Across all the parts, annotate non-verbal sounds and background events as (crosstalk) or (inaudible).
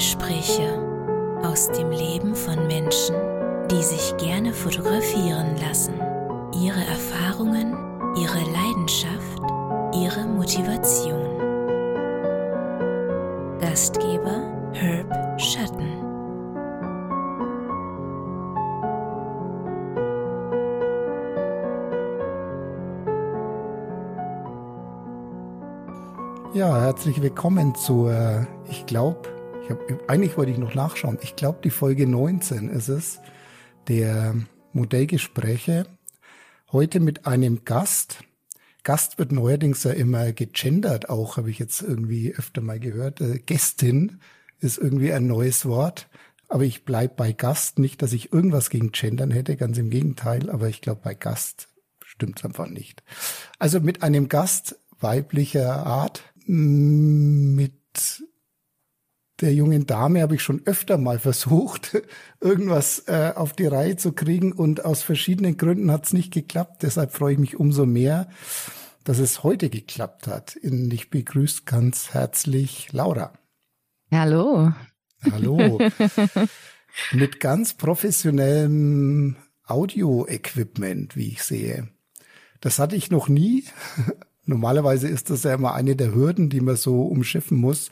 Modellgespräche aus dem Leben von Menschen, die sich gerne fotografieren lassen. Ihre Erfahrungen, ihre Leidenschaft, ihre Motivation. Gastgeber Herb Schatten. Ja, herzlich willkommen zur, ich glaube, hab, eigentlich wollte ich noch nachschauen, ich glaube die Folge 19 ist es, der Modellgespräche. Heute mit einem Gast. Gast wird neuerdings ja immer gegendert, auch habe ich jetzt irgendwie öfter mal gehört. Äh, Gästin ist irgendwie ein neues Wort. Aber ich bleib bei Gast. Nicht, dass ich irgendwas gegen Gendern hätte, ganz im Gegenteil. Aber ich glaube, bei Gast stimmt's einfach nicht. Also mit einem Gast weiblicher Art mit der jungen Dame habe ich schon öfter mal versucht, (laughs) irgendwas äh, auf die Reihe zu kriegen und aus verschiedenen Gründen hat es nicht geklappt. Deshalb freue ich mich umso mehr, dass es heute geklappt hat. Und ich begrüße ganz herzlich Laura. Hallo. Hallo. (laughs) Mit ganz professionellem Audio-Equipment, wie ich sehe. Das hatte ich noch nie. (laughs) Normalerweise ist das ja immer eine der Hürden, die man so umschiffen muss,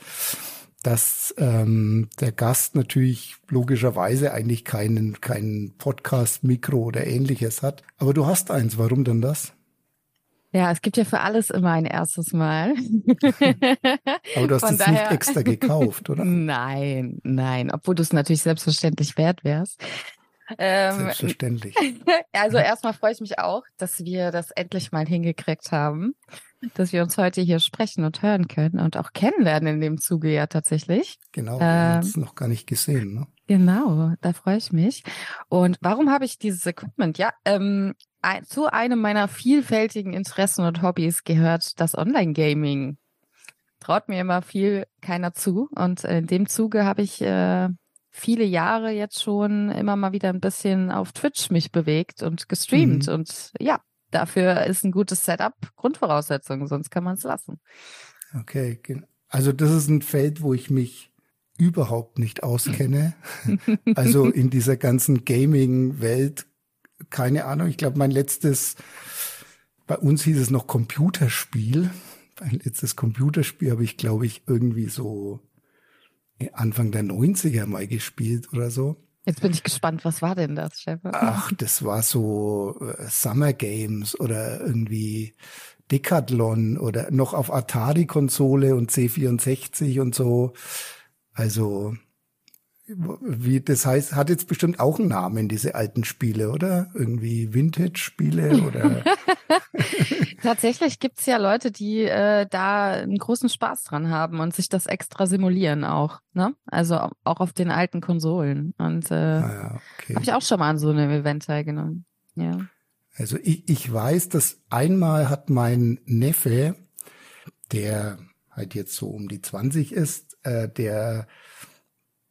dass ähm, der Gast natürlich logischerweise eigentlich keinen, keinen Podcast-Mikro oder ähnliches hat. Aber du hast eins. Warum denn das? Ja, es gibt ja für alles immer ein erstes Mal. (laughs) Aber du hast es nicht extra gekauft, oder? (laughs) Nein, nein, obwohl du es natürlich selbstverständlich wert wärst. Ähm, Selbstverständlich. (laughs) Also erstmal freue ich mich auch, dass wir das endlich mal hingekriegt haben, dass wir uns heute hier sprechen und hören können und auch kennenlernen in dem Zuge ja tatsächlich. Genau, wir ähm, haben uns noch gar nicht gesehen. Ne? Genau, da freue ich mich. Und warum habe ich dieses Equipment? Ja, ähm, ein, zu einem meiner vielfältigen Interessen und Hobbys gehört das Online-Gaming. Traut mir immer viel keiner zu. Und in dem Zuge habe ich äh, viele Jahre jetzt schon immer mal wieder ein bisschen auf Twitch mich bewegt und gestreamt. Mhm. Und ja, dafür ist ein gutes Setup Grundvoraussetzung, sonst kann man es lassen. Okay, also das ist ein Feld, wo ich mich überhaupt nicht auskenne. (laughs) also in dieser ganzen Gaming-Welt, keine Ahnung. Ich glaube, mein letztes, bei uns hieß es noch Computerspiel. Mein letztes Computerspiel habe ich, glaube ich, irgendwie so Anfang der 90er mal gespielt oder so. Jetzt bin ich gespannt, was war denn das, Stefan? Ach, das war so äh, Summer Games oder irgendwie Decathlon oder noch auf Atari-Konsole und C64 und so. Also, wie, das heißt, hat jetzt bestimmt auch einen Namen, diese alten Spiele, oder? Irgendwie Vintage-Spiele oder? (laughs) Tatsächlich gibt's ja Leute, die äh, da einen großen Spaß dran haben und sich das extra simulieren auch. Ne? Also auch auf den alten Konsolen. Und äh, ah ja, okay. habe ich auch schon mal an so einem Event teilgenommen. Ja. Also ich, ich weiß, dass einmal hat mein Neffe, der halt jetzt so um die 20 ist, äh, der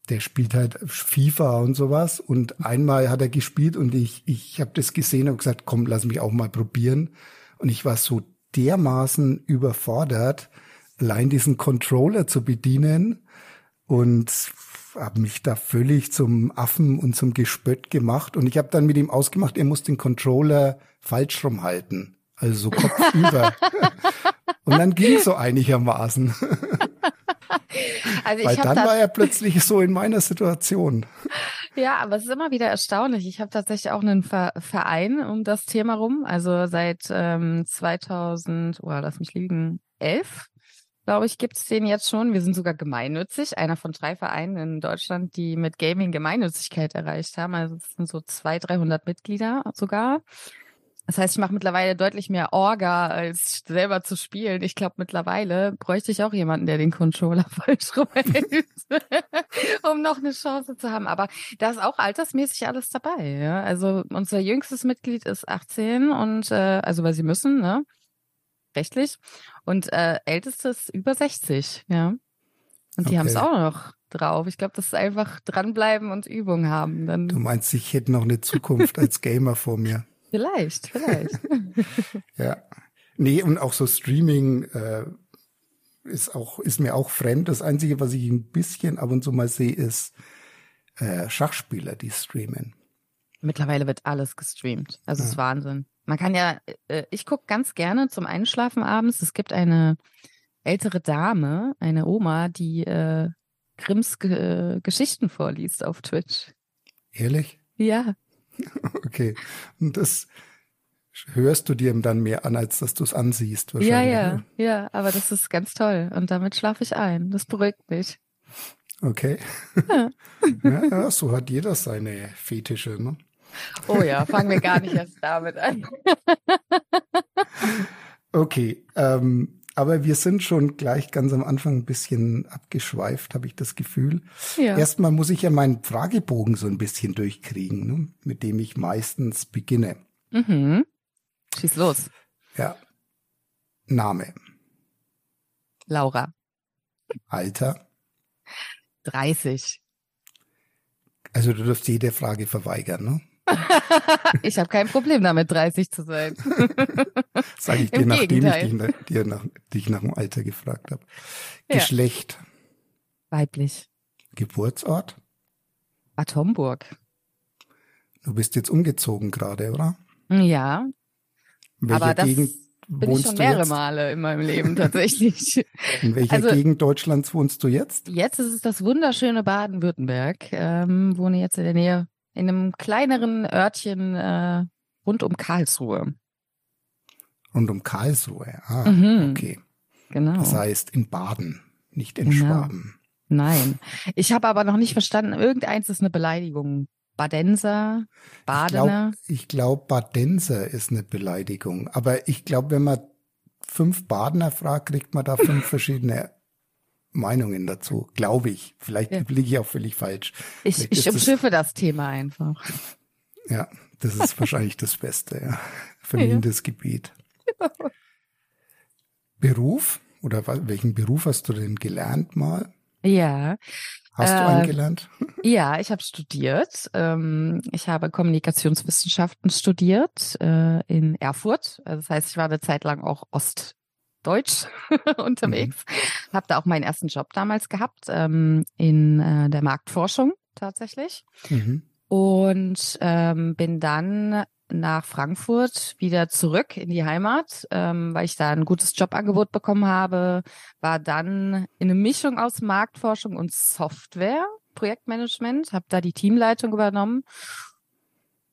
der spielt halt FIFA und sowas. Und einmal hat er gespielt und ich, ich habe das gesehen und gesagt, komm, lass mich auch mal probieren. Und ich war so dermaßen überfordert, allein diesen Controller zu bedienen und habe mich da völlig zum Affen und zum Gespött gemacht. Und ich habe dann mit ihm ausgemacht, er muss den Controller falsch rumhalten. Also so kopfüber. (laughs) und dann ging so einigermaßen. Also Weil dann war er plötzlich so in meiner Situation. (laughs) Ja, aber es ist immer wieder erstaunlich. Ich habe tatsächlich auch einen Verein um das Thema rum. Also seit ähm, 2000, oh, lass mich liegen, elf, glaube ich, gibt's den jetzt schon. Wir sind sogar gemeinnützig, einer von drei Vereinen in Deutschland, die mit Gaming Gemeinnützigkeit erreicht haben. Also es sind so zwei, dreihundert Mitglieder sogar. Das heißt, ich mache mittlerweile deutlich mehr Orga, als selber zu spielen. Ich glaube, mittlerweile bräuchte ich auch jemanden, der den Controller (laughs) falsch rumhält, (laughs) um noch eine Chance zu haben. Aber da ist auch altersmäßig alles dabei. Ja? Also unser jüngstes Mitglied ist 18 und äh, also weil sie müssen, ne? Rechtlich. Und äh, ältestes über 60, ja. Und die okay. haben es auch noch drauf. Ich glaube, das ist einfach dranbleiben und Übung haben. Dann du meinst, ich hätte noch eine Zukunft als Gamer vor mir. Vielleicht, vielleicht. (laughs) ja. Nee, und auch so Streaming äh, ist auch, ist mir auch fremd. Das Einzige, was ich ein bisschen ab und zu mal sehe, ist äh, Schachspieler, die streamen. Mittlerweile wird alles gestreamt. Also ja. ist Wahnsinn. Man kann ja, äh, ich gucke ganz gerne zum Einschlafen abends. Es gibt eine ältere Dame, eine Oma, die äh, Grimms Ge Geschichten vorliest auf Twitch. Ehrlich? Ja. (laughs) Okay. Und das hörst du dir dann mehr an, als dass du es ansiehst. Wahrscheinlich, ja, ja, ne? ja, aber das ist ganz toll. Und damit schlafe ich ein. Das beruhigt mich. Okay. Ja. (laughs) ja, so hat jeder seine Fetische, ne? Oh ja, fangen wir gar nicht erst damit an. (laughs) okay, ähm, aber wir sind schon gleich ganz am Anfang ein bisschen abgeschweift, habe ich das Gefühl. Ja. Erstmal muss ich ja meinen Fragebogen so ein bisschen durchkriegen, ne? mit dem ich meistens beginne. Mhm. Schieß los. Ja. Name. Laura. Alter. 30. Also du darfst jede Frage verweigern, ne? Ich habe kein Problem damit, 30 zu sein. (laughs) Sage ich dir, nachdem ich dich, dir nach, dich nach dem Alter gefragt habe. Ja. Geschlecht. Weiblich. Geburtsort. Bad Homburg. Du bist jetzt umgezogen gerade, oder? Ja. welcher Aber das Gegend bin ich schon mehrere jetzt? Male in meinem Leben tatsächlich. (laughs) In welcher also, Gegend Deutschlands wohnst du jetzt? Jetzt ist es das wunderschöne Baden-Württemberg. Ähm, wohne jetzt in der Nähe in einem kleineren Örtchen äh, rund um Karlsruhe. Rund um Karlsruhe, ah, mhm. okay. Genau. Das heißt in Baden, nicht in genau. Schwaben. Nein. Ich habe aber noch nicht verstanden, irgendeins ist eine Beleidigung. Badenser, Badener. Ich glaube, glaub, Badenser ist eine Beleidigung. Aber ich glaube, wenn man fünf Badener fragt, kriegt man da fünf (laughs) verschiedene Meinungen dazu, glaube ich. Vielleicht ja. liege ich auch völlig falsch. Ich, ich umschiffe das, das, Thema einfach. (laughs) Ja, das ist wahrscheinlich das Beste, ja. Vermindertes ja. Gebiet. Ja. Beruf? Oder welchen Beruf hast du denn gelernt mal? Ja. Hast du einen äh, gelernt? (laughs) Ja, ich habe studiert. Ähm, ich habe Kommunikationswissenschaften studiert äh, in Erfurt. Also das heißt, ich war eine Zeit lang auch Ost Deutsch (laughs) unterwegs. Mhm. Habe da auch meinen ersten Job damals gehabt ähm, in äh, der Marktforschung tatsächlich. Mhm. Und ähm, bin dann nach Frankfurt wieder zurück in die Heimat, ähm, weil ich da ein gutes Jobangebot bekommen habe. War dann in eine Mischung aus Marktforschung und Software, Projektmanagement, habe da die Teamleitung übernommen.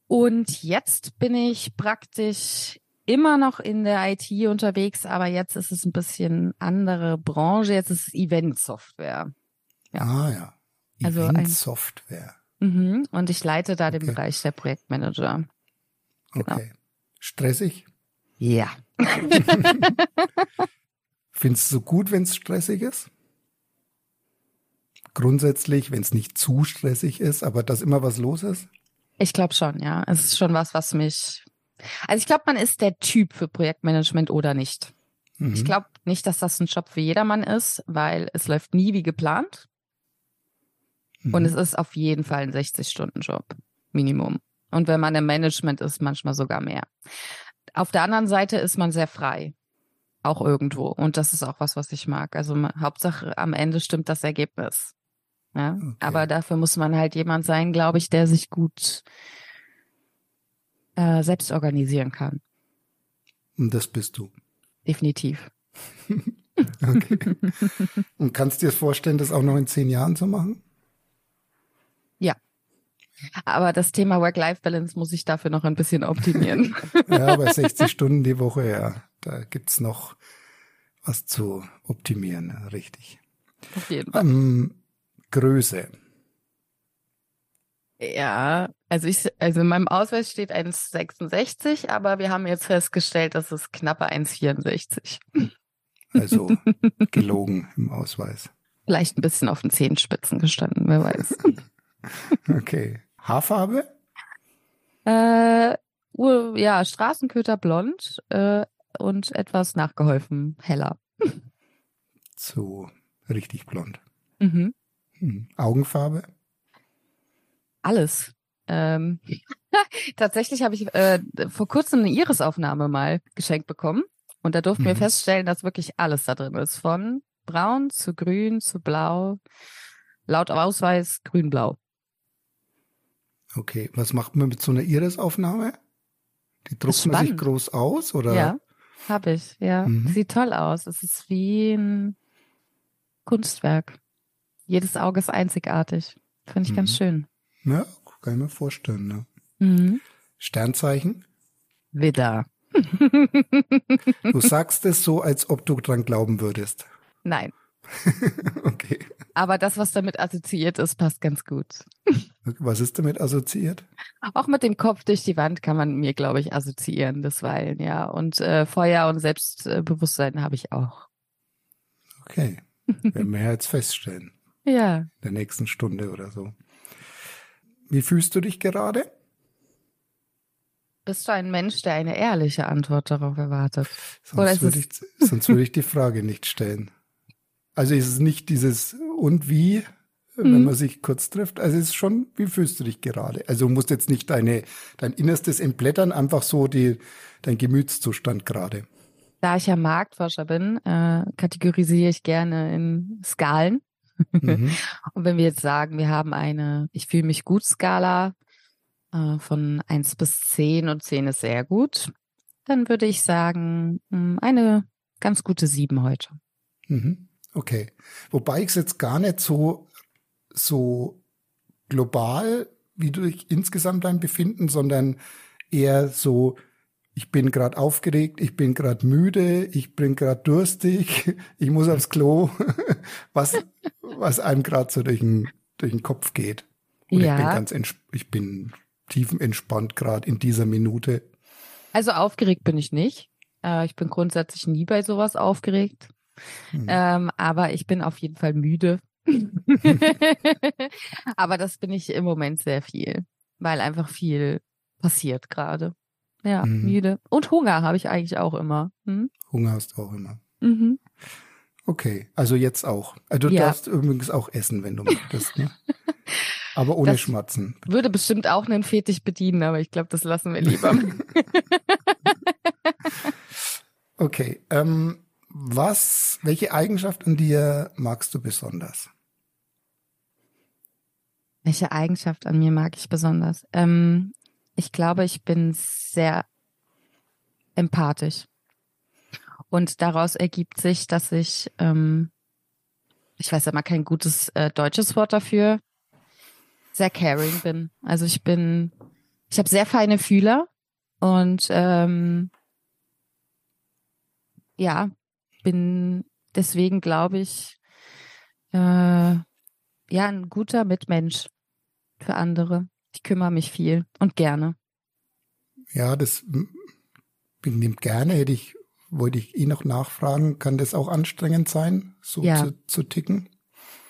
Und jetzt bin ich praktisch immer noch in der IT unterwegs, aber jetzt ist es ein bisschen andere Branche. Jetzt ist es Event-Software. Ja. Ah ja. Event-Software. Also mhm. Und ich leite da okay. den Bereich der Projektmanager. Genau. Okay. Stressig? Ja. (laughs) Findest du gut, wenn es stressig ist? Grundsätzlich, wenn es nicht zu stressig ist, aber dass immer was los ist? Ich glaube schon, ja. Es ist schon was, was mich also ich glaube, man ist der Typ für Projektmanagement oder nicht. Mhm. Ich glaube nicht, dass das ein Job für jedermann ist, weil es läuft nie wie geplant. Mhm. Und es ist auf jeden Fall ein 60-Stunden-Job. Minimum. Und wenn man im Management ist, manchmal sogar mehr. Auf der anderen Seite ist man sehr frei. Auch irgendwo. Und das ist auch was, was ich mag. Also Hauptsache am Ende stimmt das Ergebnis. Ja? Okay. Aber dafür muss man halt jemand sein, glaube ich, der sich gut äh, selbst organisieren kann. Und das bist du. Definitiv. (laughs) okay. Und kannst du dir vorstellen, das auch noch in zehn Jahren zu machen? Ja. Aber das Thema Work-Life-Balance muss ich dafür noch ein bisschen optimieren. (laughs) ja, bei 60 Stunden die Woche, ja, da gibt's noch was zu optimieren, richtig. Auf jeden Fall. Ähm, Größe. Ja, also ich, also in meinem Ausweis steht 1,66, aber wir haben jetzt festgestellt, dass es knappe 1,64. Also (laughs) gelogen im Ausweis. Vielleicht ein bisschen auf den Zehenspitzen gestanden, wer weiß. (laughs) okay. Haarfarbe? Äh, ja, Straßenköter blond äh, und etwas nachgeholfen heller. So richtig blond. Mhm. Hm. Augenfarbe? Alles. Ähm, (laughs) tatsächlich habe ich äh, vor kurzem eine Irisaufnahme mal geschenkt bekommen. Und da durften mhm. wir feststellen, dass wirklich alles da drin ist. Von braun zu grün zu blau. Laut Ausweis grün-blau. Okay, was macht man mit so einer Irisaufnahme? Die druckt man sich groß aus, oder? Ja, habe ich, ja. Mhm. Sieht toll aus. Es ist wie ein Kunstwerk. Jedes Auge ist einzigartig. Finde ich mhm. ganz schön. Ja, kann ich mir vorstellen, ne? Mhm. Sternzeichen? Widder. du sagst es so, als ob du dran glauben würdest. Nein. (laughs) okay. Aber das, was damit assoziiert ist, passt ganz gut. Was ist damit assoziiert? Auch mit dem Kopf durch die Wand kann man mir, glaube ich, assoziieren, bisweilen, ja. Und äh, Feuer und Selbstbewusstsein habe ich auch. Okay. Werden wir jetzt feststellen. (laughs) ja. In der nächsten Stunde oder so. Wie fühlst du dich gerade? Bist du ein Mensch, der eine ehrliche Antwort darauf erwartet? Sonst, würde ich, sonst würde ich die Frage nicht stellen. Also ist es nicht dieses und wie, wenn mhm. man sich kurz trifft. Also es ist schon, wie fühlst du dich gerade? Also du musst jetzt nicht deine, dein Innerstes entblättern, einfach so die, dein Gemütszustand gerade. Da ich ja Marktforscher bin, äh, kategorisiere ich gerne in Skalen. Mhm. (laughs) Und wenn wir jetzt sagen, wir haben eine Ich fühle mich gut Skala äh, von eins bis zehn und zehn ist sehr gut, dann würde ich sagen, hm, eine ganz gute sieben heute. Mhm. Okay. Wobei ich es jetzt gar nicht so, so global, wie du dich insgesamt dein Befinden, sondern eher so, ich bin gerade aufgeregt, ich bin gerade müde, ich bin gerade durstig, (laughs) ich muss aufs Klo, (laughs) was, was einem gerade so durch den, durch den Kopf geht. Und ja. ich bin ganz ich bin tiefenentspannt gerade in dieser Minute. Also aufgeregt bin ich nicht. Äh, ich bin grundsätzlich nie bei sowas aufgeregt. Hm. Ähm, aber ich bin auf jeden Fall müde. (laughs) aber das bin ich im Moment sehr viel, weil einfach viel passiert gerade. Ja, hm. müde. Und Hunger habe ich eigentlich auch immer. Hm? Hunger hast du auch immer. Mhm. Okay, also jetzt auch. Also du ja. darfst übrigens auch essen, wenn du möchtest. Ne? (laughs) Aber ohne das Schmatzen. Würde bestimmt auch einen Fetisch bedienen, aber ich glaube, das lassen wir lieber. (laughs) okay. Ähm, was, welche Eigenschaft an dir magst du besonders? Welche Eigenschaft an mir mag ich besonders? Ähm, ich glaube, ich bin sehr empathisch. Und daraus ergibt sich, dass ich, ähm, ich weiß mal kein gutes äh, deutsches Wort dafür, sehr caring bin. Also ich bin, ich habe sehr feine Fühler und ähm, ja, bin deswegen, glaube ich, äh, ja, ein guter Mitmensch für andere. Ich kümmere mich viel und gerne. Ja, das bin gerne, hätte ich, wollte ich eh noch nachfragen, kann das auch anstrengend sein, so ja. zu, zu ticken?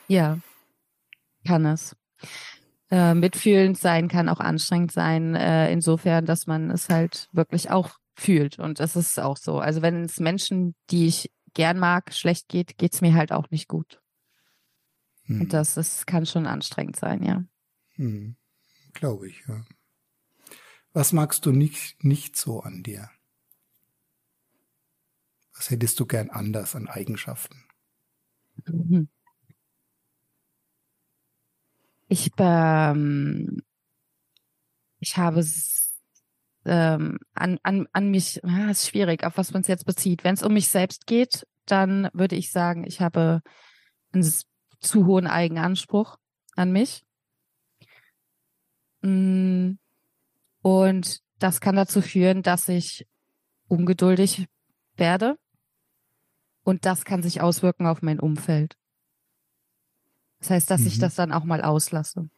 Ja, kann es. Äh, mitfühlend sein kann auch anstrengend sein, äh, insofern, dass man es halt wirklich auch fühlt. Und das ist auch so. Also wenn es Menschen, die ich gern mag, schlecht geht, geht's mir halt auch nicht gut. Hm. Und das, das kann schon anstrengend sein, ja. Hm. Glaube ich, ja. Was magst du nicht, nicht so an dir? Was hättest du gern anders an Eigenschaften? Mhm. Ich, ähm, ich habe ähm, an, an, an mich, ja, ist schwierig, auf was man es jetzt bezieht. Wenn es um mich selbst geht, dann würde ich sagen, ich habe einen zu hohen Eigenanspruch an mich. Mm, und das kann dazu führen, dass ich ungeduldig werde. Und das kann sich auswirken auf mein Umfeld. Das heißt, dass mhm. ich das dann auch mal auslasse.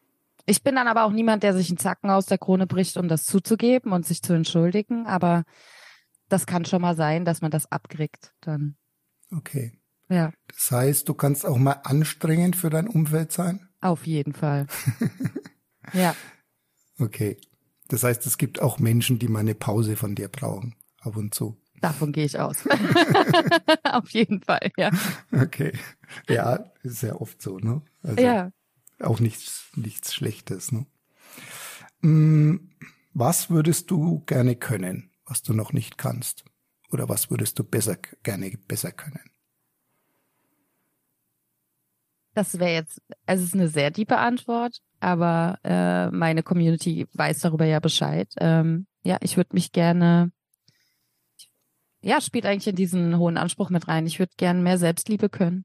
Ich bin dann aber auch niemand, der sich einen Zacken aus der Krone bricht, um das zuzugeben und sich zu entschuldigen. Aber das kann schon mal sein, dass man das abkriegt dann. Okay. Ja. Das heißt, du kannst auch mal anstrengend für dein Umfeld sein? Auf jeden Fall. (laughs) ja. Okay. Das heißt, es gibt auch Menschen, die mal eine Pause von dir brauchen, ab und zu. Davon gehe ich aus. (laughs) Auf jeden Fall, ja. Okay. Ja, ist ja oft so, ne? Also ja auch nichts, nichts Schlechtes. Ne? Mm, was würdest du gerne können, was du noch nicht kannst? Oder was würdest du besser, gerne besser können? Das wäre jetzt, also es ist eine sehr tiefe Antwort, aber äh, meine Community weiß darüber ja Bescheid. Ähm, ja, ich würde mich gerne, ja, spielt eigentlich in diesen hohen Anspruch mit rein. Ich würde gerne mehr Selbstliebe können.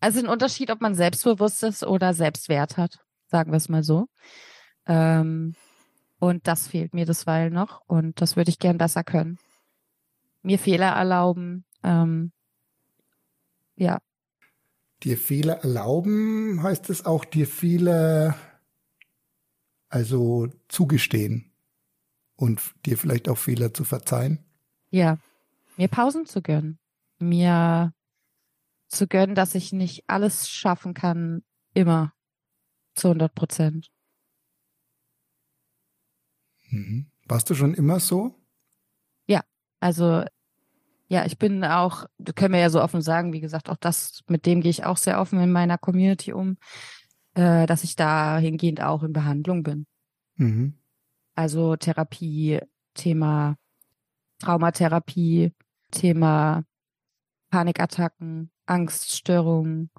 Also ein Unterschied, ob man selbstbewusst ist oder Selbstwert hat, sagen wir es mal so. Ähm, und das fehlt mir desweilen noch und das würde ich gern besser können. Mir Fehler erlauben, ähm, ja, Dir Fehler erlauben, heißt es auch dir Fehler, also zugestehen und dir vielleicht auch Fehler zu verzeihen? Ja, mir Pausen zu gönnen, mir zu gönnen, dass ich nicht alles schaffen kann, immer zu 100 Prozent. Mhm. Warst du schon immer so? Ja, also ja, ich bin auch, können wir ja so offen sagen, wie gesagt, auch das, mit dem gehe ich auch sehr offen in meiner Community um, äh, dass ich dahingehend auch in Behandlung bin. Mhm. Also Therapie, Thema Traumatherapie, Thema Panikattacken, Angststörungen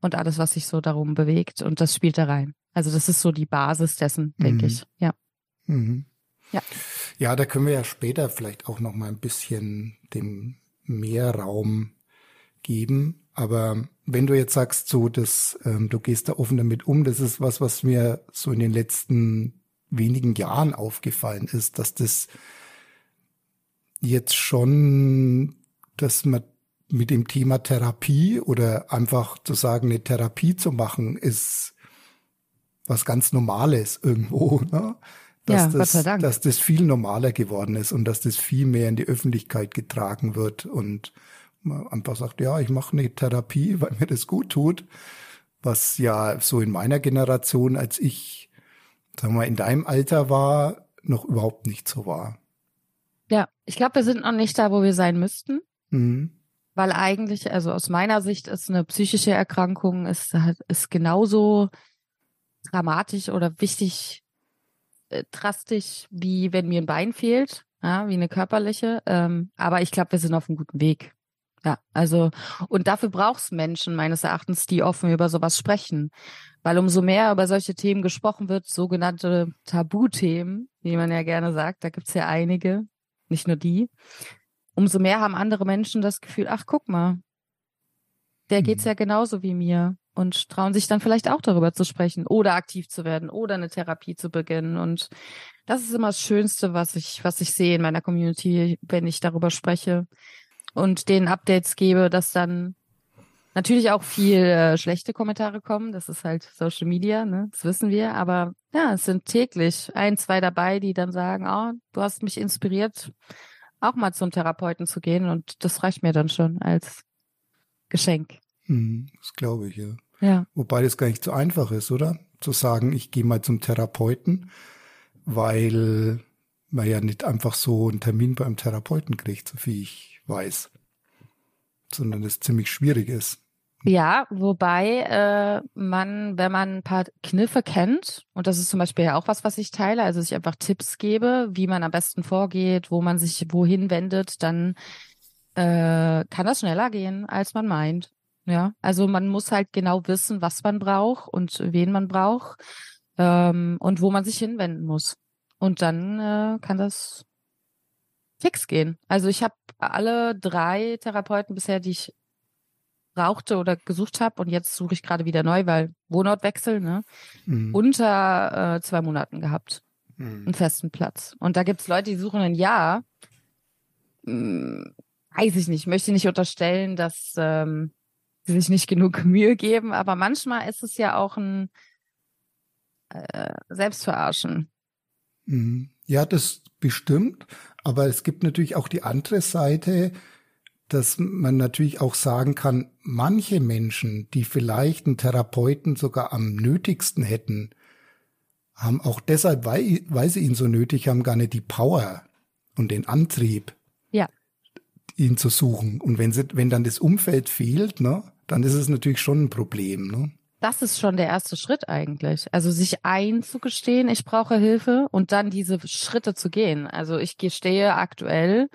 und alles, was sich so darum bewegt. Und das spielt da rein. Also das ist so die Basis dessen, denke Mhm. ich. Ja. Mhm. Ja. Ja, da können wir ja später vielleicht auch noch mal ein bisschen dem mehr Raum geben. Aber wenn du jetzt sagst, so, dass ähm, du gehst da offen damit um, das ist was, was mir so in den letzten wenigen Jahren aufgefallen ist, dass das jetzt schon, dass man mit dem Thema Therapie oder einfach zu sagen, eine Therapie zu machen, ist was ganz Normales irgendwo. (laughs) Ne? Dass, Ja, das, dass das viel normaler geworden ist und dass das viel mehr in die Öffentlichkeit getragen wird und man einfach sagt, ja, ich mache eine Therapie, (laughs) weil mir das gut tut, was ja so in meiner Generation, als ich, sagen wir mal, in deinem Alter war, noch überhaupt nicht so war. Ja, ich glaube, wir sind noch nicht da, wo wir sein müssten. Mhm. Weil eigentlich, also aus meiner Sicht ist eine psychische Erkrankung ist, ist genauso dramatisch oder wichtig, drastisch, wie wenn mir ein Bein fehlt, ja, wie eine körperliche. Ähm, aber ich glaube, wir sind auf einem guten Weg. Ja, also, und dafür brauchst Menschen meines Erachtens, die offen über sowas sprechen. Weil umso mehr über solche Themen gesprochen wird, sogenannte Tabuthemen, wie man ja gerne sagt, da gibt's ja einige, nicht nur die, umso mehr haben andere Menschen das Gefühl, ach, guck mal, der geht's Mhm. ja genauso wie mir und trauen sich dann vielleicht auch darüber zu sprechen oder aktiv zu werden oder eine Therapie zu beginnen. Und das ist immer das Schönste, was ich, was ich sehe in meiner Community, wenn ich darüber spreche und denen Updates gebe, dass dann natürlich auch viel äh, schlechte Kommentare kommen. Das ist halt Social Media, ne? Das wissen wir. Aber ja, es sind täglich ein, zwei dabei, die dann sagen, oh, du hast mich inspiriert, auch mal zum Therapeuten zu gehen. Und das reicht mir dann schon als Geschenk. Mhm. Das glaube ich, ja. Ja. Wobei das gar nicht so einfach ist, oder? Zu sagen, ich gehe mal zum Therapeuten, weil man ja nicht einfach so einen Termin beim Therapeuten kriegt, so viel ich weiß. Sondern es ziemlich schwierig ist. Ja, wobei äh, man, wenn man ein paar Kniffe kennt, und das ist zum Beispiel ja auch was, was ich teile, also ich einfach Tipps gebe, wie man am besten vorgeht, wo man sich wohin wendet, dann äh, kann das schneller gehen, als man meint. Ja, also man muss halt genau wissen, was man braucht und wen man braucht ähm, und wo man sich hinwenden muss. Und dann äh, kann das fix gehen. Also ich habe alle drei Therapeuten bisher, die ich brauchte oder gesucht habe und jetzt suche ich gerade wieder neu, weil Wohnortwechsel, ne? Mhm. Unter äh, zwei Monaten gehabt, Mhm. einen festen Platz. Und da gibt's Leute, die suchen ein Jahr. Hm, weiß ich nicht, möchte nicht unterstellen, dass ähm, sie sich nicht genug (laughs) Mühe geben, aber manchmal ist es ja auch ein äh, Selbstverarschen. Mhm. Ja, das bestimmt. Aber es gibt natürlich auch die andere Seite, dass man natürlich auch sagen kann, manche Menschen, die vielleicht einen Therapeuten sogar am nötigsten hätten, haben auch deshalb, weil, weil sie ihn so nötig haben, gar nicht die Power und den Antrieb, Ja. ihn zu suchen. Und wenn sie, wenn dann das Umfeld fehlt, ne, dann ist es natürlich schon ein Problem, ne? Das ist schon der erste Schritt eigentlich. Also sich einzugestehen, ich brauche Hilfe und dann diese Schritte zu gehen. Also ich gestehe aktuell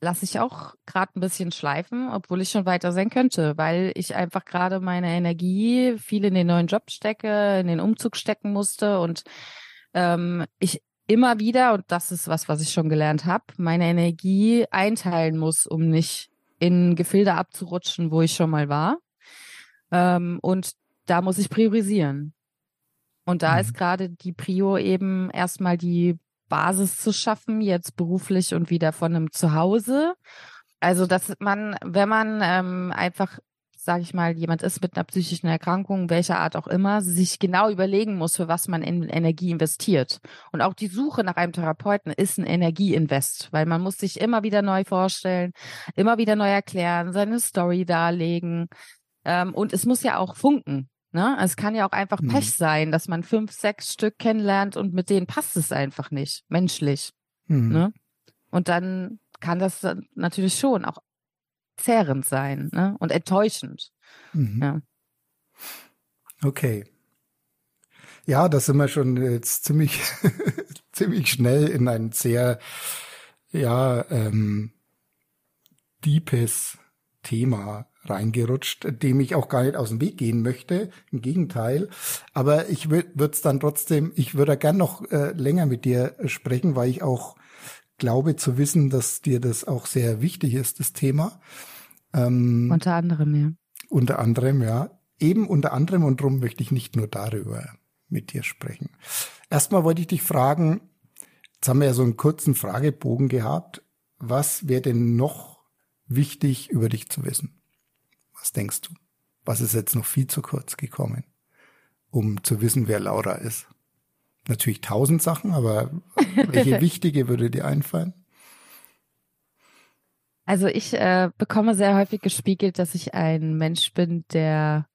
lasse ich auch gerade ein bisschen schleifen, obwohl ich schon weiter sein könnte, weil ich einfach gerade meine Energie viel in den neuen Job stecke, in den Umzug stecken musste und ähm, ich immer wieder, und das ist was, was ich schon gelernt habe, meine Energie einteilen muss, um nicht in Gefilde abzurutschen, wo ich schon mal war. Ähm, und da muss ich priorisieren. Und da mhm. ist gerade die Prio eben erstmal die Basis zu schaffen, jetzt beruflich und wieder von einem Zuhause. Also, dass man, wenn man ähm, einfach, sage ich mal, jemand ist mit einer psychischen Erkrankung, welcher Art auch immer, sich genau überlegen muss, für was man in Energie investiert. Und auch die Suche nach einem Therapeuten ist ein Energieinvest, weil man muss sich immer wieder neu vorstellen, immer wieder neu erklären, seine Story darlegen. Ähm, und es muss ja auch funken. Ne? Es kann ja auch einfach mhm. Pech sein, dass man fünf, sechs Stück kennenlernt und mit denen passt es einfach nicht, menschlich. Mhm. Ne? Und dann kann das natürlich schon auch zehrend sein ne? und enttäuschend. Mhm. Ja. Okay. Ja, da sind wir schon jetzt ziemlich, (laughs) ziemlich schnell in ein sehr, ja, ähm, deepes Thema reingerutscht, dem ich auch gar nicht aus dem Weg gehen möchte. Im Gegenteil. Aber ich würde es dann trotzdem, ich würde gern noch äh, länger mit dir sprechen, weil ich auch glaube zu wissen, dass dir das auch sehr wichtig ist, das Thema. Ähm, unter anderem, ja. Unter anderem, ja. Eben unter anderem und darum möchte ich nicht nur darüber mit dir sprechen. Erstmal wollte ich dich fragen, jetzt haben wir ja so einen kurzen Fragebogen gehabt. Was wäre denn noch wichtig über dich zu wissen? Was denkst du? Was ist jetzt noch viel zu kurz gekommen, um zu wissen, wer Laura ist? Natürlich tausend Sachen, aber welche (laughs) wichtige würde dir einfallen? Also ich äh, bekomme sehr häufig gespiegelt, dass ich ein Mensch bin, der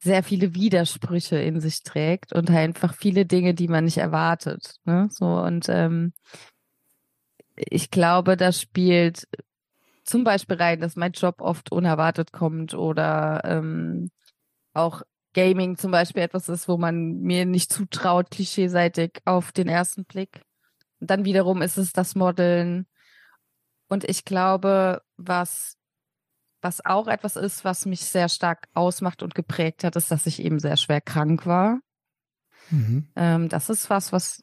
sehr viele Widersprüche in sich trägt und einfach viele Dinge, die man nicht erwartet. Ne? So und ähm, ich glaube, da spielt zum Beispiel rein, dass mein Job oft unerwartet kommt oder ähm, auch Gaming zum Beispiel etwas ist, wo man mir nicht zutraut, klischeeseitig auf den ersten Blick. Und dann wiederum ist es das Modeln. Und ich glaube, was, was auch etwas ist, was mich sehr stark ausmacht und geprägt hat, ist, dass ich eben sehr schwer krank war. Mhm. Ähm, das ist was, was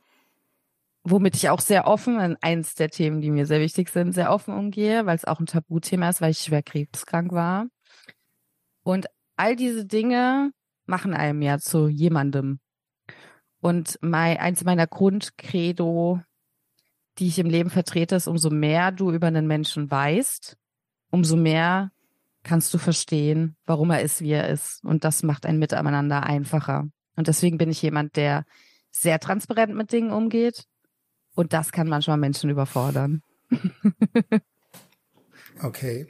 womit ich auch sehr offen, eins der Themen, die mir sehr wichtig sind, sehr offen umgehe, weil es auch ein Tabuthema ist, weil ich schwer krebskrank war. Und all diese Dinge machen einem ja zu jemandem. Und mein, eins meiner Grundcredo, die ich im Leben vertrete, ist, umso mehr du über einen Menschen weißt, umso mehr kannst du verstehen, warum er ist, wie er ist. Und das macht ein Miteinander einfacher. Und deswegen bin ich jemand, der sehr transparent mit Dingen umgeht, und das kann manchmal Menschen überfordern. (laughs) okay.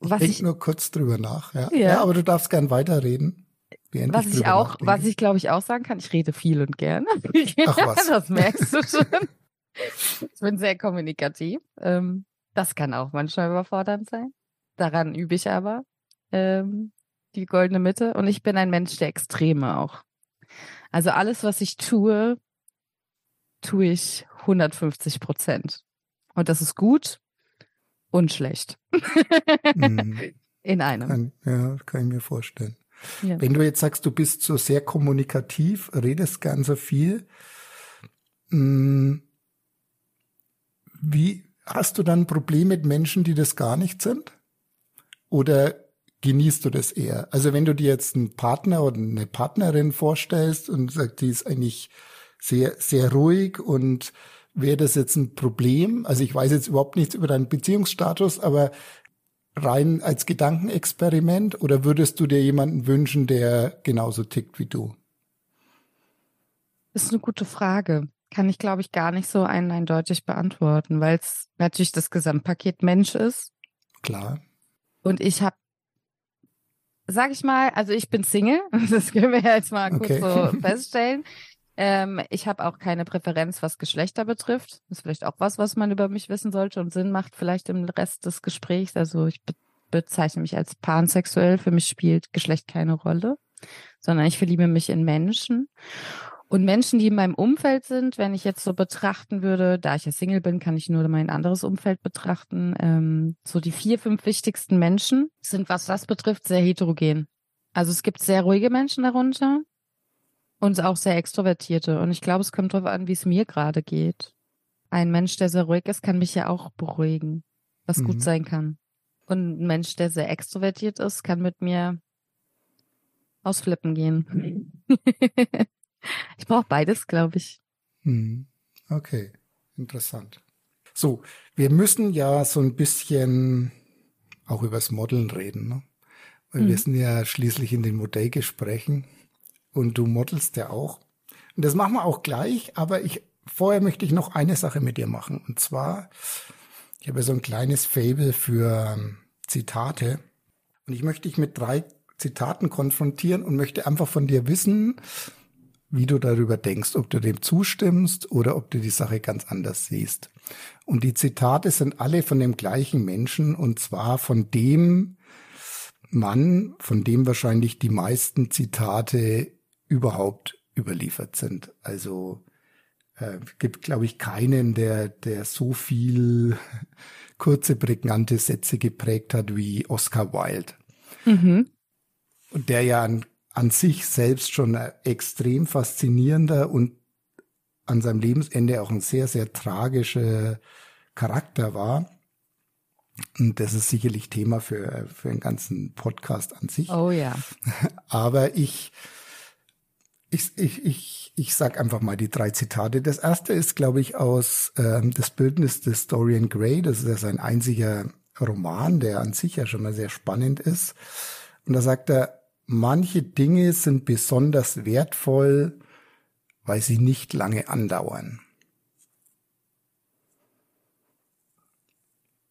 Ich was ich nur kurz drüber nach. Ja. ja. ja aber du darfst gern weiterreden. Was ich auch, was ich glaube ich auch sagen kann, ich rede viel und gerne. (laughs) Ach was. das merkst du schon. ich bin sehr kommunikativ. Ähm, das kann auch manchmal überfordernd sein. Daran übe ich aber ähm, die goldene Mitte. Und ich bin ein Mensch der Extreme auch. Also alles, was ich tue, tue ich 150 Prozent. Und das ist gut und schlecht. mhm. (laughs) In einem. Kann, ja, kann ich mir vorstellen. Ja. Wenn du jetzt sagst, du bist so sehr kommunikativ, redest ganz so viel, hm, wie hast du dann ein Problem mit Menschen, die das gar nicht sind? Oder genießt du das eher? Also wenn du dir jetzt einen Partner oder eine Partnerin vorstellst und sagst, die ist eigentlich sehr, sehr ruhig und wäre das jetzt ein Problem? Also ich weiß jetzt überhaupt nichts über deinen Beziehungsstatus, aber rein als Gedankenexperiment oder würdest du dir jemanden wünschen, der genauso tickt wie du? Das ist eine gute Frage. Kann ich, glaube ich, gar nicht so ein eindeutig beantworten, weil es natürlich das Gesamtpaket Mensch ist. Klar. Und ich habe, sag ich mal, also ich bin Single, (laughs) das können wir jetzt mal kurz okay. so feststellen. Ähm, ich habe auch keine Präferenz, was Geschlechter betrifft. Ist vielleicht auch was, was man über mich wissen sollte und Sinn macht vielleicht im Rest des Gesprächs. Also ich be bezeichne mich als pansexuell. Für mich spielt Geschlecht keine Rolle, sondern ich verliebe mich in Menschen. Und Menschen, die in meinem Umfeld sind, wenn ich jetzt so betrachten würde, da ich ja Single bin, kann ich nur mein anderes Umfeld betrachten. Ähm, so die vier, fünf wichtigsten Menschen sind, was das betrifft, sehr heterogen. Also es gibt sehr ruhige Menschen darunter und auch sehr extrovertierte. Und ich glaube, es kommt darauf an, wie es mir gerade geht. Ein Mensch, der sehr ruhig ist, kann mich ja auch beruhigen, was mhm. gut sein kann. Und ein Mensch, der sehr extrovertiert ist, kann mit mir ausflippen gehen. (laughs) ich brauche beides, glaube ich. Mhm. Okay, interessant. So, wir müssen ja so ein bisschen auch übers Modeln reden, ne? Weil mhm. wir sind ja schließlich in den Modellgesprächen und du modelst ja auch. Und das machen wir auch gleich, aber ich vorher möchte ich noch eine Sache mit dir machen. Und zwar, ich habe so ein kleines Fable für ähm, Zitate. Und ich möchte dich mit drei Zitaten konfrontieren und möchte einfach von dir wissen, wie du darüber denkst, ob du dem zustimmst oder ob du die Sache ganz anders siehst. Und die Zitate sind alle von dem gleichen Menschen und zwar von dem Mann, von dem wahrscheinlich die meisten Zitate überhaupt überliefert sind. Also äh, gibt, glaube ich, keinen, der, der so viel (laughs) kurze, prägnante Sätze geprägt hat wie Oscar Wilde. Mhm. Und der ja an, an sich selbst schon extrem faszinierender und an seinem Lebensende auch ein sehr, sehr tragischer Charakter war. Und das ist sicherlich Thema für, für einen ganzen Podcast an sich. Oh ja. (laughs) Aber ich, ich, ich, ich, ich sag einfach mal die drei Zitate. Das erste ist, glaube ich, aus ähm, das Bildnis des Dorian Gray. Das ist ja sein einziger Roman, der an sich ja schon mal sehr spannend ist. Und da sagt er, manche Dinge sind besonders wertvoll, weil sie nicht lange andauern.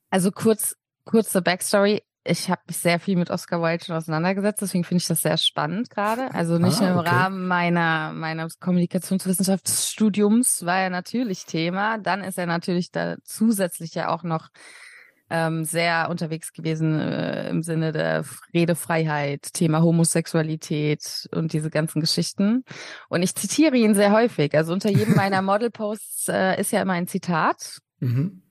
Also kurz, kurze Backstory ich habe mich sehr viel mit Oscar Wilde schon auseinandergesetzt, deswegen finde ich das sehr spannend gerade. Also nicht ah, nur im Rahmen meiner, meines Kommunikationswissenschaftsstudiums war er natürlich Thema. Dann ist er natürlich da zusätzlich ja auch noch ähm, sehr unterwegs gewesen äh, im Sinne der Redefreiheit, Thema Homosexualität und diese ganzen Geschichten. Und ich zitiere ihn sehr häufig. Also unter jedem meiner (laughs) Modelposts äh, ist ja immer ein Zitat. Mhm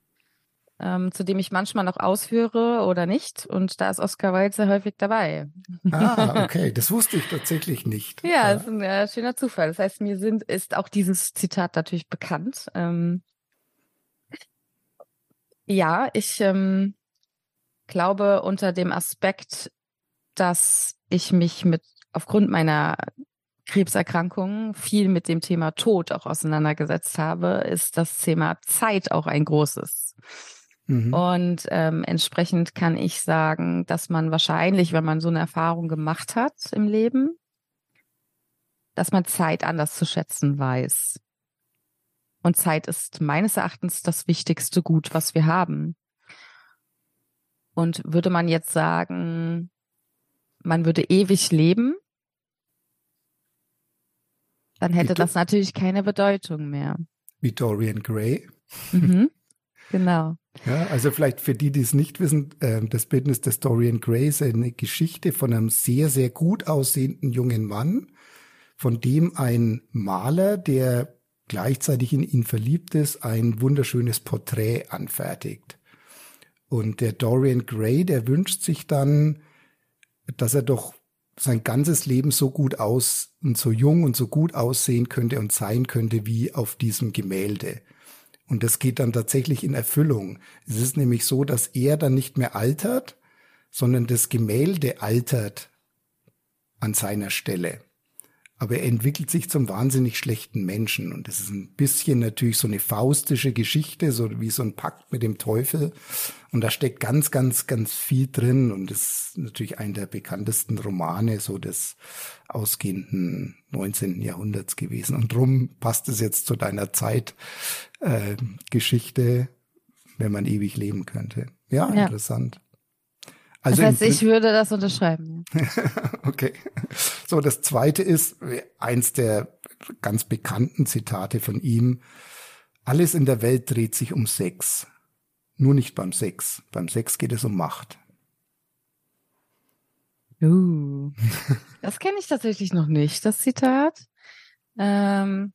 ähm, zu dem ich manchmal noch ausführe oder nicht. Und da ist Oscar Wilde sehr häufig dabei. Ah, (laughs) okay, das wusste ich tatsächlich nicht. ja, ja. ist ein äh, schöner Zufall. Das heißt, mir sind, ist auch dieses Zitat natürlich bekannt. Ähm, ja, ich ähm, glaube unter dem Aspekt, dass ich mich mit aufgrund meiner Krebserkrankung viel mit dem Thema Tod auch auseinandergesetzt habe, ist das Thema Zeit auch ein großes. Mhm. Und ähm, entsprechend kann ich sagen, dass man wahrscheinlich, wenn man so eine Erfahrung gemacht hat im Leben, dass man Zeit anders zu schätzen weiß. Und Zeit ist meines Erachtens das wichtigste Gut, was wir haben. Und würde man jetzt sagen, man würde ewig leben, dann hätte das natürlich keine Bedeutung mehr. Wie Dorian Gray. Mhm. Genau. Ja, also vielleicht für die, die es nicht wissen, äh, das Bildnis des Dorian Gray ist eine Geschichte von einem sehr, sehr gut aussehenden jungen Mann, von dem ein Maler, der gleichzeitig in ihn verliebt ist, ein wunderschönes Porträt anfertigt. Und der Dorian Gray, der wünscht sich dann, dass er doch sein ganzes Leben so gut aus und so jung und so gut aussehen könnte und sein könnte wie auf diesem Gemälde. Und das geht dann tatsächlich in Erfüllung. Es ist nämlich so, dass er dann nicht mehr altert, sondern das Gemälde altert an seiner Stelle. Aber er entwickelt sich zum wahnsinnig schlechten Menschen. Und das ist ein bisschen natürlich so eine faustische Geschichte, so wie so ein Pakt mit dem Teufel. Und da steckt ganz, ganz, ganz viel drin. Und das ist natürlich einer der bekanntesten Romane so des ausgehenden 19. Jahrhunderts gewesen. Und drum passt es jetzt zu deiner Zeit, äh, Geschichte, wenn man ewig leben könnte. Ja, ja. interessant. Also das heißt, ich würde das unterschreiben. (laughs) okay. So, das zweite ist eins der ganz bekannten Zitate von ihm. Alles in der Welt dreht sich um Sex. Nur nicht beim Sex. Beim Sex geht es um Macht. Uh, das kenne ich tatsächlich noch nicht, das Zitat. Ähm,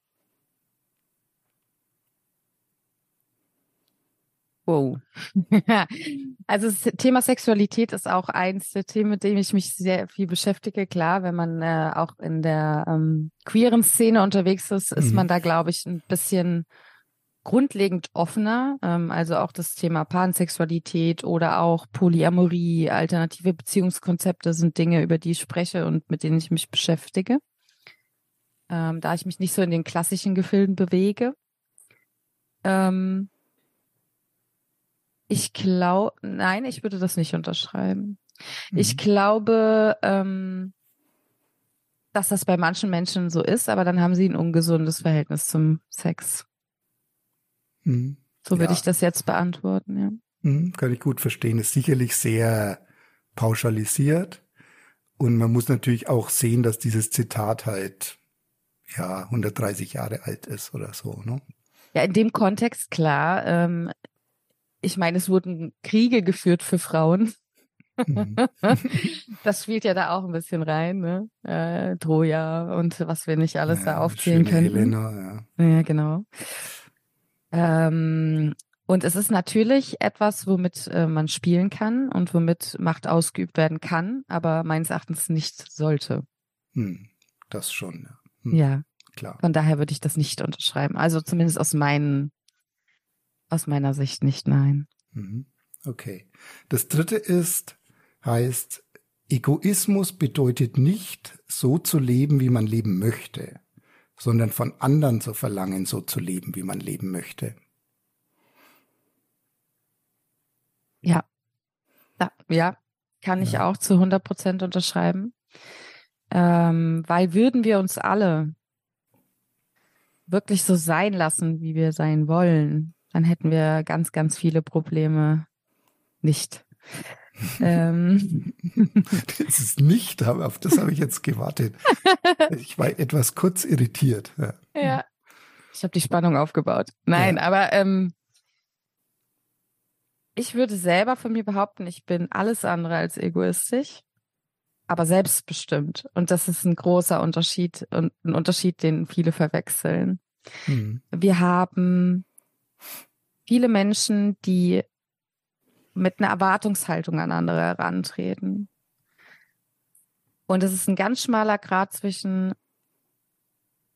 Wow. (laughs) also das Thema Sexualität ist auch eins der Themen, mit dem ich mich sehr viel beschäftige. Klar, wenn man äh, auch in der ähm, queeren Szene unterwegs ist, ist mhm. man da, glaube ich, ein bisschen grundlegend offener. Ähm, also auch das Thema Pansexualität oder auch Polyamorie, alternative Beziehungskonzepte sind Dinge, über die ich spreche und mit denen ich mich beschäftige. Ähm, da ich mich nicht so in den klassischen Gefilden bewege. Ähm, ich glaube, nein, ich würde das nicht unterschreiben. Mhm. Ich glaube, ähm, dass das bei manchen Menschen so ist, aber dann haben sie ein ungesundes Verhältnis zum Sex. Mhm. So würde ja. ich das jetzt beantworten, ja. Mhm, kann ich gut verstehen. Ist sicherlich sehr pauschalisiert. Und man muss natürlich auch sehen, dass dieses Zitat halt, ja, 130 Jahre alt ist oder so, ne? Ja, in dem Kontext klar. Ähm, ich meine, es wurden Kriege geführt für Frauen. Mhm. (laughs) das spielt ja da auch ein bisschen rein, ne? Äh, Troja und was wir nicht alles ja, da aufzählen können. Helena, ja. ja, genau. Ähm, und es ist natürlich etwas, womit äh, man spielen kann und womit Macht ausgeübt werden kann, aber meines Erachtens nicht sollte. Hm, das schon, ja. Hm, ja. Klar. Von daher würde ich das nicht unterschreiben. Also zumindest aus meinen aus meiner Sicht nicht, nein. Mhm. Okay. Das dritte ist, heißt, Egoismus bedeutet nicht, so zu leben, wie man leben möchte, sondern von anderen zu verlangen, so zu leben, wie man leben möchte. Ja. Ja, ja kann ich ja. auch zu 100 Prozent unterschreiben. Ähm, weil würden wir uns alle wirklich so sein lassen, wie wir sein wollen, dann hätten wir ganz, ganz viele Probleme nicht. (laughs) ähm. Das ist nicht, auf das habe ich jetzt gewartet. (laughs) Ich war etwas kurz irritiert. Ja, ja. ich habe die Spannung aufgebaut. Nein, ja. aber ähm, ich würde selber von mir behaupten, ich bin alles andere als egoistisch, aber selbstbestimmt. Und das ist ein großer Unterschied und ein Unterschied, den viele verwechseln. Mhm. Wir haben viele Menschen, die mit einer Erwartungshaltung an andere herantreten. Und es ist ein ganz schmaler Grad zwischen,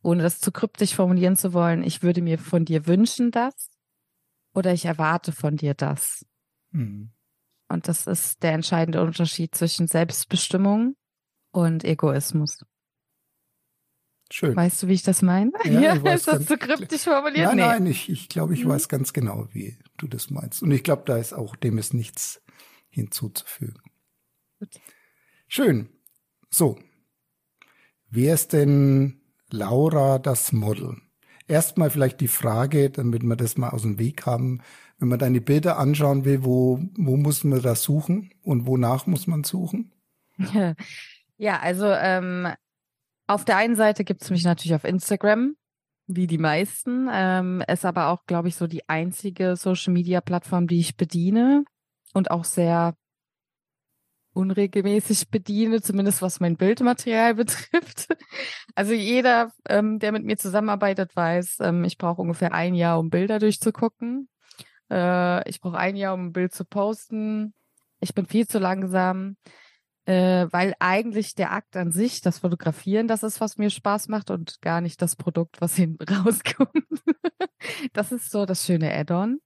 ohne das zu kryptisch formulieren zu wollen, ich würde mir von dir wünschen das oder ich erwarte von dir das. Mhm. Und das ist der entscheidende Unterschied zwischen Selbstbestimmung und Egoismus. Schön. Weißt du, wie ich das meine? Ja, (laughs) ja ist das zu kryptisch formuliert? Nein, nee. nein, ich, ich glaube, ich mhm. weiß ganz genau, wie du das meinst. Und ich glaube, da ist auch, dem ist nichts hinzuzufügen. Gut. Schön. So. Wer ist denn Laura das Model? Erstmal vielleicht die Frage, damit wir das mal aus dem Weg haben. Wenn man deine Bilder anschauen will, wo, wo muss man das suchen und wonach muss man suchen? (laughs) Ja, also ähm, auf der einen Seite gibt es mich natürlich auf Instagram, wie die meisten. Ähm, ist aber auch, glaube ich, so die einzige Social-Media-Plattform, die ich bediene und auch sehr unregelmäßig bediene, zumindest was mein Bildmaterial (laughs) betrifft. Also jeder, ähm, der mit mir zusammenarbeitet, weiß, ähm, ich brauche ungefähr ein Jahr, um Bilder durchzugucken. Äh, ich brauche ein Jahr, um ein Bild zu posten. Ich bin viel zu langsam äh, weil eigentlich der Akt an sich, das Fotografieren, das ist, was mir Spaß macht und gar nicht das Produkt, was (laughs) hinten rauskommt. das ist so das schöne Add-on.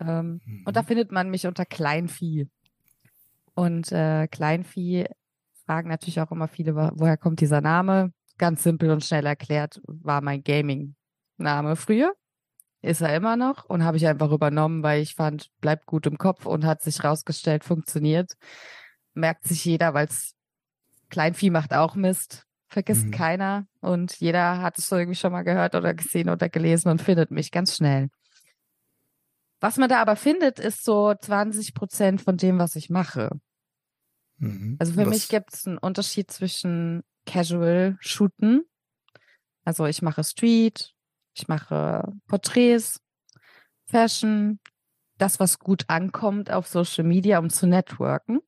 Ähm, mhm. Und da mhm. findet man mich unter Kleinvieh. Und äh, Kleinvieh fragen natürlich auch immer viele, woher kommt dieser Name? Ganz simpel und schnell erklärt, war mein Gaming-Name früher. Ist er immer noch und habe ich einfach übernommen, weil ich fand, bleibt gut im Kopf und hat sich rausgestellt, funktioniert merkt sich jeder, weil es Kleinvieh macht auch Mist, vergisst mhm. keiner und jeder hat es irgendwie schon mal gehört oder gesehen oder gelesen und findet mich ganz schnell. Was man da aber findet, ist so 20 Prozent von dem, was ich mache. Mhm. Also für was? mich gibt es einen Unterschied zwischen Casual Shooten. Also ich mache Street, ich mache Porträts, Fashion, das, was gut ankommt auf Social Media, um zu networken.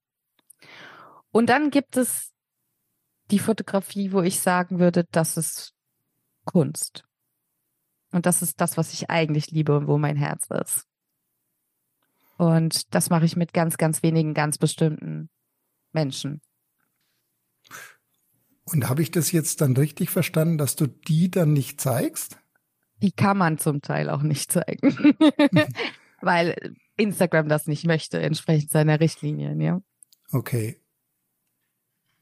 Und dann gibt es die Fotografie, wo ich sagen würde, das ist Kunst. Und das ist das, was ich eigentlich liebe und wo mein Herz ist. Und das mache ich mit ganz, ganz wenigen, ganz bestimmten Menschen. Und habe ich das jetzt dann richtig verstanden, dass du die dann nicht zeigst? Die kann man zum Teil auch nicht zeigen, (laughs) weil Instagram das nicht möchte, entsprechend seiner Richtlinien, ja. Okay.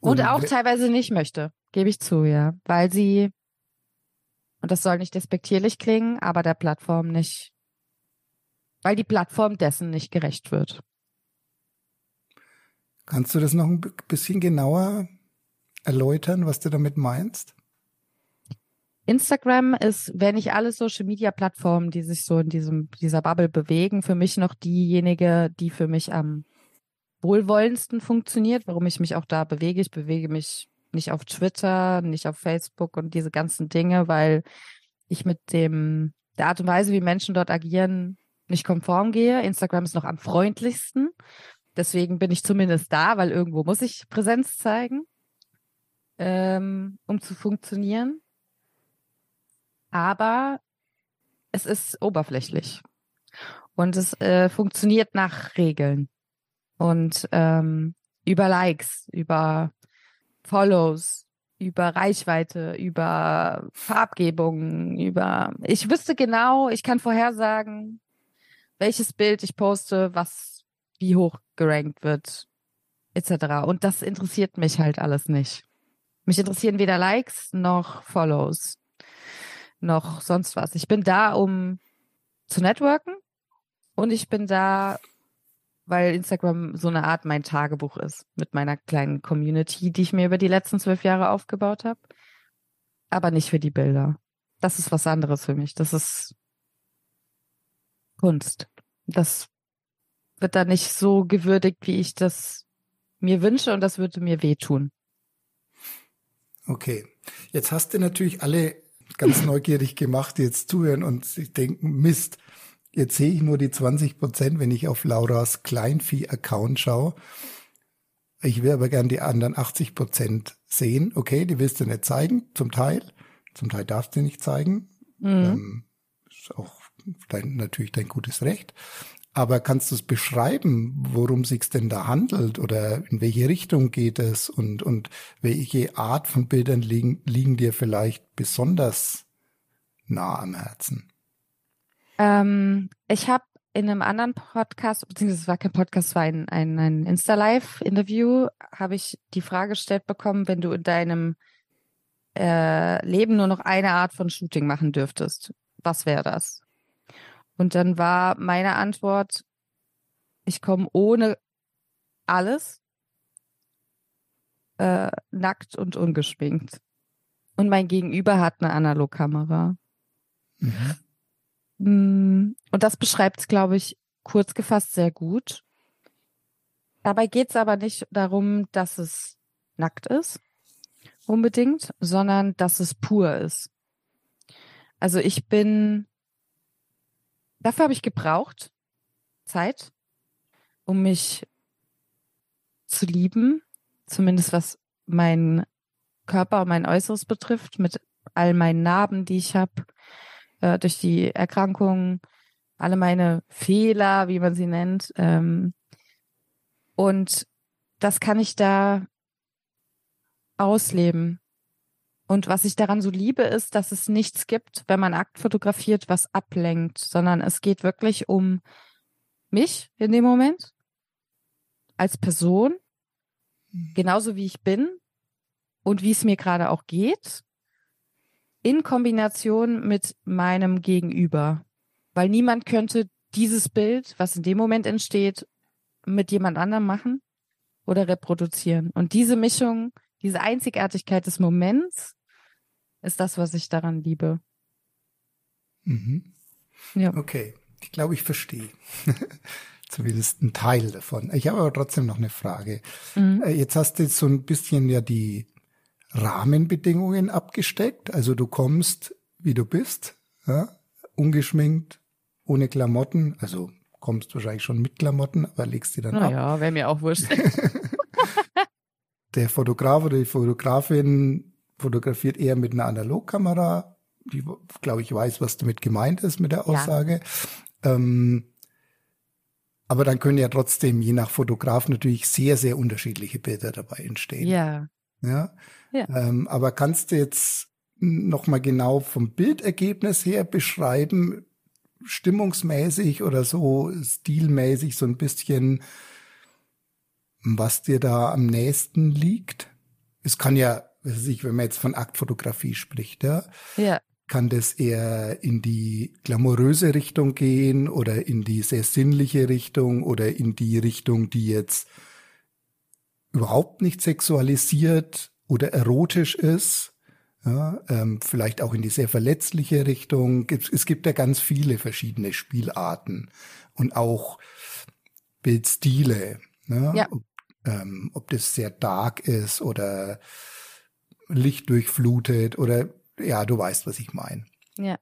Und, und auch teilweise nicht möchte, gebe ich zu, ja, weil sie, und das soll nicht despektierlich klingen, aber der Plattform nicht weil die Plattform dessen nicht gerecht wird. Kannst du das noch ein bisschen genauer erläutern, was du damit meinst? Instagram ist, wenn nicht alle Social Media Plattformen, die sich so in diesem, dieser Bubble bewegen, für mich noch diejenige, die für mich am wohlwollendsten funktioniert, warum ich mich auch da bewege. Ich bewege mich nicht auf Twitter, nicht auf Facebook und diese ganzen Dinge, weil ich mit dem, der Art und Weise, wie Menschen dort agieren, nicht konform gehe. Instagram ist noch am freundlichsten. Deswegen bin ich zumindest da, weil irgendwo muss ich Präsenz zeigen, ähm, um zu funktionieren. Aber es ist oberflächlich und es äh, funktioniert nach Regeln und ähm, über Likes, über Follows, über Reichweite, über Farbgebung, über ich wüsste genau, ich kann vorhersagen, welches Bild ich poste, was wie hoch gerankt wird, etc. Und das interessiert mich halt alles nicht. Mich interessieren weder Likes noch Follows noch sonst was. Ich bin da, um zu networken und ich bin da, weil Instagram so eine Art mein Tagebuch ist mit meiner kleinen Community, die ich mir über die letzten zwölf Jahre aufgebaut habe. Aber nicht für die Bilder. Das ist was anderes für mich. Das ist Kunst. Das wird da nicht so gewürdigt, wie ich das mir wünsche und das würde mir wehtun. Okay. Jetzt hast du natürlich alle ganz neugierig gemacht, die jetzt zuhören und sich denken, Mist, jetzt sehe ich nur die 20 Prozent, wenn ich auf Lauras Kleinvieh-Account schaue. Ich will aber gern die anderen 80 Prozent sehen. Okay, die willst du nicht zeigen, zum Teil. Zum Teil darfst du nicht zeigen. Mhm. Ähm, ist auch dein, natürlich dein gutes Recht. Aber kannst du es beschreiben, worum sich's denn da handelt oder in welche Richtung geht es und, und welche Art von Bildern liegen, liegen dir vielleicht besonders nah am Herzen? Ähm, ich habe in einem anderen Podcast, beziehungsweise es war kein Podcast, es war ein, ein, ein Insta-Live-Interview, habe ich die Frage gestellt bekommen, wenn du in deinem äh, Leben nur noch eine Art von Shooting machen dürftest, was wäre das? Und dann war meine Antwort, ich komme ohne alles äh, nackt und ungeschminkt. Und mein Gegenüber hat eine Analogkamera. Mhm. Mm, und das beschreibt es, glaube ich, kurz gefasst sehr gut. Dabei geht es aber nicht darum, dass es nackt ist, unbedingt, sondern dass es pur ist. Also ich bin Dafür habe ich gebraucht Zeit, um mich zu lieben, zumindest was mein Körper und mein Äußeres betrifft, mit all meinen Narben, die ich habe, äh, durch die Erkrankungen, alle meine Fehler, wie man sie nennt. Ähm, und das kann ich da ausleben. Und was ich daran so liebe, ist, dass es nichts gibt, wenn man Akt fotografiert, was ablenkt, sondern es geht wirklich um mich in dem Moment als Person, mhm. genauso wie ich bin und wie es mir gerade auch geht, in Kombination mit meinem Gegenüber. Weil niemand könnte dieses Bild, was in dem Moment entsteht, mit jemand anderem machen oder reproduzieren. Und diese Mischung, diese Einzigartigkeit des Moments ist das, was ich daran liebe. Mhm. Ja. Okay, ich glaube, ich verstehe. (laughs) Zumindest ein Teil davon. Ich habe aber trotzdem noch eine Frage. Mhm. Äh, jetzt hast du so ein bisschen ja die Rahmenbedingungen abgesteckt. Also du kommst, wie du bist, ja? ungeschminkt, ohne Klamotten. Also kommst wahrscheinlich schon mit Klamotten, aber legst die dann Na ab. Ja, wäre mir auch wurscht. (laughs) Der Fotograf oder die Fotografin fotografiert eher mit einer Analogkamera, die, glaube ich, weiß, was damit gemeint ist mit der Aussage. Ja. Ähm, aber dann können ja trotzdem je nach Fotograf natürlich sehr, sehr unterschiedliche Bilder dabei entstehen. Ja. Ja. Ja. Ähm, aber kannst du jetzt nochmal genau vom Bildergebnis her beschreiben, stimmungsmäßig oder so stilmäßig so ein bisschen, was dir da am nächsten liegt? Es kann ja, wenn man jetzt von Aktfotografie spricht, ja, ja kann das eher in die glamouröse Richtung gehen oder in die sehr sinnliche Richtung oder in die Richtung, die jetzt überhaupt nicht sexualisiert oder erotisch ist. Ja, ähm, vielleicht auch in die sehr verletzliche Richtung. Es gibt ja ganz viele verschiedene Spielarten und auch Bildstile. Ne? Ja. Ob, ähm, ob das sehr dark ist oder lichtdurchflutet oder ja, du weißt, was ich meine. Ja.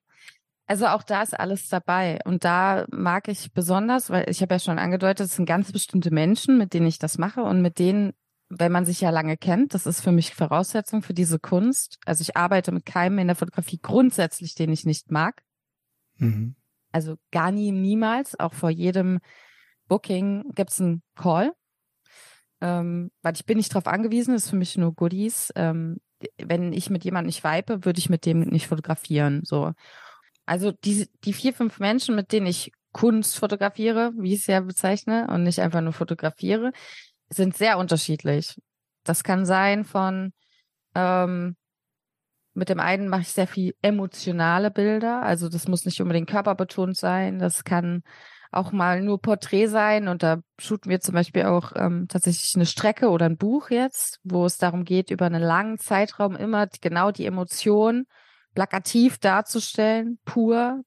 Also auch da ist alles dabei. Und da mag ich besonders, weil ich habe ja schon angedeutet, es sind ganz bestimmte Menschen, mit denen ich das mache und mit denen, wenn man sich ja lange kennt, das ist für mich Voraussetzung für diese Kunst. Also ich arbeite mit keinem in der Fotografie grundsätzlich, den ich nicht mag. Mhm. Also gar nie, niemals. Auch vor jedem Booking gibt's einen Call. Ähm, weil ich bin nicht darauf angewiesen, das ist für mich nur Goodies. Ähm, wenn ich mit jemandem nicht weipe, würde ich mit dem nicht fotografieren. So. Also die, die vier, fünf Menschen, mit denen ich Kunst fotografiere, wie ich es ja bezeichne, und nicht einfach nur fotografiere, sind sehr unterschiedlich. Das kann sein von ähm, mit dem einen mache ich sehr viel emotionale Bilder, also das muss nicht unbedingt körperbetont sein, das kann auch mal nur Porträt sein und da shooten wir zum Beispiel auch ähm, tatsächlich eine Strecke oder ein Buch jetzt, wo es darum geht, über einen langen Zeitraum immer genau die Emotion plakativ darzustellen, pur,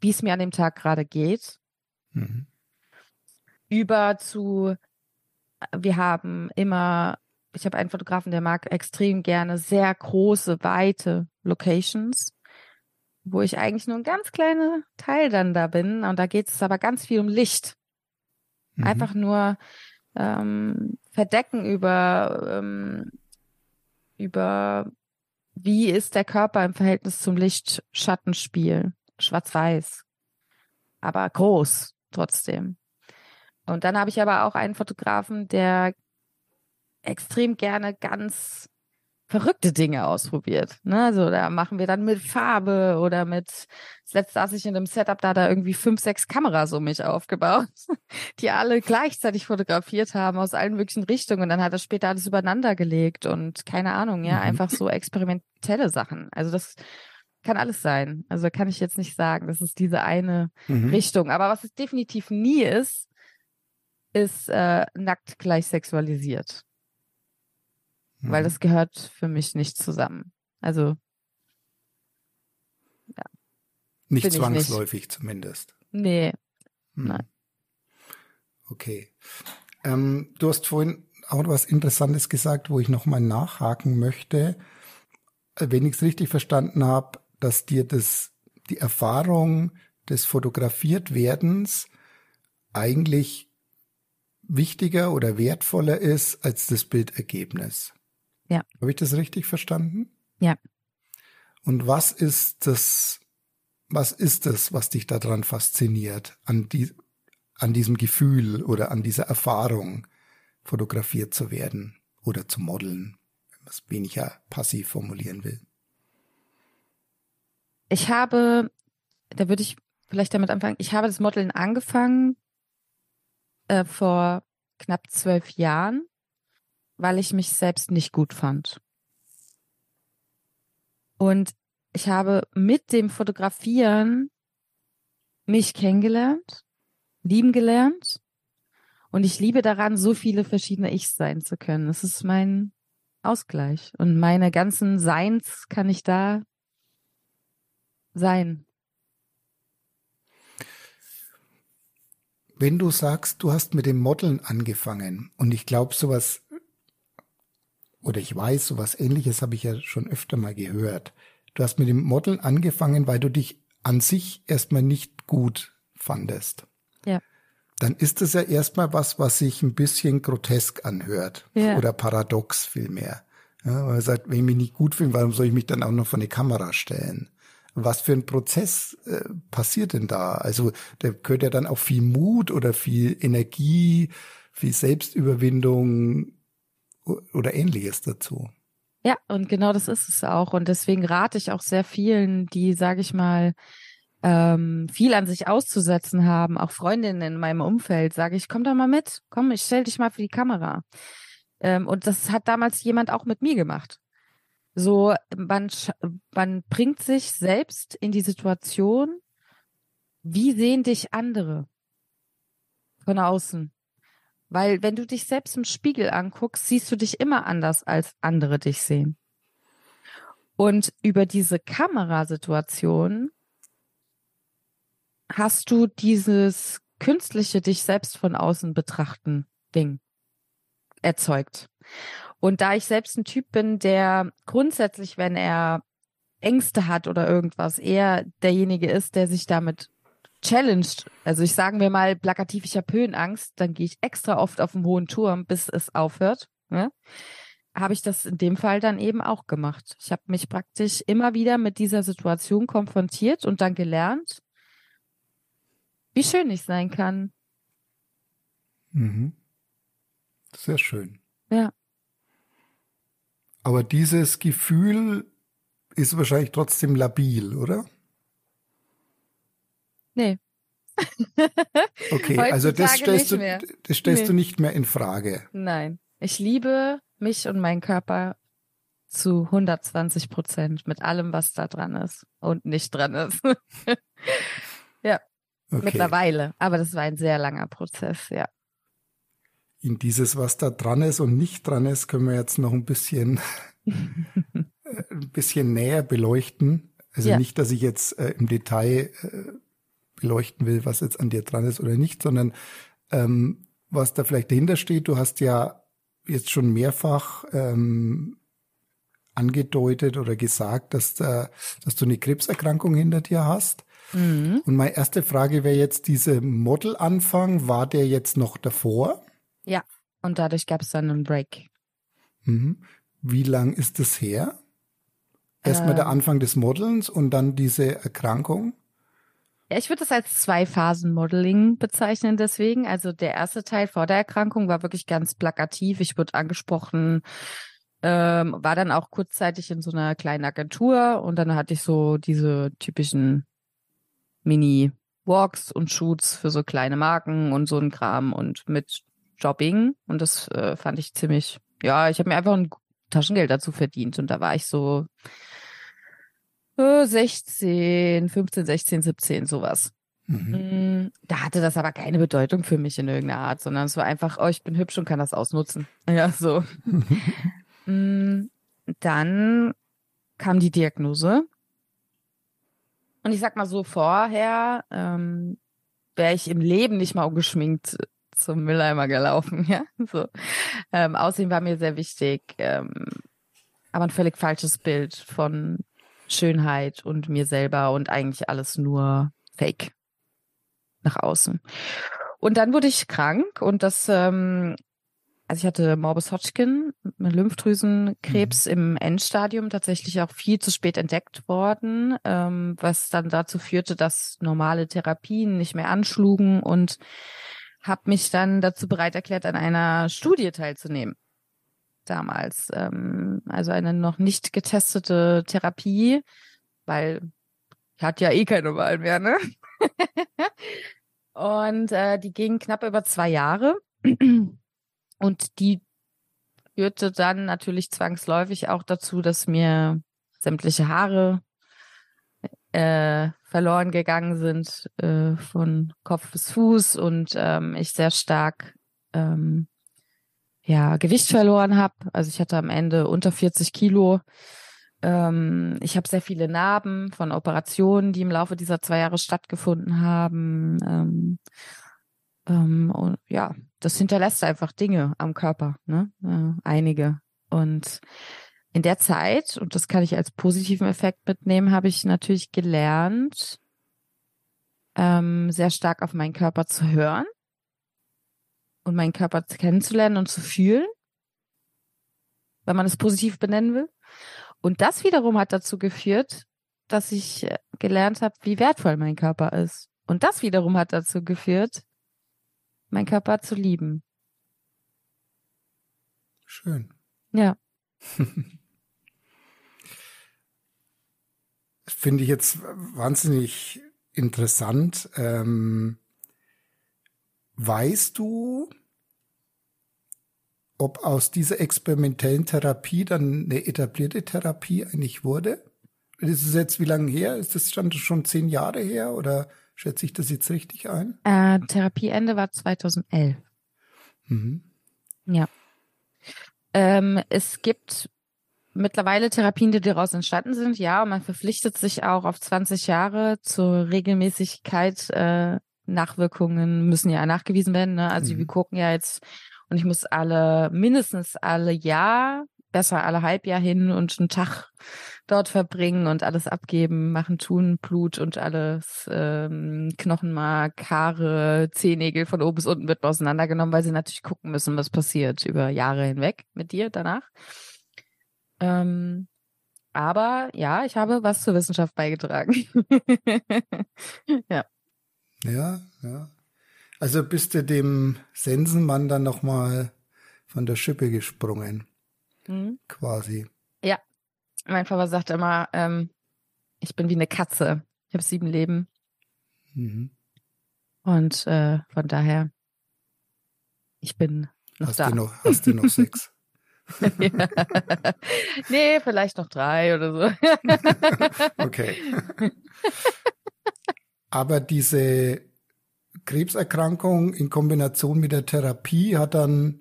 wie es mir an dem Tag gerade geht. Mhm. Über zu, wir haben immer, ich habe einen Fotografen, der mag extrem gerne sehr große, weite Locations wo ich eigentlich nur ein ganz kleiner Teil dann da bin. Und da geht es aber ganz viel um Licht. Mhm. Einfach nur ähm, verdecken über, ähm, über wie ist der Körper im Verhältnis zum Licht-Schattenspiel. Schwarz-Weiß. Aber groß trotzdem. Und dann habe ich aber auch einen Fotografen, der extrem gerne ganz verrückte Dinge ausprobiert. Ne? Also da machen wir dann mit Farbe oder mit, zuletzt saß ich in einem Setup, da da irgendwie fünf, sechs Kameras um mich aufgebaut, (laughs) die alle gleichzeitig fotografiert haben aus allen möglichen Richtungen. Und dann hat er später alles übereinander gelegt und keine Ahnung, ja, mhm. einfach so experimentelle Sachen. Also das kann alles sein. Also kann ich jetzt nicht sagen, das ist diese eine mhm. Richtung. Aber was es definitiv nie ist, ist äh, nackt gleich sexualisiert mhm. weil das gehört für mich nicht zusammen. Also ja. Nicht zwangsläufig nicht. zumindest. Nee. Hm. Nein. Okay. Ähm, du hast vorhin auch was Interessantes gesagt, wo ich nochmal nachhaken möchte. Wenn ich es richtig verstanden habe, dass dir das die Erfahrung des Fotografiertwerdens eigentlich wichtiger oder wertvoller ist als das Bildergebnis. Ja. Habe ich das richtig verstanden? Ja. Und was ist das, was ist das, was dich daran fasziniert, an, die, an diesem Gefühl oder an dieser Erfahrung, fotografiert zu werden oder zu modeln, wenn man es weniger passiv formulieren will? Ich habe, da würde ich vielleicht damit anfangen, ich habe das Modeln angefangen äh, vor knapp zwölf Jahren weil ich mich selbst nicht gut fand. Und ich habe mit dem Fotografieren mich kennengelernt, lieben gelernt. Und ich liebe daran, so viele verschiedene Ichs sein zu können. Das ist mein Ausgleich. Und meine ganzen Seins kann ich da sein. Wenn du sagst, du hast mit dem Modeln angefangen und ich glaube, sowas oder ich weiß, sowas ähnliches habe ich ja schon öfter mal gehört. Du hast mit dem Modeln angefangen, weil du dich an sich erstmal nicht gut fandest. Ja. Dann ist es ja erstmal was, was sich ein bisschen grotesk anhört. Ja. Oder paradox vielmehr. Ja, weil er sagt, wenn ich mich nicht gut finde, warum soll ich mich dann auch noch vor eine Kamera stellen? Was für ein Prozess äh, passiert denn da? Also da gehört ja dann auch viel Mut oder viel Energie, viel Selbstüberwindung oder ähnliches dazu. Ja, und genau das ist es auch. Und deswegen rate ich auch sehr vielen, die, sage ich mal, ähm, viel an sich auszusetzen haben, auch Freundinnen in meinem Umfeld, sage ich, komm doch mal mit, komm, ich stell dich mal für die Kamera. Ähm, und das hat damals jemand auch mit mir gemacht. So, man, man bringt sich selbst in die Situation, wie sehen dich andere von außen? Weil wenn du dich selbst im Spiegel anguckst, siehst du dich immer anders, als andere dich sehen. Und über diese Kamerasituation hast du dieses künstliche dich selbst von außen betrachten Ding erzeugt. Und da ich selbst ein Typ bin, der grundsätzlich, wenn er Ängste hat oder irgendwas, eher derjenige ist, der sich damit challenged. Also ich sagen wir mal plakativ, ich habe Höhenangst, dann gehe ich extra oft auf den hohen Turm, bis es aufhört. Ne? Habe ich das in dem Fall dann eben auch gemacht. Ich habe mich praktisch immer wieder mit dieser Situation konfrontiert und dann gelernt, wie schön ich sein kann. Mhm. Sehr schön. Ja. Aber dieses Gefühl ist wahrscheinlich trotzdem labil, oder? Nee. (laughs) okay, also das stellst, du, das stellst nee. du nicht mehr in Frage. Nein. Ich liebe mich und meinen Körper zu 120 Prozent mit allem, was da dran ist und nicht dran ist. (laughs) ja. Okay. Mittlerweile. Aber das war ein sehr langer Prozess, ja. In dieses, was da dran ist und nicht dran ist, können wir jetzt noch ein bisschen, (laughs) ein bisschen näher beleuchten. Also ja. nicht, dass ich jetzt äh, im Detail äh, beleuchten will, was jetzt an dir dran ist oder nicht, sondern ähm, was da vielleicht dahinter steht. Du hast ja jetzt schon mehrfach ähm, angedeutet oder gesagt, dass, da, dass du eine Krebserkrankung hinter dir hast. Mhm. Und meine erste Frage wäre jetzt, diese Modelanfang, war der jetzt noch davor? Ja, und dadurch gab es dann einen Break. Mhm. Wie lang ist das her? Erstmal äh, der Anfang des Modelns und dann diese Erkrankung? Ja, ich würde das als Zwei-Phasen-Modeling bezeichnen deswegen. Also der erste Teil vor der Erkrankung war wirklich ganz plakativ. Ich wurde angesprochen, ähm, war dann auch kurzzeitig in so einer kleinen Agentur und dann hatte ich so diese typischen Mini-Walks und Shoots für so kleine Marken und so ein Kram und mit Jobbing und das äh, fand ich ziemlich, ja, ich habe mir einfach ein Taschengeld dazu verdient und da war ich so 16, 15, 16, 17, sowas. Mhm. Mm, da hatte das aber keine Bedeutung für mich in irgendeiner Art, sondern es war einfach, oh, ich bin hübsch und kann das ausnutzen. (laughs) Ja, so. (laughs) Mm, dann kam die Diagnose. Und ich sag mal so, vorher ähm, wäre ich im Leben nicht mal ungeschminkt zum Mülleimer gelaufen, (laughs) ja. So. Ähm, Aussehen war mir sehr wichtig, ähm, aber ein völlig falsches Bild von Schönheit und mir selber und eigentlich alles nur Fake nach außen. Und dann wurde ich krank und das, ähm, also ich hatte Morbus Hodgkin, Lymphdrüsenkrebs mhm. im Endstadium, tatsächlich auch viel zu spät entdeckt worden, ähm, was dann dazu führte, dass normale Therapien nicht mehr anschlugen und habe mich dann dazu bereit erklärt, an einer Studie teilzunehmen damals. Ähm, also eine noch nicht getestete Therapie, weil ich hatte ja eh keine Wahl mehr, ne? (laughs) und äh, die ging knapp über zwei Jahre. (clears throat) Und die führte dann natürlich zwangsläufig auch dazu, dass mir sämtliche Haare äh, verloren gegangen sind äh, von Kopf bis Fuß und ähm, ich sehr stark ähm, ja, Gewicht verloren habe. Also ich hatte am Ende unter 40 Kilo. Ähm, ich habe sehr viele Narben von Operationen, die im Laufe dieser zwei Jahre stattgefunden haben. Ähm, ähm, und ja, das hinterlässt einfach Dinge am Körper, ne? Äh, einige. Und in der Zeit, und das kann ich als positiven Effekt mitnehmen, habe ich natürlich gelernt, ähm, sehr stark auf meinen Körper zu hören und meinen Körper kennenzulernen und zu fühlen, wenn man es positiv benennen will. Und das wiederum hat dazu geführt, dass ich äh, gelernt habe, wie wertvoll mein Körper ist. Und das wiederum hat dazu geführt, meinen Körper zu lieben. Schön. Ja. (laughs) Finde ich jetzt wahnsinnig interessant. Ähm, weißt du, ob aus dieser experimentellen Therapie dann eine etablierte Therapie eigentlich wurde? Ist es jetzt wie lange her? Ist das schon zehn Jahre her oder schätze ich das jetzt richtig ein? Äh, Therapieende war 2011. Mhm. Ja. Ähm, es gibt mittlerweile Therapien, die daraus entstanden sind, ja, und man verpflichtet sich auch auf 20 Jahre zur Regelmäßigkeit. Äh, Nachwirkungen müssen ja nachgewiesen werden. Ne? Also mhm. wir gucken ja jetzt und ich muss alle, mindestens alle Jahr, besser alle Halbjahr hin und einen Tag dort verbringen und alles abgeben, machen, tun, Blut und alles, ähm, Knochenmark, Haare, Zehennägel von oben bis unten wird auseinandergenommen, weil sie natürlich gucken müssen, was passiert über Jahre hinweg mit dir danach. Ähm, aber ja, ich habe was zur Wissenschaft beigetragen. (laughs) ja. Ja, ja. Also bist du dem Sensenmann dann nochmal von der Schippe gesprungen. Mhm. Quasi. Ja. Mein Papa sagt immer, ähm, ich bin wie eine Katze. Ich habe sieben Leben. Mhm. Und äh, von daher, ich bin noch hast da. Du noch, hast du noch (laughs) sechs? (laughs) ja. Nee, vielleicht noch drei oder so. (laughs) okay. Aber diese Krebserkrankung in Kombination mit der Therapie hat dann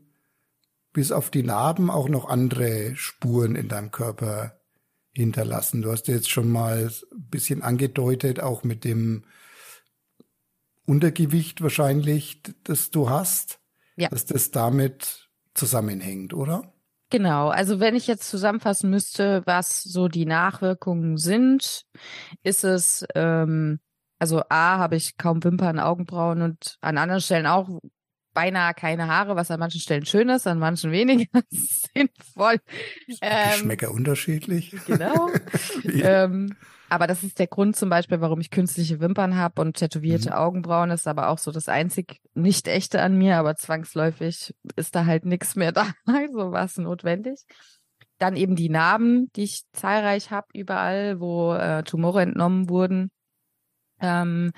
bis auf die Narben auch noch andere Spuren in deinem Körper hinterlassen. Du hast jetzt schon mal ein bisschen angedeutet, auch mit dem Untergewicht wahrscheinlich, das du hast, ja. dass das damit zusammenhängt, oder? Genau, also wenn ich jetzt zusammenfassen müsste, was so die Nachwirkungen sind, ist es ähm, also A, habe ich kaum Wimpern, Augenbrauen und an anderen Stellen auch beinahe keine Haare, was an manchen Stellen schön ist, an manchen weniger (laughs) sinnvoll. Ähm, Geschmäcker unterschiedlich. Genau. (laughs) ähm, aber das ist der Grund zum Beispiel, warum ich künstliche Wimpern habe und tätowierte mhm. Augenbrauen. Das ist aber auch so das einzig nicht echte an mir, aber zwangsläufig ist da halt nichts mehr (laughs) da. Also war es notwendig. Dann eben die Narben, die ich zahlreich habe überall, wo äh, Tumore entnommen wurden. Ähm,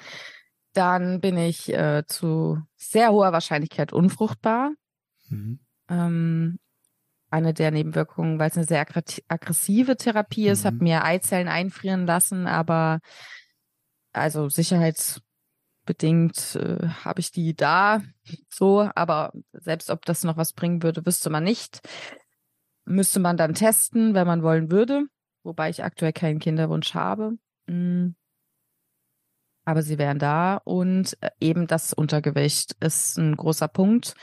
dann bin ich äh, zu sehr hoher Wahrscheinlichkeit unfruchtbar. Mhm. Ähm, eine der Nebenwirkungen, weil es eine sehr aggressive Therapie ist, mhm. habe mir Eizellen einfrieren lassen, aber also sicherheitsbedingt äh, habe ich die da so, aber selbst ob das noch was bringen würde, wüsste man nicht. Müsste man dann testen, wenn man wollen würde, wobei ich aktuell keinen Kinderwunsch habe. Mhm aber sie wären da und äh, eben das Untergewicht ist ein großer Punkt,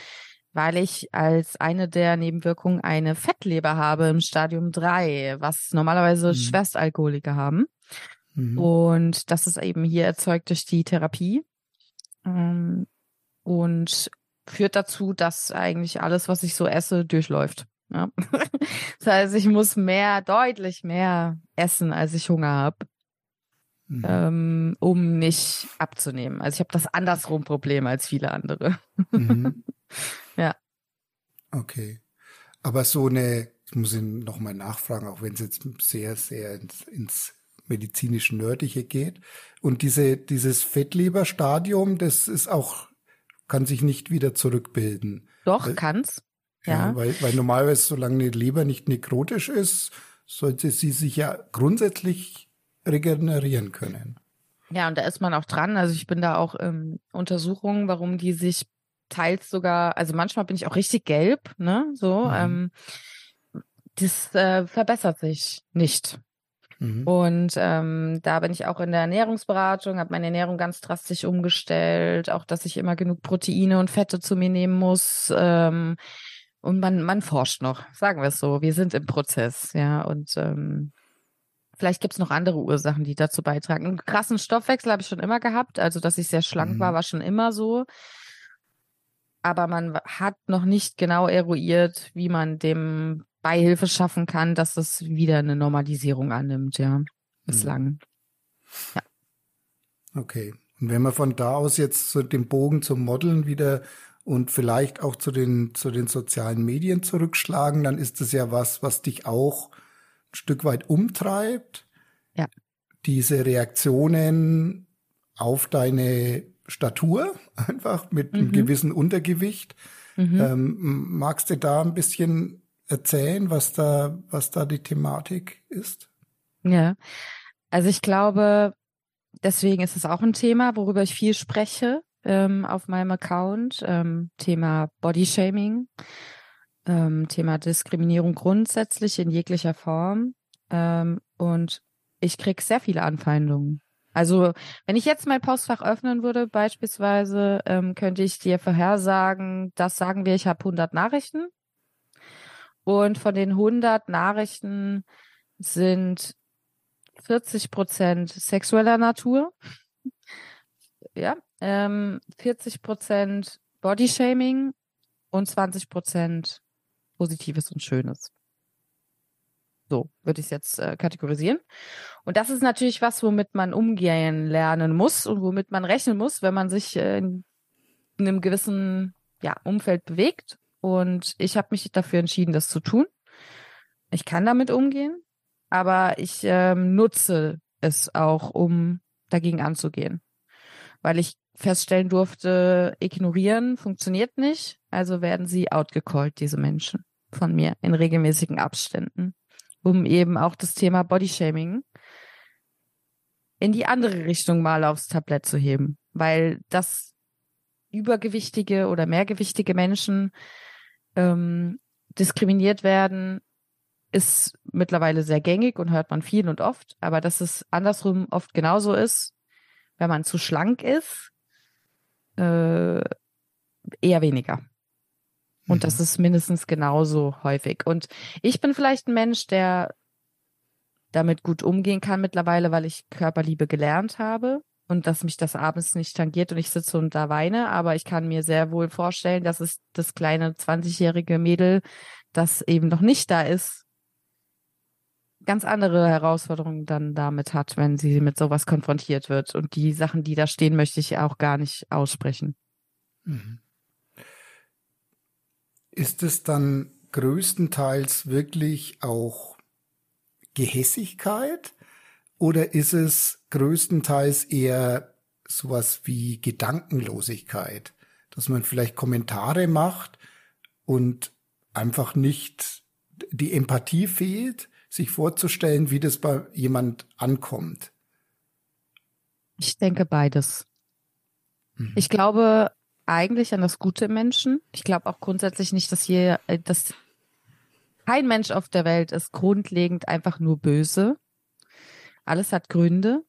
weil ich als eine der Nebenwirkungen eine Fettleber habe im Stadium 3, was normalerweise mhm. Schwerstalkoholiker haben. Mhm. Und das ist eben hier erzeugt durch die Therapie ähm, und führt dazu, dass eigentlich alles, was ich so esse, durchläuft. Ja. (laughs) das heißt, ich muss mehr, deutlich mehr essen, als ich Hunger habe mhm. ähm, um nicht abzunehmen. Also ich habe das andersrum Problem als viele andere. Mhm. (laughs) Okay. Aber so eine, ich muss ihn nochmal nachfragen, auch wenn es jetzt sehr, sehr ins, ins medizinisch Nördliche geht. Und diese, dieses Fettleberstadium, das ist auch, kann sich nicht wieder zurückbilden. Doch, weil, kann's. Ja. ja. weil, weil normalerweise, solange eine Leber nicht nekrotisch ist, sollte sie sich ja grundsätzlich regenerieren können. Ja, und da ist man auch dran. Also ich bin da auch ähm, Untersuchungen, warum die sich teils sogar, also manchmal bin ich auch richtig gelb, ne? So, mhm. ähm, das äh, verbessert sich nicht. Mhm. Und ähm, da bin ich auch in der Ernährungsberatung, habe meine Ernährung ganz drastisch umgestellt, auch dass ich immer genug Proteine und Fette zu mir nehmen muss. Ähm, und man, man forscht noch, sagen wir es so. Wir sind im Prozess, ja. Und ähm, Vielleicht gibt's noch andere Ursachen, die dazu beitragen. Einen krassen Stoffwechsel habe ich schon immer gehabt. Also, dass ich sehr schlank mhm. war, war schon immer so. Aber man hat noch nicht genau eruiert, wie man dem Beihilfe schaffen kann, dass es wieder eine Normalisierung annimmt, ja. Bislang. Ja. Okay. Und wenn wir von da aus jetzt so den Bogen zum Modeln wieder und vielleicht auch zu den, zu den sozialen Medien zurückschlagen, dann ist es ja was, was dich auch ein Stück weit umtreibt. Ja. Diese Reaktionen auf deine Statur, (laughs) einfach mit mhm. einem gewissen Untergewicht. Mhm. Ähm, magst du da ein bisschen erzählen, was da, was da die Thematik ist? Ja, also ich glaube, deswegen ist es auch ein Thema, worüber ich viel spreche ähm, auf meinem Account. Ähm, Thema Bodyshaming, ähm, Thema Diskriminierung grundsätzlich in jeglicher Form. Ähm, und ich krieg sehr viele Anfeindungen. Also wenn ich jetzt mein Postfach öffnen würde, beispielsweise, ähm, könnte ich dir vorhersagen, das sagen wir, ich habe 100 Nachrichten. Und von den 100 Nachrichten sind 40 Prozent sexueller Natur. (laughs) Ja, ähm, 40 Prozent Bodyshaming und 20 Prozent Positives und Schönes. So würde ich es jetzt äh, kategorisieren. Und das ist natürlich was, womit man umgehen lernen muss und womit man rechnen muss, wenn man sich äh, in einem gewissen ja, Umfeld bewegt. Und ich habe mich dafür entschieden, das zu tun. Ich kann damit umgehen, aber ich ähm, nutze es auch, um dagegen anzugehen. Weil ich feststellen durfte, ignorieren funktioniert nicht. Also werden sie outgecallt, diese Menschen von mir in regelmäßigen Abständen, um eben auch das Thema Bodyshaming in die andere Richtung mal aufs Tablett zu heben, weil das übergewichtige oder mehrgewichtige Menschen ähm, diskriminiert werden, ist mittlerweile sehr gängig und hört man viel und oft, aber dass es andersrum oft genauso ist, wenn man zu schlank ist, äh, eher weniger. Und mhm. das ist mindestens genauso häufig. Und ich bin vielleicht ein Mensch, der damit gut umgehen kann mittlerweile, weil ich Körperliebe gelernt habe und dass mich das abends nicht tangiert und ich sitze und da weine. Aber ich kann mir sehr wohl vorstellen, dass es das kleine 20-jährige Mädel, das eben noch nicht da ist, ganz andere Herausforderungen dann damit hat, wenn sie mit sowas konfrontiert wird. Und die Sachen, die da stehen, möchte ich auch gar nicht aussprechen. Mhm. Ist es dann größtenteils wirklich auch Gehässigkeit oder ist es größtenteils eher sowas wie Gedankenlosigkeit, dass man vielleicht Kommentare macht und einfach nicht die Empathie fehlt, sich vorzustellen, wie das bei jemand ankommt? Ich denke beides. Mhm. Ich glaube eigentlich an das Gute Menschen. Ich glaube auch grundsätzlich nicht, dass hier, äh, dass kein Mensch auf der Welt ist grundlegend einfach nur böse. Alles hat Gründe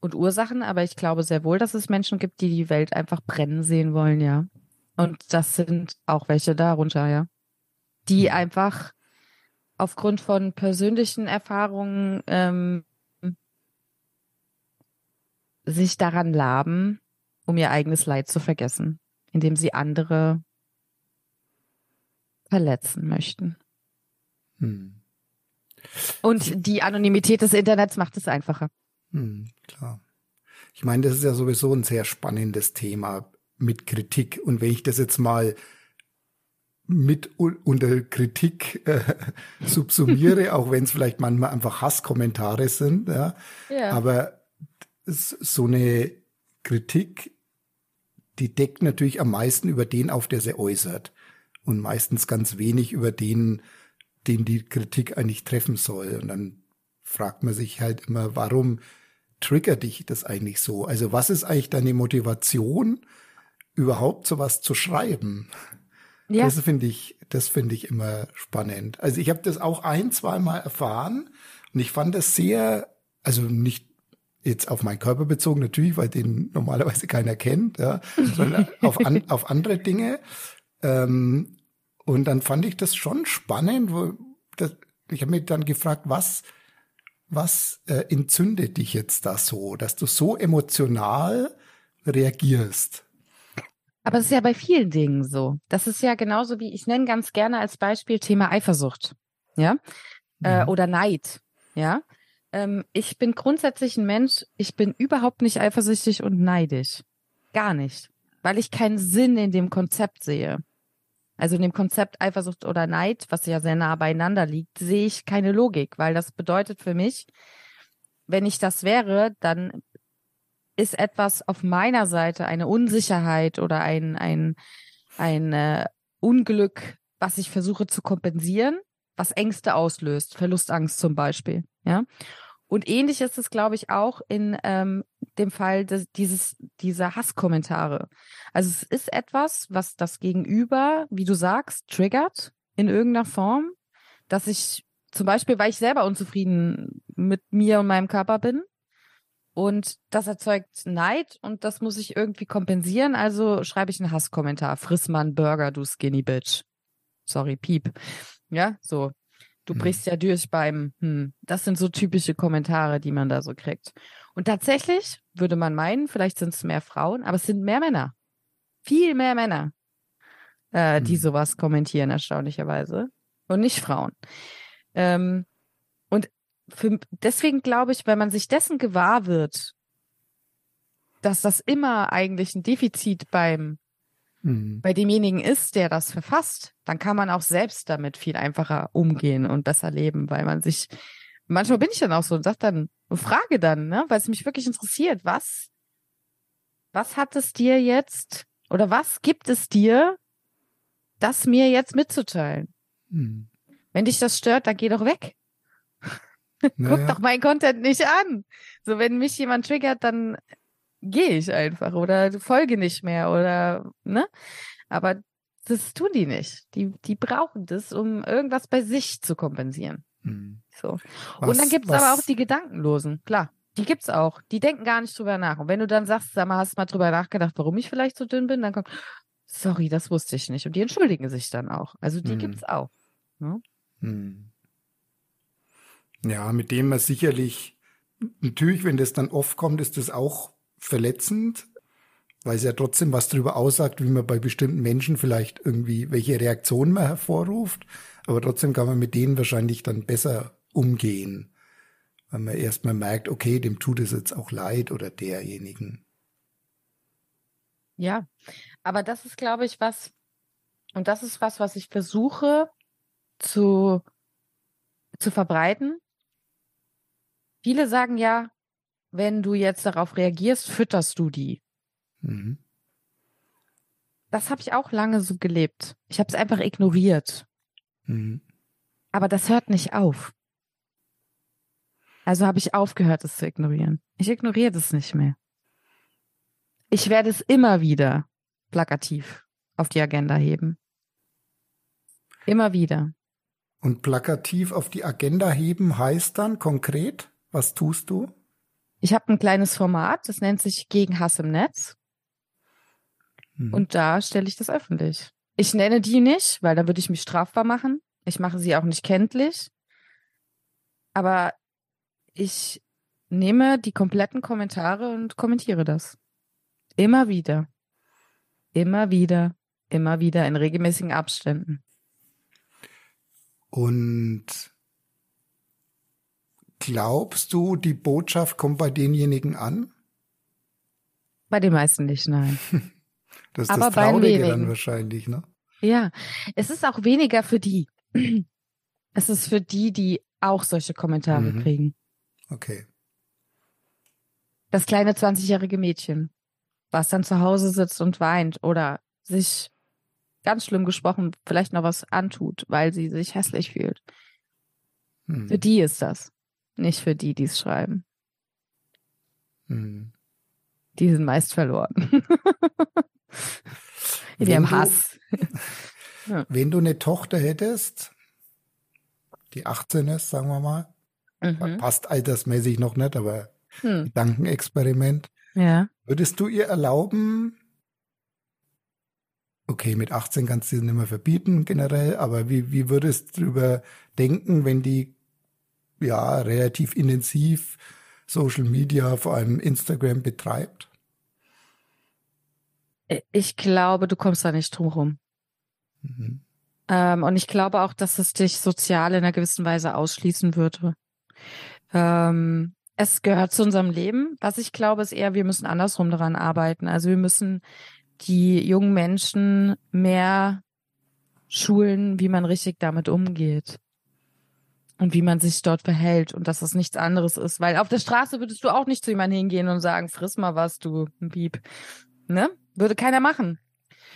und Ursachen, aber ich glaube sehr wohl, dass es Menschen gibt, die die Welt einfach brennen sehen wollen, ja. Und das sind auch welche darunter, ja. Die mhm. einfach aufgrund von persönlichen Erfahrungen ähm, sich daran laben, um ihr eigenes Leid zu vergessen, indem sie andere verletzen möchten. Hm. Und die Anonymität des Internets macht es einfacher. Hm, klar. Ich meine, das ist ja sowieso ein sehr spannendes Thema mit Kritik. Und wenn ich das jetzt mal mit unter Kritik äh, (laughs) subsumiere, (laughs) auch wenn es vielleicht manchmal einfach Hasskommentare sind. Ja. ja. Aber so eine Kritik, die deckt natürlich am meisten über den auf, der sie äußert. Und meistens ganz wenig über den, den die Kritik eigentlich treffen soll. Und dann fragt man sich halt immer, warum triggert dich das eigentlich so? Also was ist eigentlich deine Motivation, überhaupt sowas zu schreiben? Ja. Das finde ich, das finde ich immer spannend. Also ich habe das auch ein, zwei Mal erfahren und ich fand das sehr, also nicht jetzt auf meinen Körper bezogen natürlich, weil den normalerweise keiner kennt, ja, (laughs) sondern auf, an, auf andere Dinge. Ähm, und dann fand ich das schon spannend, wo das, ich habe mich dann gefragt, was was äh, entzündet dich jetzt da so, dass du so emotional reagierst? Aber es ist ja bei vielen Dingen so. Das ist ja genauso wie, ich nenne ganz gerne als Beispiel Thema Eifersucht. Ja. Äh, mhm. oder Neid. Ja. Ähm, ich bin grundsätzlich ein Mensch, ich bin überhaupt nicht eifersüchtig und neidisch. Gar nicht. Weil ich keinen Sinn in dem Konzept sehe. Also in dem Konzept Eifersucht oder Neid, was ja sehr nah beieinander liegt, sehe ich keine Logik, weil das bedeutet für mich, wenn ich das wäre, dann ist etwas auf meiner Seite eine Unsicherheit oder ein, ein, ein äh, Unglück, was ich versuche zu kompensieren, was Ängste auslöst, Verlustangst zum Beispiel, ja. Und ähnlich ist es, glaube ich, auch in ähm, dem Fall des, dieses, dieser Hasskommentare. Also es ist etwas, was das Gegenüber, wie du sagst, triggert in irgendeiner Form, dass ich zum Beispiel, weil ich selber unzufrieden mit mir und meinem Körper bin, und das erzeugt Neid und das muss ich irgendwie kompensieren. Also schreibe ich einen Hasskommentar. Friss mal einen Burger, du Skinny Bitch. Sorry, Piep. Ja, so. Du hm. brichst ja durch beim, hm. Das sind so typische Kommentare, die man da so kriegt. Und tatsächlich würde man meinen, vielleicht sind es mehr Frauen, aber es sind mehr Männer. Viel mehr Männer, äh, die sowas kommentieren, erstaunlicherweise. Und nicht Frauen. Ähm, und für, deswegen glaube ich, wenn man sich dessen gewahr wird, dass das immer eigentlich ein Defizit beim mhm. bei demjenigen ist, der das verfasst, dann kann man auch selbst damit viel einfacher umgehen und besser leben, weil man sich manchmal bin ich dann auch so und sag dann und frage dann, ne, weil es mich wirklich interessiert, was was hat es dir jetzt oder was gibt es dir, das mir jetzt mitzuteilen? Mhm. Wenn dich das stört, dann geh doch weg. Naja. (laughs) Guck doch mein Content nicht an. So, wenn mich jemand triggert, dann gehe ich einfach oder folge nicht mehr oder, ne? Aber das tun die nicht. Die, die brauchen das, um irgendwas bei sich zu kompensieren. Hm. So. Was, und dann gibt es aber auch die Gedankenlosen, klar. Die gibt's auch. Die denken gar nicht drüber nach. Und wenn du dann sagst, sag mal, hast du mal drüber nachgedacht, warum ich vielleicht so dünn bin, dann kommt, sorry, das wusste ich nicht. Und die entschuldigen sich dann auch. Also die hm. gibt's auch. Ne? Hm. Ja, mit dem man sicherlich, natürlich, wenn das dann oft kommt, ist das auch verletzend, weil es ja trotzdem was darüber aussagt, wie man bei bestimmten Menschen vielleicht irgendwie, welche Reaktionen man hervorruft. Aber trotzdem kann man mit denen wahrscheinlich dann besser umgehen, weil man erstmal merkt, okay, dem tut es jetzt auch leid oder derjenigen. Ja, aber das ist, glaube ich, was, und das ist was, was ich versuche zu, zu verbreiten, Viele sagen ja, wenn du jetzt darauf reagierst, fütterst du die. Mhm. Das habe ich auch lange so gelebt. Ich habe es einfach ignoriert. Mhm. Aber das hört nicht auf. Also habe ich aufgehört, es zu ignorieren. Ich ignoriere das nicht mehr. Ich werde es immer wieder plakativ auf die Agenda heben. Immer wieder. Und plakativ auf die Agenda heben heißt dann konkret? Was tust du? Ich habe ein kleines Format, das nennt sich Gegen Hass im Netz. Hm. Und da stelle ich das öffentlich. Ich nenne die nicht, weil da würde ich mich strafbar machen. Ich mache sie auch nicht kenntlich. Aber ich nehme die kompletten Kommentare und kommentiere das. Immer wieder. Immer wieder. Immer wieder in regelmäßigen Abständen. Und Glaubst du, die Botschaft kommt bei denjenigen an? Bei den meisten nicht, nein. (laughs) das ist Aber das Traurige dann wahrscheinlich, ne? Ja, es ist auch weniger für die. (clears throat) Es ist für die, die auch solche Kommentare mhm. kriegen. Okay. Das kleine 20-jährige Mädchen, was dann zu Hause sitzt und weint oder sich ganz schlimm gesprochen vielleicht noch was antut, weil sie sich hässlich fühlt. Hm. Für die ist das. Nicht für die, die es schreiben. Hm. Die sind meist verloren. (laughs) In ihrem Hass. (laughs) ja. Wenn du eine Tochter hättest, die 18 ist, sagen wir mal, mhm. passt altersmäßig noch nicht, aber hm. Gedankenexperiment. Ja. Würdest du ihr erlauben, okay, mit 18 kannst du sie nicht mehr verbieten generell, aber wie, wie würdest du darüber denken, wenn die ja relativ intensiv Social Media, vor allem Instagram betreibt? Ich glaube, du kommst da nicht drum rum. Mhm. Ähm, und ich glaube auch, dass es dich sozial in einer gewissen Weise ausschließen würde. Ähm, es gehört zu unserem Leben. Was ich glaube, ist eher, wir müssen andersrum daran arbeiten. Also wir müssen die jungen Menschen mehr schulen, wie man richtig damit umgeht und wie man sich dort verhält und dass das nichts anderes ist. Weil auf der Straße würdest du auch nicht zu jemandem hingehen und sagen, friss mal was, du Piep. Ne? Würde keiner machen.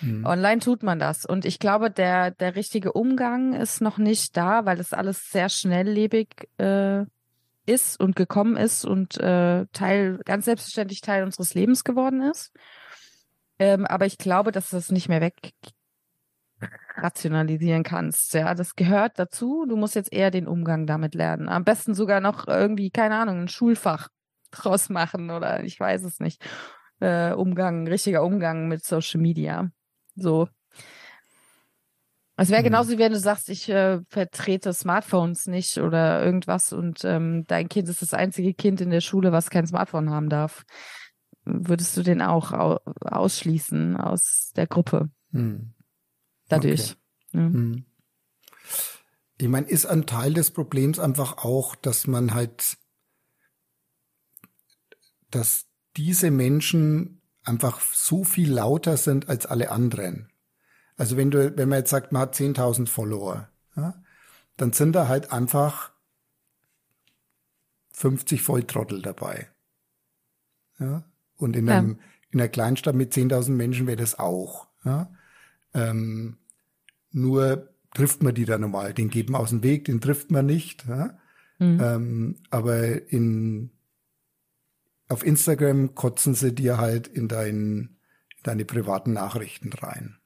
Mhm. Online tut man das. Und ich glaube, der, der richtige Umgang ist noch nicht da, weil das alles sehr schnelllebig äh, ist und gekommen ist und äh, Teil, ganz selbstverständlich Teil unseres Lebens geworden ist. Ähm, aber ich glaube, dass das nicht mehr weg rationalisieren kannst. Ja, das gehört dazu. Du musst jetzt eher den Umgang damit lernen. Am besten sogar noch irgendwie, keine Ahnung, ein Schulfach (laughs) draus machen oder ich weiß es nicht. Äh, Umgang, richtiger Umgang mit Social Media. So. Es wäre mhm. genauso, wie wenn du sagst, ich äh, vertrete Smartphones nicht oder irgendwas und ähm, dein Kind ist das einzige Kind in der Schule, was kein Smartphone haben darf. Würdest du den auch au ausschließen aus der Gruppe? Mhm dadurch. Okay. Ja. Hm. Ich meine, ist ein Teil des Problems einfach auch, dass man halt, dass diese Menschen einfach so viel lauter sind als alle anderen. Also wenn du, wenn man jetzt sagt, man hat 10.000 Follower, ja, dann sind da halt einfach 50 Volltrottel dabei. Ja, und in, einem, in einer Kleinstadt mit 10.000 Menschen wäre das auch. Ja. Ähm, nur trifft man die da normal. Den man aus dem Weg, den trifft man nicht. Ja? Mhm. Ähm, aber in, auf Instagram kotzen sie dir halt in, dein, in deine privaten Nachrichten rein.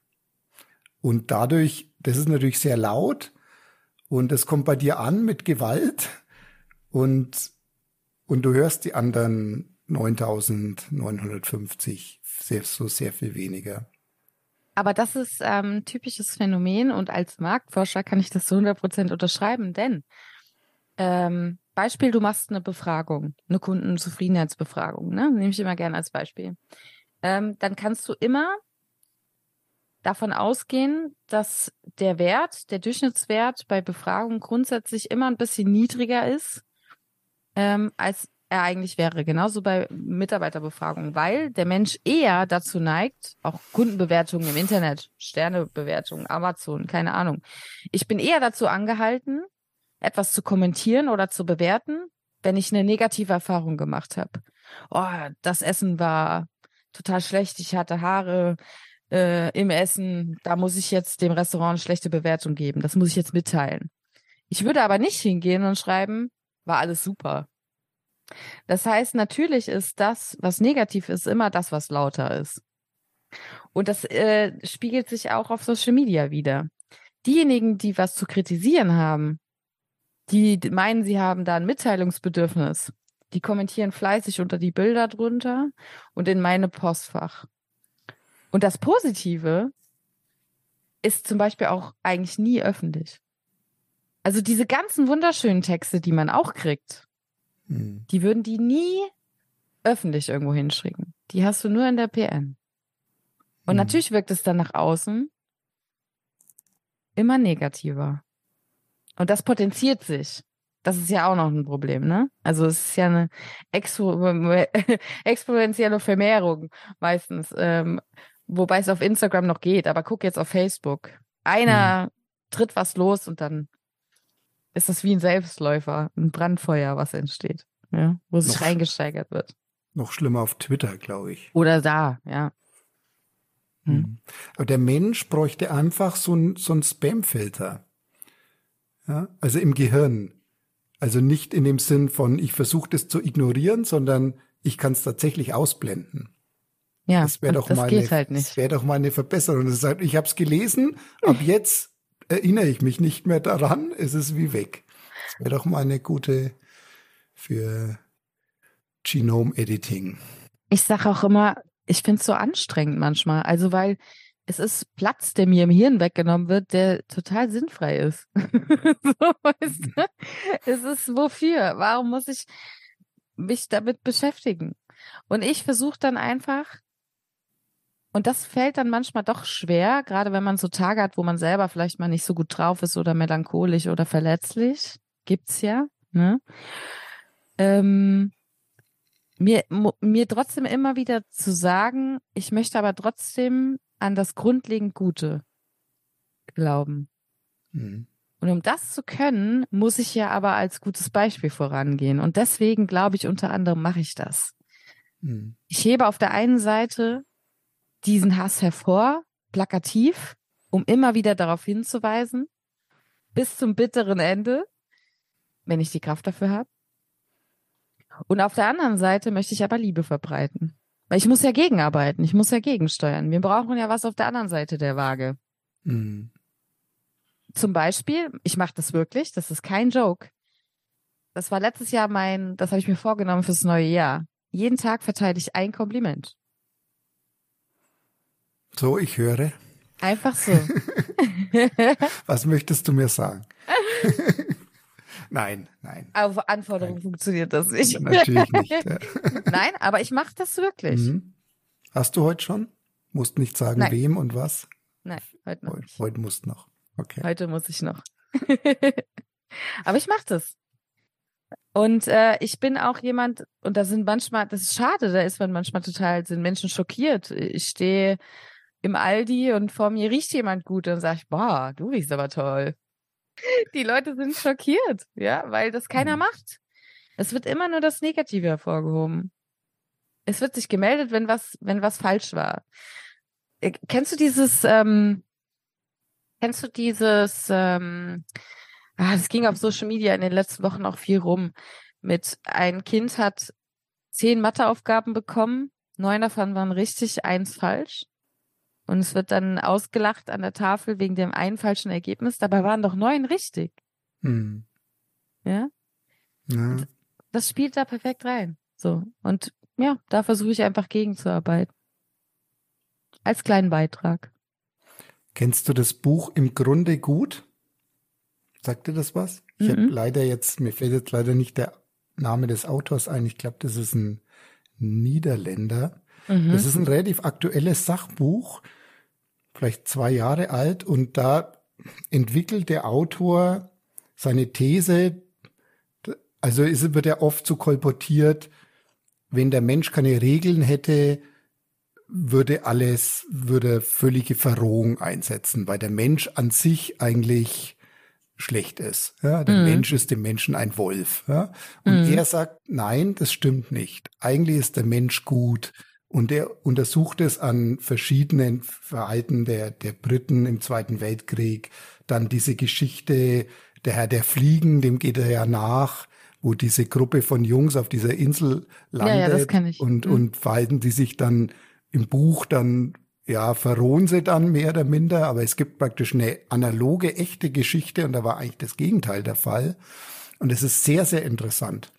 Und dadurch, das ist natürlich sehr laut und es kommt bei dir an mit Gewalt und, und du hörst die anderen 9950 sehr, so sehr viel weniger. Aber das ist ähm, typisches Phänomen und als Marktforscher kann ich das zu 100 Prozent unterschreiben, denn ähm, Beispiel, du machst eine Befragung, eine Kundenzufriedenheitsbefragung, ne? nehme ich immer gerne als Beispiel. Ähm, dann kannst du immer davon ausgehen, dass der Wert, der Durchschnittswert bei Befragungen grundsätzlich immer ein bisschen niedriger ist ähm, als er eigentlich wäre. Genauso bei Mitarbeiterbefragungen, weil der Mensch eher dazu neigt, auch Kundenbewertungen im Internet, Sternebewertungen, Amazon, keine Ahnung. Ich bin eher dazu angehalten, etwas zu kommentieren oder zu bewerten, wenn ich eine negative Erfahrung gemacht habe. Oh, das Essen war total schlecht, ich hatte Haare äh, im Essen, da muss ich jetzt dem Restaurant eine schlechte Bewertung geben. Das muss ich jetzt mitteilen. Ich würde aber nicht hingehen und schreiben, war alles super. Das heißt, natürlich ist das, was negativ ist, immer das, was lauter ist. Und das äh, spiegelt sich auch auf Social Media wieder. Diejenigen, die was zu kritisieren haben, die meinen, sie haben da ein Mitteilungsbedürfnis, die kommentieren fleißig unter die Bilder drunter und in meine Postfach. Und das Positive ist zum Beispiel auch eigentlich nie öffentlich. Also diese ganzen wunderschönen Texte, die man auch kriegt, hm. Die würden die nie öffentlich irgendwo hinschicken. Die hast du nur in der PN. Und hm. natürlich wirkt es dann nach außen immer negativer. Und das potenziert sich. Das ist ja auch noch ein Problem, ne? Also es ist ja eine Expo (laughs) exponentielle Vermehrung meistens, ähm, wobei es auf Instagram noch geht. Aber guck jetzt auf Facebook. Einer hm. tritt was los und dann ist das wie ein Selbstläufer, ein Brandfeuer, was entsteht, ja, wo sich reingesteigert wird. Noch schlimmer auf Twitter, glaube ich. Oder da, ja. Hm. hm. Aber der Mensch bräuchte einfach so ein, so ein Spam-Filter. Ja, also im Gehirn. Also nicht in dem Sinn von, ich versuche das zu ignorieren, sondern ich kann es tatsächlich ausblenden. Ja, das wäre doch, das mal eine, halt Das wäre doch mal eine Verbesserung. Das heißt, ich habe es gelesen, ab (laughs) jetzt erinnere ich mich nicht mehr daran, ist es wie weg. Das wäre doch mal eine gute für Genome Editing. Ich sage auch immer, ich finde es so anstrengend manchmal. Also weil es ist Platz, der mir im Hirn weggenommen wird, der total sinnfrei ist. (laughs) so, weißt du? Es ist wofür? Warum muss ich mich damit beschäftigen? Und ich versuche dann einfach und das fällt dann manchmal doch schwer, gerade wenn man so Tage hat, wo man selber vielleicht mal nicht so gut drauf ist oder melancholisch oder verletzlich. Gibt's ja, ne? ähm, mir, mir trotzdem immer wieder zu sagen, ich möchte aber trotzdem an das grundlegend Gute glauben. Mhm. Und um das zu können, muss ich ja aber als gutes Beispiel vorangehen. Und deswegen glaube ich, unter anderem mache ich das. Mhm. Ich hebe auf der einen Seite diesen Hass hervor, plakativ, um immer wieder darauf hinzuweisen, bis zum bitteren Ende, wenn ich die Kraft dafür habe. Und auf der anderen Seite möchte ich aber Liebe verbreiten. Weil ich muss ja gegenarbeiten, ich muss ja gegensteuern. Wir brauchen ja was auf der anderen Seite der Waage. Mhm. Zum Beispiel, ich mache das wirklich, das ist kein Joke. Das war letztes Jahr mein, das habe ich mir vorgenommen fürs neue Jahr. Jeden Tag verteile ich ein Kompliment. So, ich höre. Einfach so. (laughs) Was möchtest du mir sagen? (laughs) nein, nein. Auf Anforderungen nein. funktioniert das nicht. Natürlich nicht. Ja. (laughs) Nein, aber ich mache das wirklich. Mhm. Hast du heute schon? Musst nicht sagen, nein. wem und was? Nein, heute noch. Heute, heute musst noch. Okay. Heute muss ich noch. aber ich mache das. Und äh, ich bin auch jemand, und da sind manchmal, das ist schade, da ist man manchmal total, sind Menschen schockiert. Ich stehe im Aldi und vor mir riecht jemand gut und sage ich, boah, du riechst aber toll. Die Leute sind (laughs) schockiert, ja, weil das keiner mhm. macht. Es wird immer nur das Negative hervorgehoben. Es wird sich gemeldet, wenn was, wenn was falsch war. Äh, kennst du dieses, ähm, kennst du dieses, ähm, ah, es ging auf Social Media in den letzten Wochen auch viel rum, mit ein Kind hat zehn Matheaufgaben bekommen, neun davon waren richtig, eins falsch. Und es wird dann ausgelacht an der Tafel wegen dem einen falschen Ergebnis. Dabei waren doch neun richtig. Hm. Ja? ja. Das spielt da perfekt rein. So. Und ja, da versuche ich einfach gegenzuarbeiten. Als kleinen Beitrag. Kennst du das Buch im Grunde gut? Sagt dir das was? Ich mhm. habe leider jetzt, mir fällt jetzt leider nicht der Name des Autors ein. Ich glaube, das ist ein Niederländer. Mhm. Das ist ein relativ aktuelles Sachbuch, vielleicht zwei Jahre alt, und da entwickelt der Autor seine These, also ist, wird er oft so kolportiert, wenn der Mensch keine Regeln hätte, würde alles, würde völlige Verrohung einsetzen, weil der Mensch an sich eigentlich schlecht ist. Ja, der mhm. Mensch ist dem Menschen ein Wolf. Ja? Und mhm. er sagt, nein, das stimmt nicht. Eigentlich ist der Mensch gut. Und er untersucht es an verschiedenen Verhalten der, der Briten im Zweiten Weltkrieg. Dann diese Geschichte, der Herr der Fliegen, dem geht er ja nach, wo diese Gruppe von Jungs auf dieser Insel landet ja, ja, und, mhm. und verhalten die sich dann im Buch dann, ja, verrohen sie dann mehr oder minder, aber es gibt praktisch eine analoge, echte Geschichte und da war eigentlich das Gegenteil der Fall. Und es ist sehr, sehr interessant.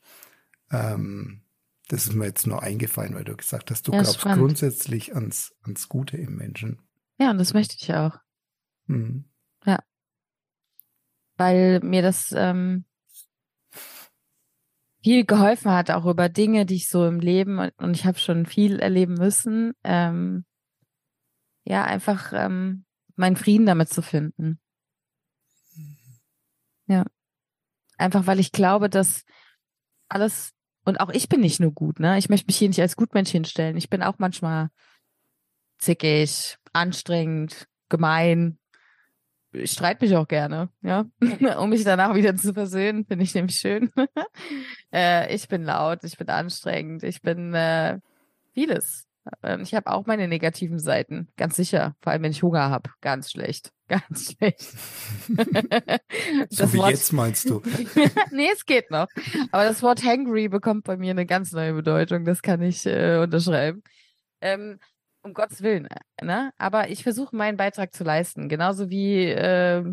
Ähm, das ist mir jetzt nur eingefallen, weil du gesagt hast, du ja, glaubst spannend. grundsätzlich ans, ans Gute im Menschen. Ja, und das möchte ich auch. Mhm. Ja. Weil mir das ähm, viel geholfen hat, auch über Dinge, die ich so im Leben, und ich habe schon viel erleben müssen, ähm, ja, einfach ähm, meinen Frieden damit zu finden. Mhm. Ja. Einfach weil ich glaube, dass alles und auch ich bin nicht nur gut, ne? Ich möchte mich hier nicht als Gutmensch hinstellen. Ich bin auch manchmal zickig, anstrengend, gemein. Ich streite mich auch gerne, ja, (laughs) um mich danach wieder zu versöhnen, finde ich nämlich schön. (laughs) äh, ich bin laut, ich bin anstrengend, ich bin äh, vieles. Ähm, ich habe auch meine negativen Seiten, ganz sicher. Vor allem, wenn ich Hunger habe. Ganz schlecht. (laughs) Ganz schlecht. (laughs) so wie Wort... jetzt meinst du? (laughs) nee, es geht noch. Aber das Wort hangry bekommt bei mir eine ganz neue Bedeutung. Das kann ich äh, unterschreiben. Ähm, um Gottes Willen. Ne? Aber ich versuche meinen Beitrag zu leisten. Genauso wie äh,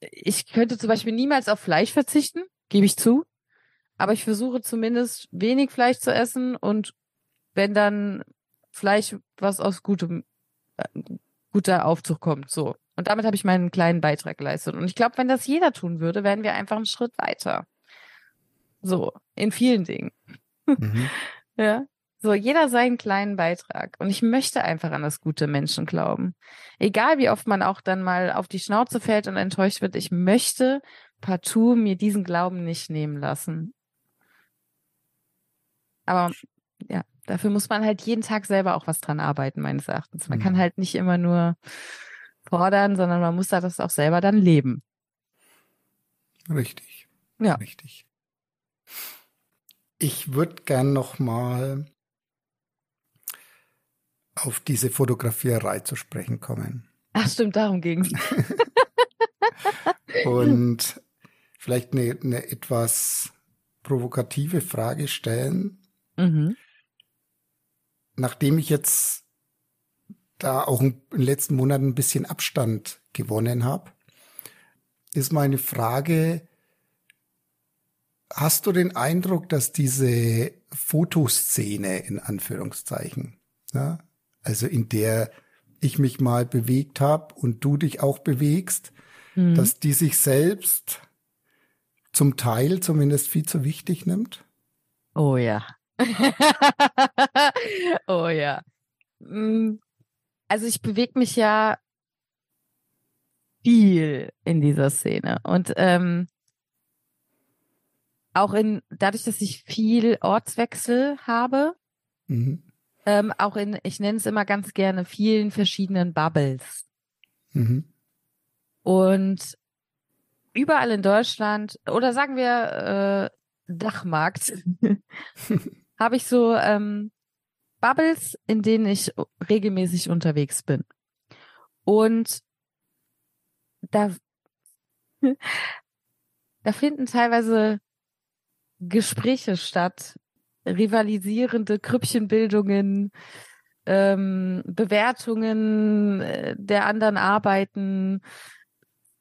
ich könnte zum Beispiel niemals auf Fleisch verzichten, gebe ich zu. Aber ich versuche zumindest wenig Fleisch zu essen und wenn dann Fleisch, was aus gutem, äh, guter Aufzug kommt, so. Und damit habe ich meinen kleinen Beitrag geleistet. Und ich glaube, wenn das jeder tun würde, wären wir einfach einen Schritt weiter. So, in vielen Dingen. Mhm. (laughs) ja. So, jeder seinen kleinen Beitrag. Und ich möchte einfach an das gute Menschen glauben. Egal wie oft man auch dann mal auf die Schnauze fällt und enttäuscht wird, ich möchte partout mir diesen Glauben nicht nehmen lassen. Aber dafür muss man halt jeden Tag selber auch was dran arbeiten, meines Erachtens. Man Mhm. kann halt nicht immer nur fordern, sondern man muss da das auch selber dann leben. Richtig. Ja. Richtig. Ich würde gern noch mal auf diese Fotografierei zu sprechen kommen. Ach stimmt, darum ging's. (laughs) und vielleicht eine, eine etwas provokative Frage stellen, Mhm. Nachdem ich jetzt da auch in den letzten Monaten ein bisschen Abstand gewonnen habe, ist meine Frage, hast du den Eindruck, dass diese Fotoszene in Anführungszeichen, ja, also in der ich mich mal bewegt habe und du dich auch bewegst, Mhm. dass die sich selbst zum Teil zumindest viel zu wichtig nimmt? Oh ja. (laughs) oh ja. Mm, Also ich bewege mich ja viel in dieser Szene und ähm, auch in dadurch, dass ich viel Ortswechsel habe, Mhm. ähm, auch in, ich nenne es immer ganz gerne, vielen verschiedenen Bubbles. Mhm. Und überall in Deutschland, oder sagen wir äh, Dachmarkt, (laughs) habe ich so ähm, Bubbles, in denen ich regelmäßig unterwegs bin. Und da, (laughs) da finden teilweise Gespräche statt, rivalisierende Krüppchenbildungen, ähm, Bewertungen äh, der anderen Arbeiten,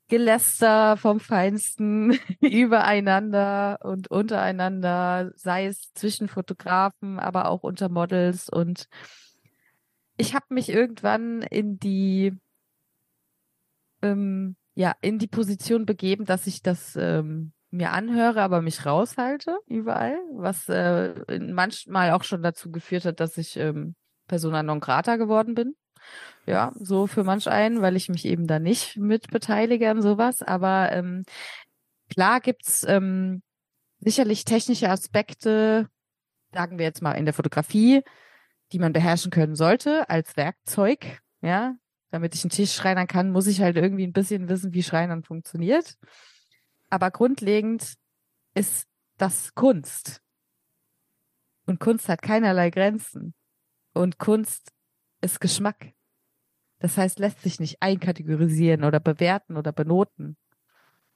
Geläster vom Feinsten (laughs) übereinander und untereinander, sei es zwischen Fotografen, aber auch unter Models. Und ich habe mich irgendwann in die ähm, ja in die Position begeben, dass ich das ähm, mir anhöre, aber mich raushalte überall, was äh, manchmal auch schon dazu geführt hat, dass ich ähm, Persona non grata geworden bin. Ja, so für manch einen, weil ich mich eben da nicht mit beteilige an sowas. Aber ähm, klar gibt's ähm, sicherlich technische Aspekte, sagen wir jetzt mal in der Fotografie, die man beherrschen können sollte als Werkzeug. Ja, damit ich einen Tisch schreinern kann, muss ich halt irgendwie ein bisschen wissen, wie Schreinern funktioniert. Aber grundlegend ist das Kunst. Und Kunst hat keinerlei Grenzen. Und Kunst ist Geschmack. Das heißt, lässt sich nicht einkategorisieren oder bewerten oder benoten.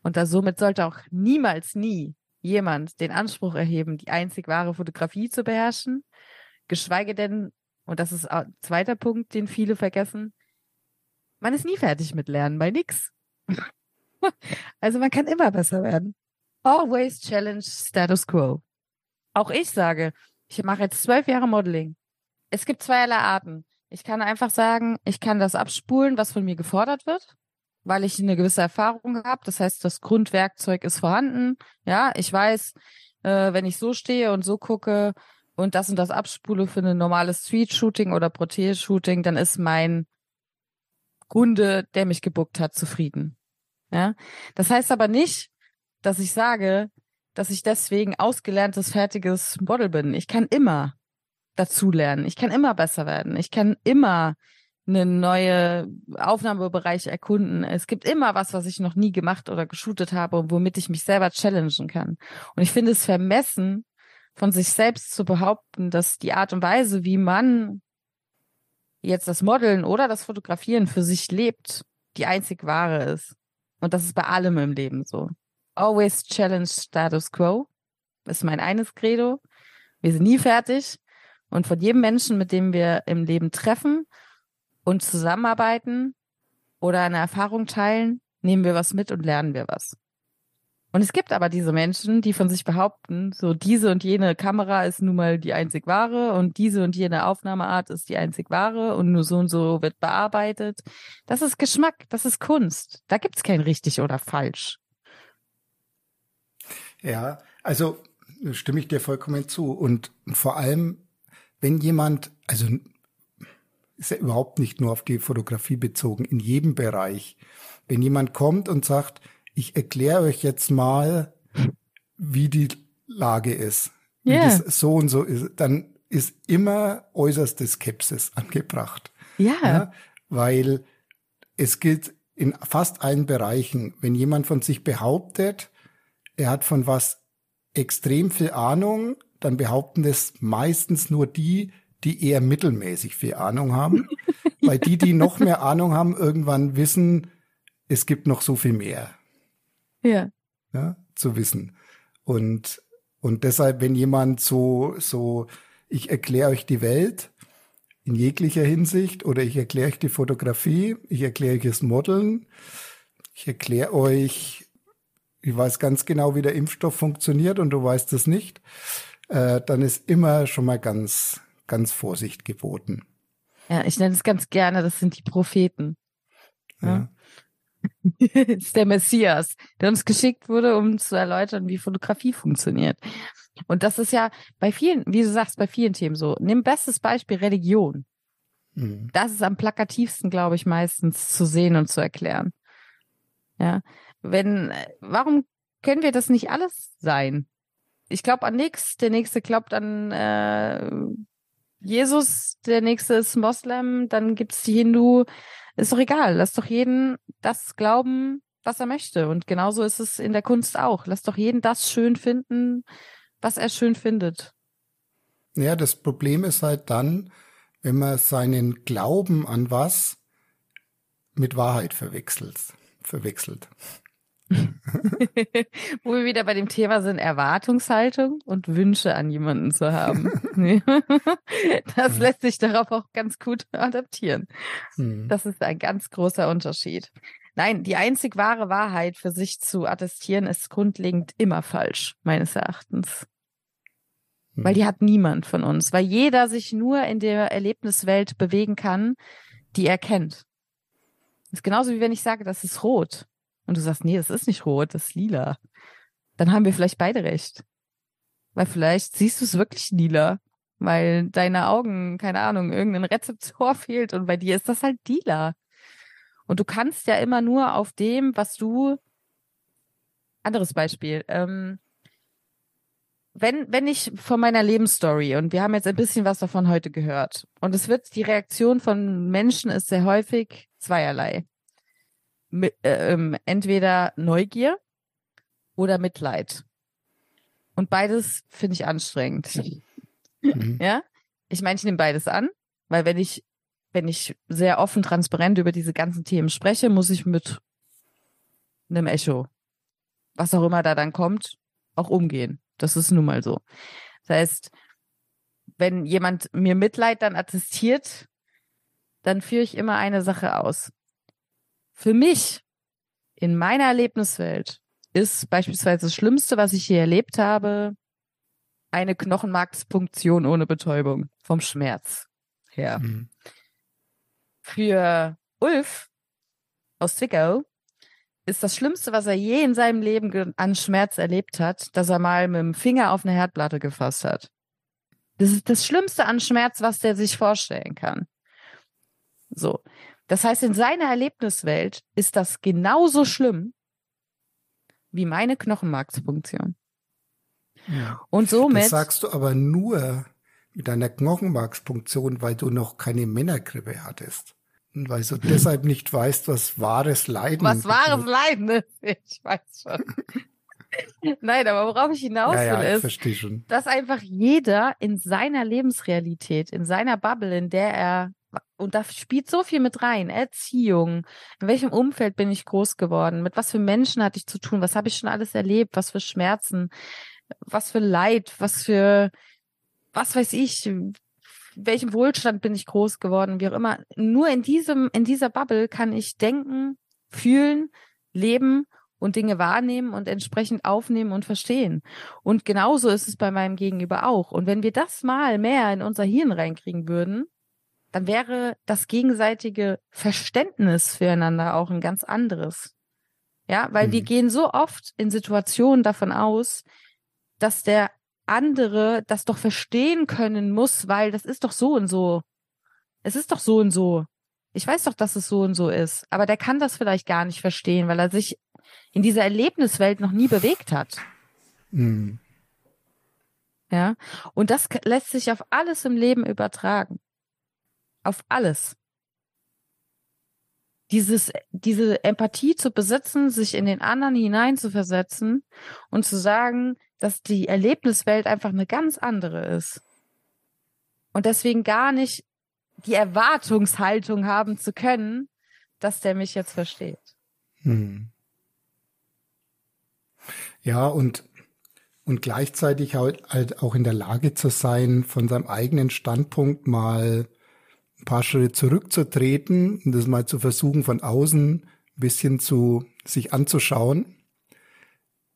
Und da somit sollte auch niemals nie jemand den Anspruch erheben, die einzig wahre Fotografie zu beherrschen. Geschweige denn, und das ist ein zweiter Punkt, den viele vergessen, man ist nie fertig mit Lernen bei nix. (laughs) also man kann immer besser werden. Always challenge status quo. Auch ich sage, ich mache jetzt zwölf Jahre Modeling. Es gibt zweierlei Arten. Ich kann einfach sagen, ich kann das abspulen, was von mir gefordert wird, weil ich eine gewisse Erfahrung habe. Das heißt, das Grundwerkzeug ist vorhanden. Ja, ich weiß, äh, wenn ich so stehe und so gucke und das und das abspule für ein normales Street-Shooting oder Protege-Shooting, dann ist mein Kunde, der mich gebuckt hat, zufrieden. Ja, das heißt aber nicht, dass ich sage, dass ich deswegen ausgelerntes, fertiges Model bin. Ich kann immer dazulernen. Ich kann immer besser werden. Ich kann immer einen neuen Aufnahmebereich erkunden. Es gibt immer was, was ich noch nie gemacht oder geshootet habe und womit ich mich selber challengen kann. Und ich finde es vermessen, von sich selbst zu behaupten, dass die Art und Weise, wie man jetzt das Modeln oder das Fotografieren für sich lebt, die einzig wahre ist. Und das ist bei allem im Leben so. Always challenge status quo ist mein eines Credo. Wir sind nie fertig. Und von jedem Menschen, mit dem wir im Leben treffen und zusammenarbeiten oder eine Erfahrung teilen, nehmen wir was mit und lernen wir was. Und es gibt aber diese Menschen, die von sich behaupten, so diese und jene Kamera ist nun mal die einzig wahre und diese und jene Aufnahmeart ist die einzig wahre und nur so und so wird bearbeitet. Das ist Geschmack, das ist Kunst. Da gibt's kein richtig oder falsch. Ja, also stimme ich dir vollkommen zu. Und vor allem, wenn jemand, also ist ja überhaupt nicht nur auf die Fotografie bezogen, in jedem Bereich, wenn jemand kommt und sagt, ich erkläre euch jetzt mal, wie die Lage ist. wie yeah. das so und so ist, dann ist immer äußerste Skepsis (laughs) angebracht. Ja. ja. Weil es gilt in fast allen Bereichen, wenn jemand von sich behauptet, er hat von was extrem viel Ahnung, dann behaupten das meistens nur die, die eher mittelmäßig viel Ahnung haben, (laughs) weil die, die noch mehr Ahnung haben, irgendwann wissen, es gibt noch so viel mehr. Ja. Ja, zu wissen. Und, und deshalb, wenn jemand so, so, ich erkläre euch die Welt in jeglicher Hinsicht oder ich erkläre euch die Fotografie, ich erkläre euch das Modeln, ich erkläre euch, ich weiß ganz genau, wie der Impfstoff funktioniert und du weißt es nicht, äh, dann ist immer schon mal ganz, ganz Vorsicht geboten. Ja, ich nenne es ganz gerne, das sind die Propheten. Ja. (laughs) das ist der Messias, der uns geschickt wurde, um zu erläutern, wie Fotografie funktioniert. Und das ist ja bei vielen, wie du sagst, bei vielen Themen so. Nimm bestes Beispiel Religion. Mhm. Das ist am plakativsten, glaube ich, meistens zu sehen und zu erklären. Ja. Wenn, warum können wir das nicht alles sein? Ich glaube an nichts. Der nächste glaubt an äh, Jesus, der nächste ist Moslem, dann gibt's die Hindu. Ist doch egal. Lass doch jeden das glauben, was er möchte. Und genauso ist es in der Kunst auch. Lass doch jeden das schön finden, was er schön findet. Ja, das Problem ist halt dann, wenn man seinen Glauben an was mit Wahrheit verwechselt. verwechselt. (laughs) Wo wir wieder bei dem Thema sind, Erwartungshaltung und Wünsche an jemanden zu haben. (laughs) das lässt sich darauf auch ganz gut adaptieren. Hm. Das ist ein ganz großer Unterschied. Nein, die einzig wahre Wahrheit für sich zu attestieren ist grundlegend immer falsch, meines Erachtens. Weil die hm. hat niemand von uns, weil jeder sich nur in der Erlebniswelt bewegen kann, die er kennt. Das ist genauso wie wenn ich sage, das ist rot und du sagst, nee, das ist nicht rot, das ist lila, dann haben wir vielleicht beide recht. Weil vielleicht siehst du es wirklich lila, weil deine Augen, keine Ahnung, irgendein Rezeptor (laughs) fehlt und bei dir ist das halt lila. Und du kannst ja immer nur auf dem, was du. Anderes Beispiel. Ähm, wenn, wenn ich von meiner Lebensstory und wir haben jetzt ein bisschen was davon heute gehört und es wird, die Reaktion von Menschen ist sehr häufig zweierlei mit, äh, ähm, entweder Neugier oder Mitleid. Und beides finde ich anstrengend. Mhm. Ja? Ich meine, ich nehme beides an, weil wenn ich, wenn ich sehr offen, transparent über diese ganzen Themen spreche, muss ich mit einem Echo, was auch immer da dann kommt, auch umgehen. Das ist nun mal so. Das heißt, wenn jemand mir Mitleid dann attestiert, dann führe ich immer eine Sache aus. Für mich in meiner Erlebniswelt ist beispielsweise das Schlimmste, was ich hier erlebt habe, eine Knochenmarkspunktion ohne Betäubung vom Schmerz her. Mhm. Für Ulf aus Zwickau ist das Schlimmste, was er je in seinem Leben an Schmerz erlebt hat, dass er mal mit dem Finger auf eine Herdplatte gefasst hat. Das ist das Schlimmste an Schmerz, was der sich vorstellen kann. So. Das heißt, in seiner Erlebniswelt ist das genauso schlimm wie meine Knochenmarksfunktion. Ja. Und somit. Das sagst du aber nur mit deiner Knochenmarkspunktion, weil du noch keine Männergrippe hattest. Und weil du (laughs) deshalb nicht weißt, was wahres Leiden ist. Was wahres Leiden ist. Ich weiß schon. (laughs) Nein, aber worauf ich hinaus will, ja, ja, ist, dass einfach jeder in seiner Lebensrealität, in seiner Bubble, in der er und da spielt so viel mit rein. Erziehung. In welchem Umfeld bin ich groß geworden? Mit was für Menschen hatte ich zu tun? Was habe ich schon alles erlebt? Was für Schmerzen? Was für Leid? Was für, was weiß ich? Welchem Wohlstand bin ich groß geworden? Wie auch immer. Nur in diesem, in dieser Bubble kann ich denken, fühlen, leben und Dinge wahrnehmen und entsprechend aufnehmen und verstehen. Und genauso ist es bei meinem Gegenüber auch. Und wenn wir das mal mehr in unser Hirn reinkriegen würden, dann wäre das gegenseitige Verständnis füreinander auch ein ganz anderes. Ja, weil mhm. wir gehen so oft in Situationen davon aus, dass der andere das doch verstehen können muss, weil das ist doch so und so. Es ist doch so und so. Ich weiß doch, dass es so und so ist. Aber der kann das vielleicht gar nicht verstehen, weil er sich in dieser Erlebniswelt noch nie bewegt hat. Mhm. Ja. Und das lässt sich auf alles im Leben übertragen. Auf alles. Dieses, diese Empathie zu besitzen, sich in den anderen hineinzuversetzen und zu sagen, dass die Erlebniswelt einfach eine ganz andere ist. Und deswegen gar nicht die Erwartungshaltung haben zu können, dass der mich jetzt versteht. Hm. Ja, und, und gleichzeitig halt, halt auch in der Lage zu sein, von seinem eigenen Standpunkt mal paar Schritte zurückzutreten und das mal zu versuchen, von außen ein bisschen zu sich anzuschauen.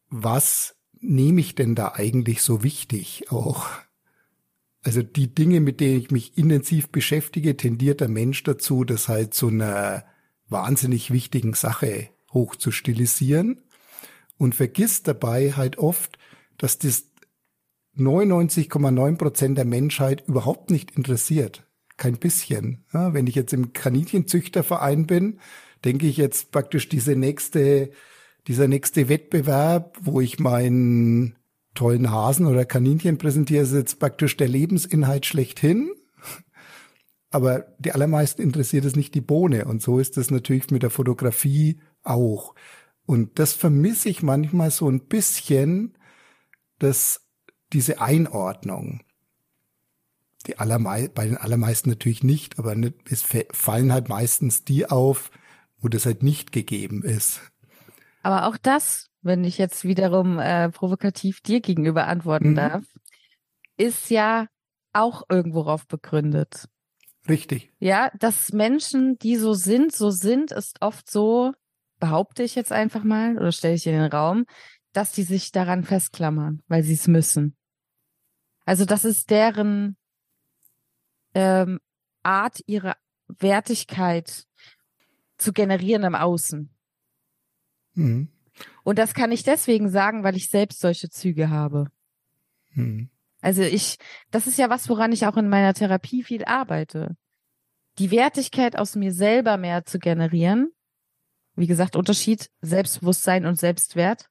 Was nehme ich denn da eigentlich so wichtig auch? Also die Dinge, mit denen ich mich intensiv beschäftige, tendiert der Mensch dazu, das halt zu einer wahnsinnig wichtigen Sache hoch zu stilisieren und vergisst dabei halt oft, dass das 99,9 Prozent der Menschheit überhaupt nicht interessiert. Kein bisschen. Ja, wenn ich jetzt im Kaninchenzüchterverein bin, denke ich jetzt praktisch diese nächste, dieser nächste Wettbewerb, wo ich meinen tollen Hasen oder Kaninchen präsentiere, ist jetzt praktisch der Lebensinhalt schlechthin. Aber die allermeisten interessiert es nicht die Bohne. Und so ist es natürlich mit der Fotografie auch. Und das vermisse ich manchmal so ein bisschen, dass diese Einordnung. Die allermei bei den allermeisten natürlich nicht, aber nicht, es fallen halt meistens die auf, wo das halt nicht gegeben ist. Aber auch das, wenn ich jetzt wiederum äh, provokativ dir gegenüber antworten mhm. darf, ist ja auch irgendwo drauf begründet. Richtig. Ja, dass Menschen, die so sind, so sind, ist oft so, behaupte ich jetzt einfach mal oder stelle ich in den Raum, dass die sich daran festklammern, weil sie es müssen. Also das ist deren ähm, Art, ihre Wertigkeit zu generieren im Außen. Mhm. Und das kann ich deswegen sagen, weil ich selbst solche Züge habe. Mhm. Also ich, das ist ja was, woran ich auch in meiner Therapie viel arbeite. Die Wertigkeit aus mir selber mehr zu generieren wie gesagt, Unterschied Selbstbewusstsein und Selbstwert.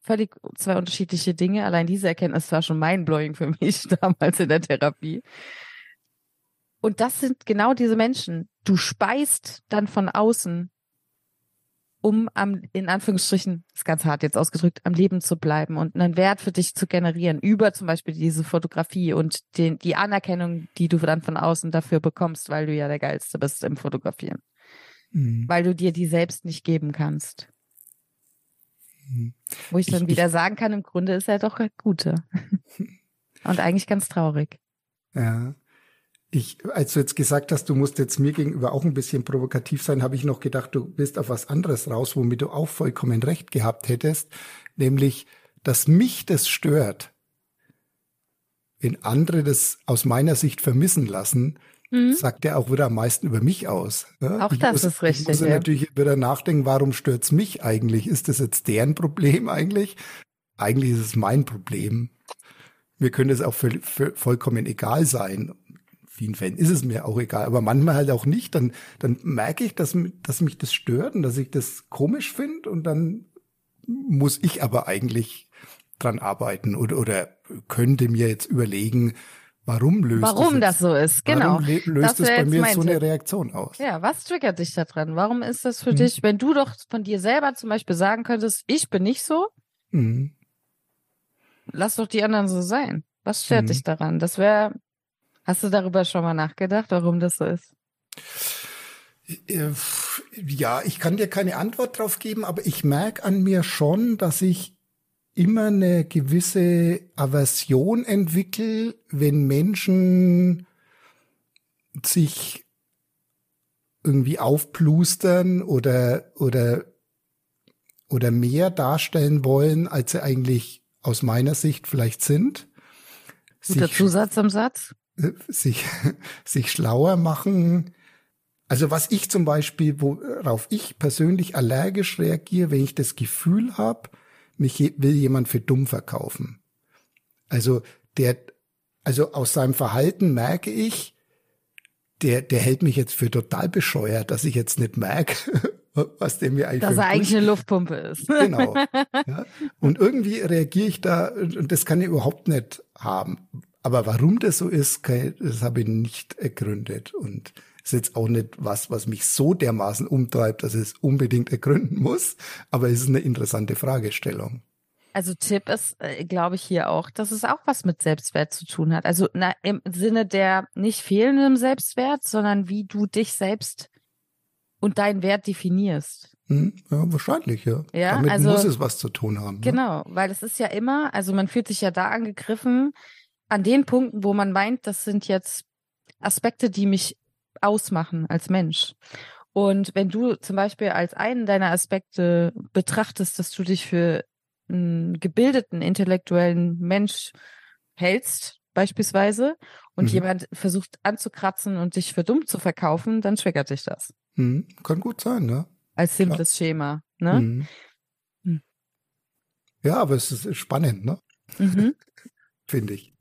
Völlig zwei unterschiedliche Dinge. Allein diese Erkenntnis war schon mindblowing für mich (laughs) damals in der Therapie. Und das sind genau diese Menschen. Du speist dann von außen, um am, in Anführungsstrichen, ist ganz hart jetzt ausgedrückt, am Leben zu bleiben und einen Wert für dich zu generieren, über zum Beispiel diese Fotografie und den, die Anerkennung, die du dann von außen dafür bekommst, weil du ja der Geilste bist im Fotografieren mhm. weil du dir die selbst nicht geben kannst. Mhm. Wo ich dann ich, wieder ich, sagen kann, im Grunde ist er doch der Gute. (laughs) Und eigentlich ganz traurig. Ja. Ich, als du jetzt gesagt hast, du musst jetzt mir gegenüber auch ein bisschen provokativ sein, habe ich noch gedacht, du bist auf was anderes raus, womit du auch vollkommen recht gehabt hättest, nämlich, dass mich das stört, wenn andere das aus meiner Sicht vermissen lassen, mhm. sagt er auch wieder am meisten über mich aus. Ja? Auch ich das muss, ist richtig. Ich muss ja. natürlich wieder nachdenken, warum stört's mich eigentlich? Ist das jetzt deren Problem eigentlich? Eigentlich ist es mein Problem. Mir könnte es auch für vollkommen egal sein. In vielen Fällen ist es mir auch egal, aber manchmal halt auch nicht. Dann, dann merke ich, dass, dass mich das stört und dass ich das komisch finde und dann muss ich aber eigentlich dran arbeiten oder, oder könnte mir jetzt überlegen, Warum löst Warum das, das so ist, genau. Warum löst es bei mir so eine Reaktion aus? Ja, was triggert dich da dran? Warum ist das für hm. dich, wenn du doch von dir selber zum Beispiel sagen könntest, ich bin nicht so, hm. lass doch die anderen so sein. Was stört hm. dich daran? Das wäre, hast du darüber schon mal nachgedacht, warum das so ist? Äh, ja, ich kann dir keine Antwort drauf geben, aber ich merke an mir schon, dass ich immer eine gewisse Aversion entwickle, wenn Menschen sich irgendwie aufplustern oder, oder, oder mehr darstellen wollen, als sie eigentlich aus meiner Sicht vielleicht sind. Guter Zusatz am Satz. Sich, sich schlauer machen. Also was ich zum Beispiel, worauf ich persönlich allergisch reagiere, wenn ich das Gefühl habe, mich will jemand für dumm verkaufen. Also der, also aus seinem Verhalten merke ich, der, der hält mich jetzt für total bescheuert, dass ich jetzt nicht merke, (laughs) was der mir eigentlich. Dass er eigentlich eine Luftpumpe ist. (laughs) Genau. (laughs) Ja. Und irgendwie reagiere ich da, und das kann ich überhaupt nicht haben. Aber warum das so ist, das habe ich nicht ergründet und ist jetzt auch nicht was, was mich so dermaßen umtreibt, dass es unbedingt ergründen muss. Aber es ist eine interessante Fragestellung. Also Tipp ist, äh, glaube ich, hier auch, dass es auch was mit Selbstwert zu tun hat. Also na, im Sinne der nicht fehlenden Selbstwert, sondern wie du dich selbst und deinen Wert definierst. Hm, ja, wahrscheinlich, ja. ja Damit also, muss es was zu tun haben. Ne? Genau, weil es ist ja immer, also man fühlt sich ja da angegriffen, an den Punkten, wo man meint, das sind jetzt Aspekte, die mich ausmachen als Mensch. Und wenn du zum Beispiel als einen deiner Aspekte betrachtest, dass du dich für einen gebildeten, intellektuellen Mensch hältst, beispielsweise, und mhm. jemand versucht anzukratzen und dich für dumm zu verkaufen, dann triggert dich das. Mhm. Kann gut sein, ne? Als simples Klar. Schema, ne? Mhm. Hm. Ja, aber es ist spannend, ne? Mhm. (laughs) Finde ich.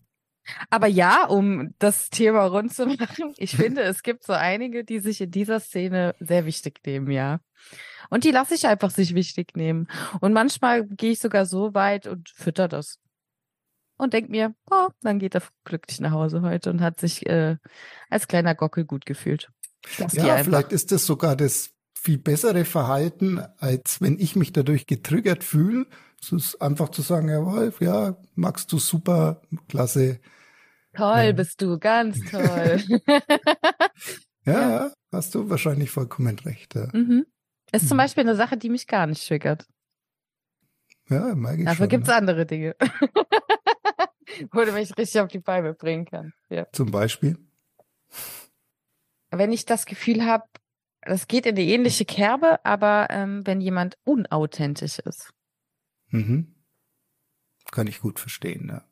Aber ja, um das Thema rund zu machen, (laughs) ich finde, es gibt so einige, die sich in dieser Szene sehr wichtig nehmen, ja. Und die lasse ich einfach sich wichtig nehmen. Und manchmal gehe ich sogar so weit und fütter das. Und denk mir, oh, dann geht er glücklich nach Hause heute und hat sich äh, als kleiner Gockel gut gefühlt. ja, vielleicht ist das sogar das viel bessere Verhalten, als wenn ich mich dadurch getriggert fühle. Es ist einfach zu sagen, ja, Wolf, ja, magst du super, klasse. Toll ja. bist du, ganz (laughs) toll. (laughs) ja, ja, hast du wahrscheinlich vollkommen recht. Ja. Mhm. Ist zum mhm. Beispiel eine Sache, die mich gar nicht triggert. Ja, mag ich Dafür gibt es andere Dinge. (laughs) Wo du mich richtig auf die Beine bringen kann. Ja. Zum Beispiel? Wenn ich das Gefühl habe, das geht in die ähnliche Kerbe, aber ähm, wenn jemand unauthentisch ist. Mhm. Kann ich gut verstehen, ja.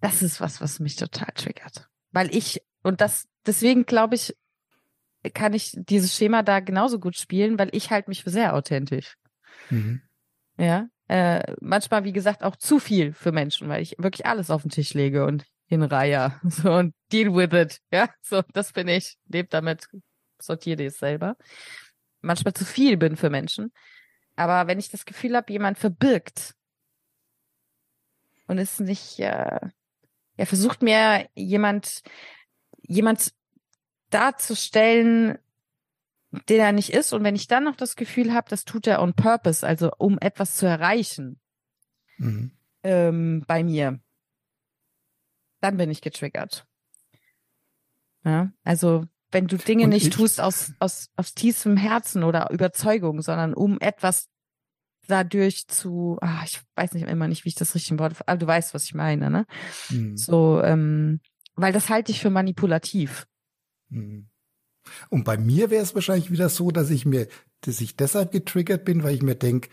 Das ist was, was mich total triggert. Weil ich, und das, deswegen glaube ich, kann ich dieses Schema da genauso gut spielen, weil ich halte mich für sehr authentisch. Mhm. Ja. Äh, manchmal, wie gesagt, auch zu viel für Menschen, weil ich wirklich alles auf den Tisch lege und hinreihe. (laughs) So und deal with it. Ja, so, das bin ich. Lebt damit, sortiere es selber. Manchmal zu viel bin für Menschen. Aber wenn ich das Gefühl habe, jemand verbirgt und ist nicht, äh, er versucht mir jemand, jemand darzustellen, den er nicht ist. Und wenn ich dann noch das Gefühl habe, das tut er on purpose, also um etwas zu erreichen mhm. ähm, bei mir, dann bin ich getriggert. Ja, also wenn du Dinge Und nicht ich? tust aus, aus, aus tiefstem Herzen oder Überzeugung, sondern um etwas dadurch zu, ach, ich weiß nicht immer nicht, wie ich das richtige Wort, aber du weißt, was ich meine, ne? Mhm. So, ähm, weil das halte ich für manipulativ. Mhm. Und bei mir wäre es wahrscheinlich wieder so, dass ich mir, dass ich deshalb getriggert bin, weil ich mir denke,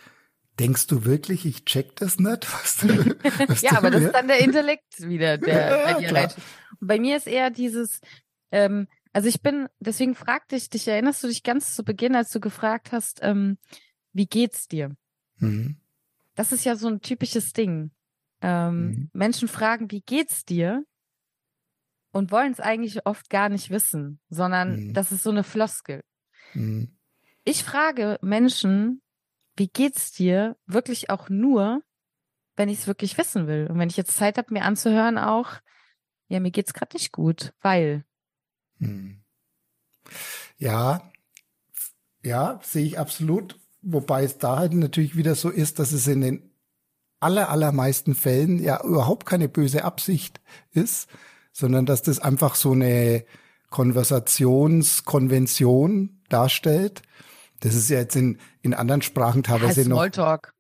denkst du wirklich, ich check das nicht? Was du, (laughs) was ja, aber das ist dann der Intellekt wieder, der ja, (laughs) bei dir rein. Bei mir ist eher dieses, ähm, also ich bin, deswegen fragte ich dich, erinnerst du dich ganz zu Beginn, als du gefragt hast, ähm, wie geht's dir? Mhm. Das ist ja so ein typisches Ding. Ähm, mhm. Menschen fragen, wie geht's dir? und wollen es eigentlich oft gar nicht wissen, sondern mhm. das ist so eine Floskel. Mhm. Ich frage Menschen, wie geht's dir, wirklich auch nur, wenn ich es wirklich wissen will. Und wenn ich jetzt Zeit habe, mir anzuhören, auch, ja, mir geht's gerade nicht gut, weil. Mhm. Ja, ja, sehe ich absolut. Wobei es da halt natürlich wieder so ist, dass es in den aller, allermeisten Fällen ja überhaupt keine böse Absicht ist, sondern dass das einfach so eine Konversationskonvention darstellt. Das ist ja jetzt in, in anderen Sprachen teilweise noch,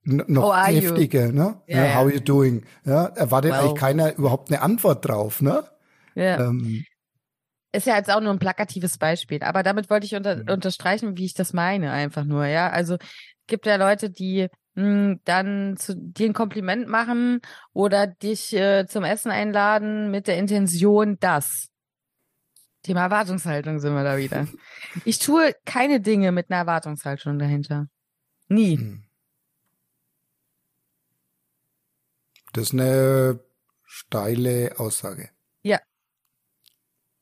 noch heftiger, ne? Yeah, how you doing? Ja, erwartet well. eigentlich keiner überhaupt eine Antwort drauf, ne? Ja. Ähm, ist ja jetzt auch nur ein plakatives Beispiel, aber damit wollte ich unter, mhm. unterstreichen, wie ich das meine, einfach nur, ja. Also gibt ja Leute, die hm, dann zu dir ein Kompliment machen oder dich äh, zum Essen einladen mit der Intention, dass. Thema Erwartungshaltung sind wir da wieder. (laughs) Ich tue keine Dinge mit einer Erwartungshaltung dahinter. Nie. Hm. Das ist eine steile Aussage.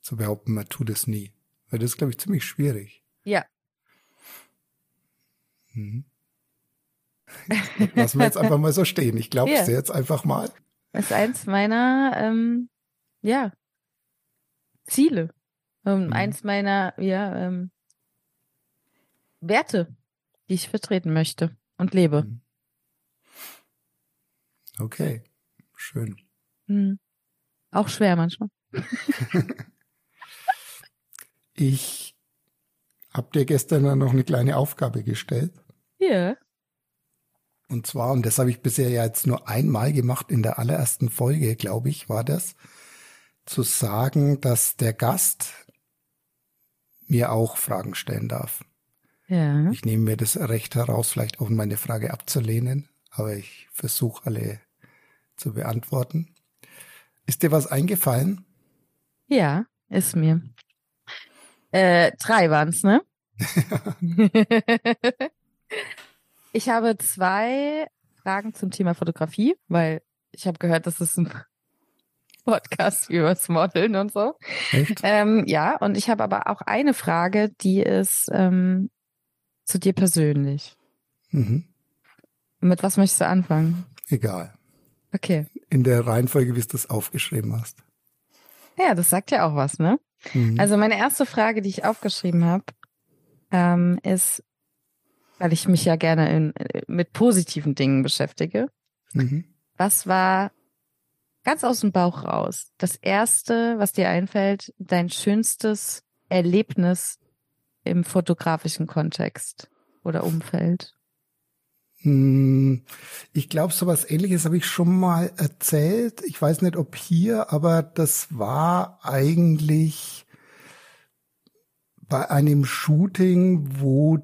Zu behaupten, man tut es nie. Weil das ist, glaube ich, ziemlich schwierig. Ja. Mhm. Lassen wir jetzt einfach mal so stehen. Ich glaube es yeah. jetzt einfach mal. ist eins meiner, ähm, ja, Ziele. Ähm, Mhm. Eins meiner, ja, ähm, Werte, die ich vertreten möchte und lebe. Mhm. Okay, schön. Hm. Auch schwer manchmal. (laughs) Ich habe dir gestern dann noch eine kleine Aufgabe gestellt. Ja. Und zwar, und das habe ich bisher ja jetzt nur einmal gemacht, in der allerersten Folge, glaube ich, war das, zu sagen, dass der Gast mir auch Fragen stellen darf. Ja. Ich nehme mir das Recht heraus, vielleicht auch meine Frage abzulehnen, aber ich versuche alle zu beantworten. Ist dir was eingefallen? Ja, ist mir. Äh, drei waren's, ne? (laughs) ich habe zwei Fragen zum Thema Fotografie, weil ich habe gehört, das ist ein Podcast übers Modeln und so. Ähm, ja, und ich habe aber auch eine Frage, die ist ähm, zu dir persönlich. Mhm. Mit was möchtest du anfangen? Egal. Okay. In der Reihenfolge, wie du es aufgeschrieben hast. Ja, das sagt ja auch was, ne? Mhm. Also meine erste Frage, die ich aufgeschrieben habe, ähm, ist, weil ich mich ja gerne in, äh, mit positiven Dingen beschäftige. Mhm. Was war ganz aus dem Bauch raus das erste, was dir einfällt, dein schönstes Erlebnis im fotografischen Kontext oder Umfeld? Hm, Ich glaube, sowas ähnliches habe ich schon mal erzählt. Ich weiß nicht, ob hier, aber das war eigentlich bei einem Shooting, wo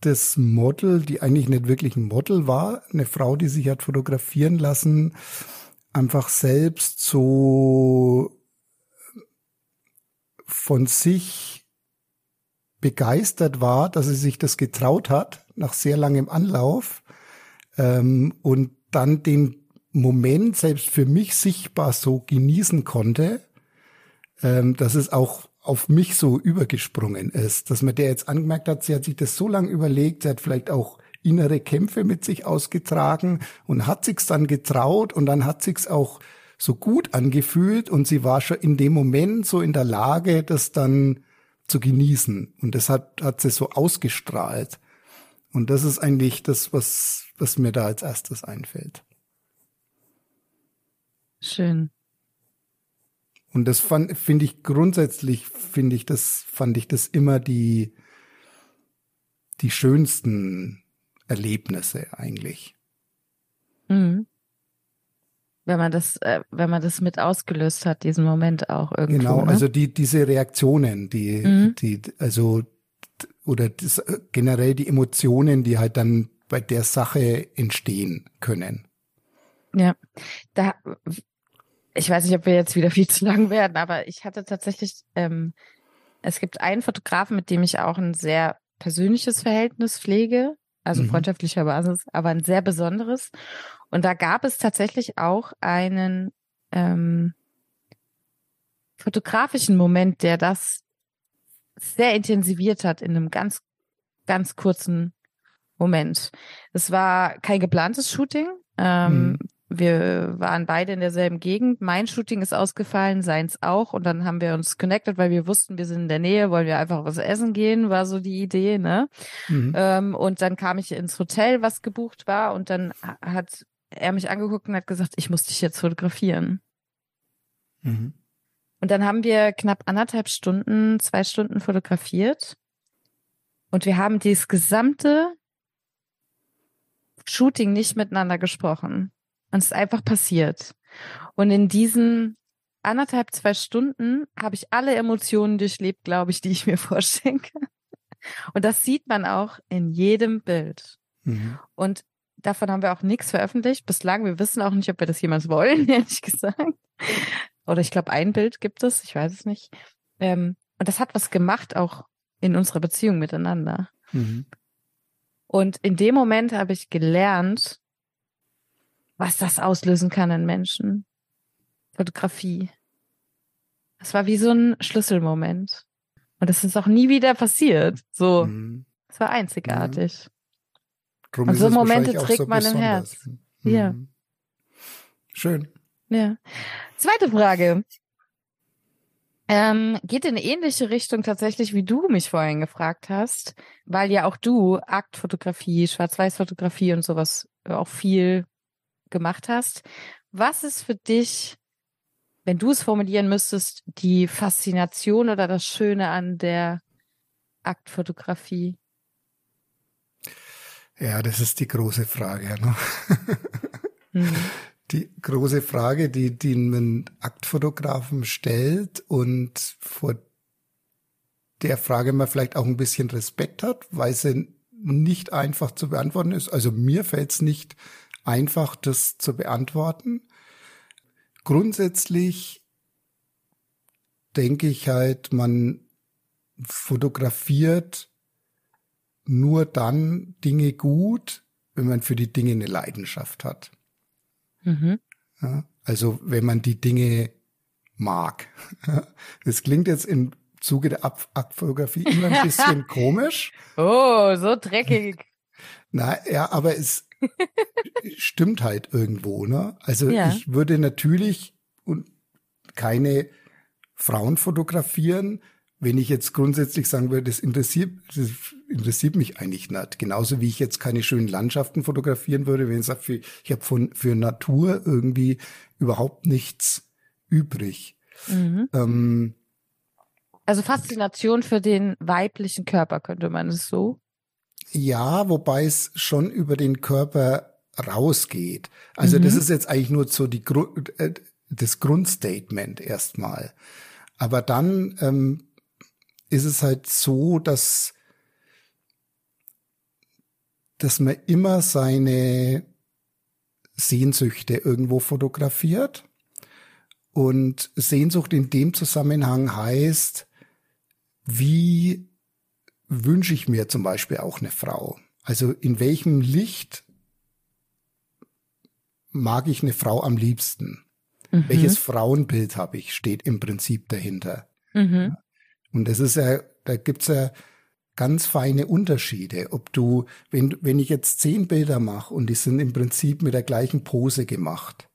das Model, die eigentlich nicht wirklich ein Model war, eine Frau, die sich hat fotografieren lassen, einfach selbst so von sich begeistert war, dass sie sich das getraut hat, nach sehr langem Anlauf, ähm, und dann den Moment selbst für mich sichtbar so genießen konnte, ähm, dass es auch auf mich so übergesprungen ist, dass man der jetzt angemerkt hat, sie hat sich das so lange überlegt, sie hat vielleicht auch innere Kämpfe mit sich ausgetragen und hat sich's dann getraut und dann hat sich's auch so gut angefühlt und sie war schon in dem Moment so in der Lage, das dann zu genießen und das hat hat sie so ausgestrahlt und das ist eigentlich das, was was mir da als erstes einfällt. Schön. Und das fand, finde ich grundsätzlich, finde ich das, fand ich das immer die, die schönsten Erlebnisse eigentlich. Mhm. Wenn man das, äh, wenn man das mit ausgelöst hat, diesen Moment auch irgendwo. Genau, ne? also die, diese Reaktionen, die, Mhm. die, also, oder das, äh, generell die Emotionen, die halt dann bei der Sache entstehen können. Ja, da, ich weiß nicht, ob wir jetzt wieder viel zu lang werden, aber ich hatte tatsächlich, ähm, es gibt einen Fotografen, mit dem ich auch ein sehr persönliches Verhältnis pflege, also Mhm. freundschaftlicher Basis, aber ein sehr besonderes. Und da gab es tatsächlich auch einen ähm, fotografischen Moment, der das sehr intensiviert hat in einem ganz, ganz kurzen Moment. Es war kein geplantes Shooting. Ähm, Mhm. Wir waren beide in derselben Gegend. Mein Shooting ist ausgefallen, seins auch. Und dann haben wir uns connected, weil wir wussten, wir sind in der Nähe, wollen wir einfach was essen gehen, war so die Idee, ne? Mhm. Ähm, und dann kam ich ins Hotel, was gebucht war, und dann ha- hat er mich angeguckt und hat gesagt, ich muss dich jetzt fotografieren. Mhm. Und dann haben wir knapp anderthalb Stunden, zwei Stunden fotografiert. Und wir haben dieses gesamte Shooting nicht miteinander gesprochen. Und es ist einfach passiert. Und in diesen anderthalb, zwei Stunden habe ich alle Emotionen durchlebt, glaube ich, die ich mir (laughs) vorstellen kann. Und das sieht man auch in jedem Bild. Mhm. Und davon haben wir auch nichts veröffentlicht bislang. Wir wissen auch nicht, ob wir das jemals wollen, (laughs) ehrlich gesagt. Oder ich glaube, ein Bild gibt es, ich weiß es nicht. Ähm, und das hat was gemacht, auch in unserer Beziehung miteinander. Mhm. Und in dem Moment habe ich gelernt, was das auslösen kann in Menschen. Fotografie. Das war wie so ein Schlüsselmoment. Und das ist auch nie wieder passiert. So, Mhm. es war einzigartig. Drum Und so es Momente trägt so man im besonders. Herz. Ja. Mhm. schön. Ja. Zweite Frage. Ähm, geht in eine ähnliche Richtung tatsächlich, wie du mich vorhin gefragt hast, weil ja auch du Aktfotografie, Schwarz-Weiß-Fotografie und sowas auch viel gemacht hast. Was ist für dich, wenn du es formulieren müsstest, die Faszination oder das Schöne an der Aktfotografie? Ja, das ist die große Frage. Ne? Mhm (laughs) die große Frage, die, die ein Aktfotografen stellt und vor der Frage man vielleicht auch ein bisschen Respekt hat, weil sie nicht einfach zu beantworten ist. Also mir fällt es nicht einfach, das zu beantworten. Grundsätzlich denke ich halt, man fotografiert nur dann Dinge gut, wenn man für die Dinge eine Leidenschaft hat. Mhm. Ja, also wenn man die Dinge mag. (laughs) Das klingt jetzt im Zuge der Ab Abfotografie immer ein (laughs) bisschen komisch. Oh, so dreckig. (laughs) Na ja, aber es stimmt halt irgendwo, ne? Also ja. ich würde natürlich keine Frauen fotografieren, wenn ich jetzt grundsätzlich sagen würde, das interessiert, das interessiert mich eigentlich nicht. Genauso wie ich jetzt keine schönen Landschaften fotografieren würde, wenn ich sage, ich habe von für Natur irgendwie überhaupt nichts übrig. Mhm. Ähm, also Faszination für den weiblichen Körper, könnte man es so? Ja, wobei es schon über den Körper rausgeht. Also mhm. das ist jetzt eigentlich nur so die äh, das Grundstatement erstmal. Aber dann ähm, ist es halt so, dass, dass man immer seine Sehnsüchte irgendwo fotografiert. Und Sehnsucht in dem Zusammenhang heißt, wie wünsche ich mir zum Beispiel auch eine Frau? Also in welchem Licht mag ich eine Frau am liebsten? Mhm. Welches Frauenbild habe ich, steht im Prinzip dahinter. Mhm. Und das ist ja, da gibt's ja ganz feine Unterschiede. Ob du, wenn, wenn ich jetzt zehn Bilder mache und die sind im Prinzip mit der gleichen Pose gemacht,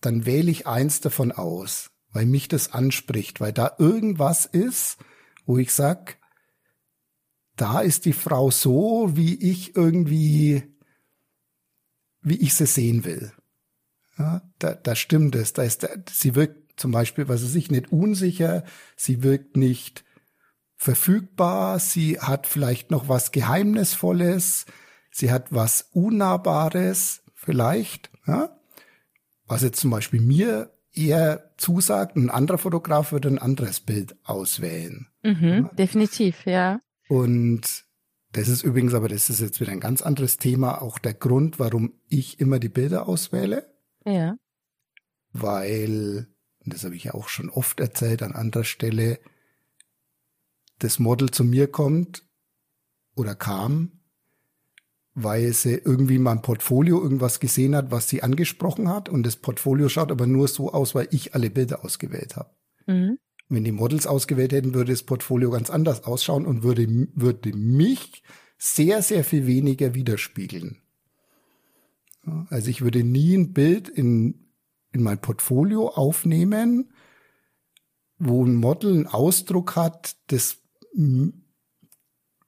dann wähle ich eins davon aus, weil mich das anspricht, weil da irgendwas ist, wo ich sag, da ist die Frau so, wie ich irgendwie, wie ich sie sehen will. Ja, da, da stimmt es. Da ist, sie wirkt zum Beispiel, was weiß ich, nicht unsicher, sie wirkt nicht verfügbar, sie hat vielleicht noch was Geheimnisvolles, sie hat was Unnahbares vielleicht, ja? was jetzt zum Beispiel mir eher zusagt, ein anderer Fotograf würde ein anderes Bild auswählen. Mhm, ja? Definitiv, ja. Und das ist übrigens, aber das ist jetzt wieder ein ganz anderes Thema, auch der Grund, warum ich immer die Bilder auswähle. Ja. Weil und das habe ich ja auch schon oft erzählt an anderer Stelle, das Model zu mir kommt oder kam, weil sie irgendwie in meinem Portfolio irgendwas gesehen hat, was sie angesprochen hat. Und das Portfolio schaut aber nur so aus, weil ich alle Bilder ausgewählt habe. Mhm. Wenn die Models ausgewählt hätten, würde das Portfolio ganz anders ausschauen und würde, würde mich sehr, sehr viel weniger widerspiegeln. Also ich würde nie ein Bild in in mein Portfolio aufnehmen, wo ein Model einen Ausdruck hat, das,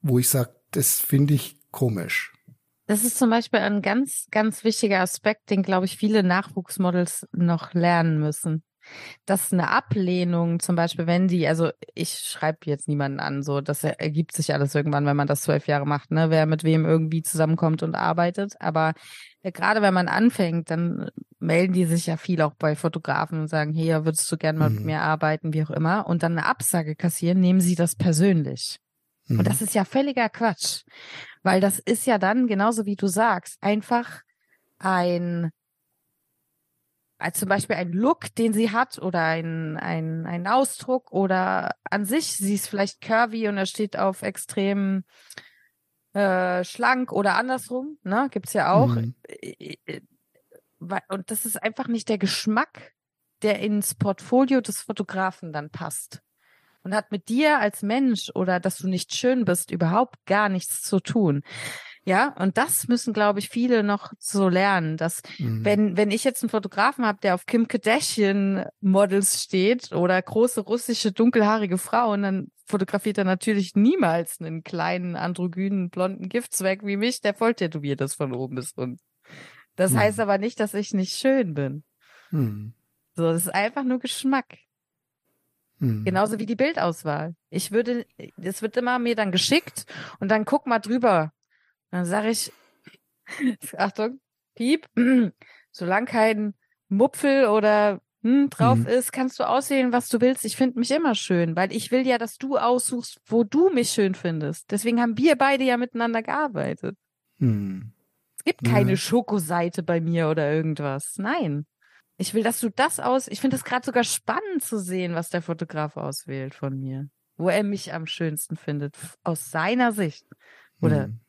wo ich sage, das finde ich komisch. Das ist zum Beispiel ein ganz, ganz wichtiger Aspekt, den, glaube ich, viele Nachwuchsmodels noch lernen müssen dass eine Ablehnung zum Beispiel, wenn die, also ich schreibe jetzt niemanden an, so das ergibt sich alles irgendwann, wenn man das zwölf Jahre macht, ne, wer mit wem irgendwie zusammenkommt und arbeitet. Aber äh, gerade wenn man anfängt, dann melden die sich ja viel auch bei Fotografen und sagen, hey, würdest du gerne mal mhm. mit mir arbeiten, wie auch immer, und dann eine Absage kassieren, nehmen sie das persönlich. Mhm. Und das ist ja völliger Quatsch, weil das ist ja dann genauso wie du sagst, einfach ein als zum Beispiel ein Look, den sie hat oder ein, ein, ein Ausdruck oder an sich, sie ist vielleicht curvy und er steht auf extrem äh, schlank oder andersrum, ne? Gibt's ja auch. Mhm. Äh, äh, und das ist einfach nicht der Geschmack, der ins Portfolio des Fotografen dann passt. Und hat mit dir als Mensch oder dass du nicht schön bist überhaupt gar nichts zu tun. Ja, und das müssen, glaube ich, viele noch so lernen, dass mhm. wenn, wenn ich jetzt einen Fotografen habe, der auf Kim Kardashian Models steht oder große russische dunkelhaarige Frauen, dann fotografiert er natürlich niemals einen kleinen androgynen blonden Giftzweck wie mich, der voll tätowiert ist von oben bis unten. Das mhm. heißt aber nicht, dass ich nicht schön bin. Mhm. So, das ist einfach nur Geschmack. Mhm. Genauso wie die Bildauswahl. Ich würde, es wird immer mir dann geschickt und dann guck mal drüber dann sage ich, (laughs) Achtung, Piep, (clears throat) solange kein Mupfel oder hm, drauf mhm. ist, kannst du aussehen, was du willst. Ich finde mich immer schön, weil ich will ja, dass du aussuchst, wo du mich schön findest. Deswegen haben wir beide ja miteinander gearbeitet. Mhm. Es gibt keine ja. Schokoseite bei mir oder irgendwas. Nein. Ich will, dass du das aus. Ich finde es gerade sogar spannend zu sehen, was der Fotograf auswählt von mir. Wo er mich am schönsten findet. Aus seiner Sicht. Oder mhm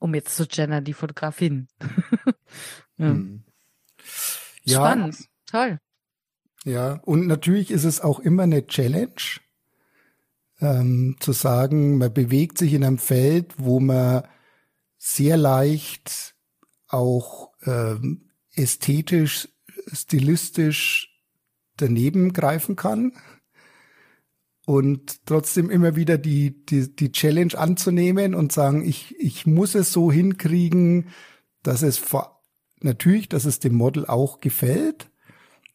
um jetzt zu gendern, die Fotografin. (laughs) ja. Hm. ja. Spannend, toll. Ja, und natürlich ist es auch immer eine Challenge, ähm, zu sagen, man bewegt sich in einem Feld, wo man sehr leicht auch ähm, ästhetisch, stilistisch daneben greifen kann und trotzdem immer wieder die, die, die Challenge anzunehmen und sagen, ich, ich muss es so hinkriegen, dass es vor, natürlich, dass es dem Model auch gefällt,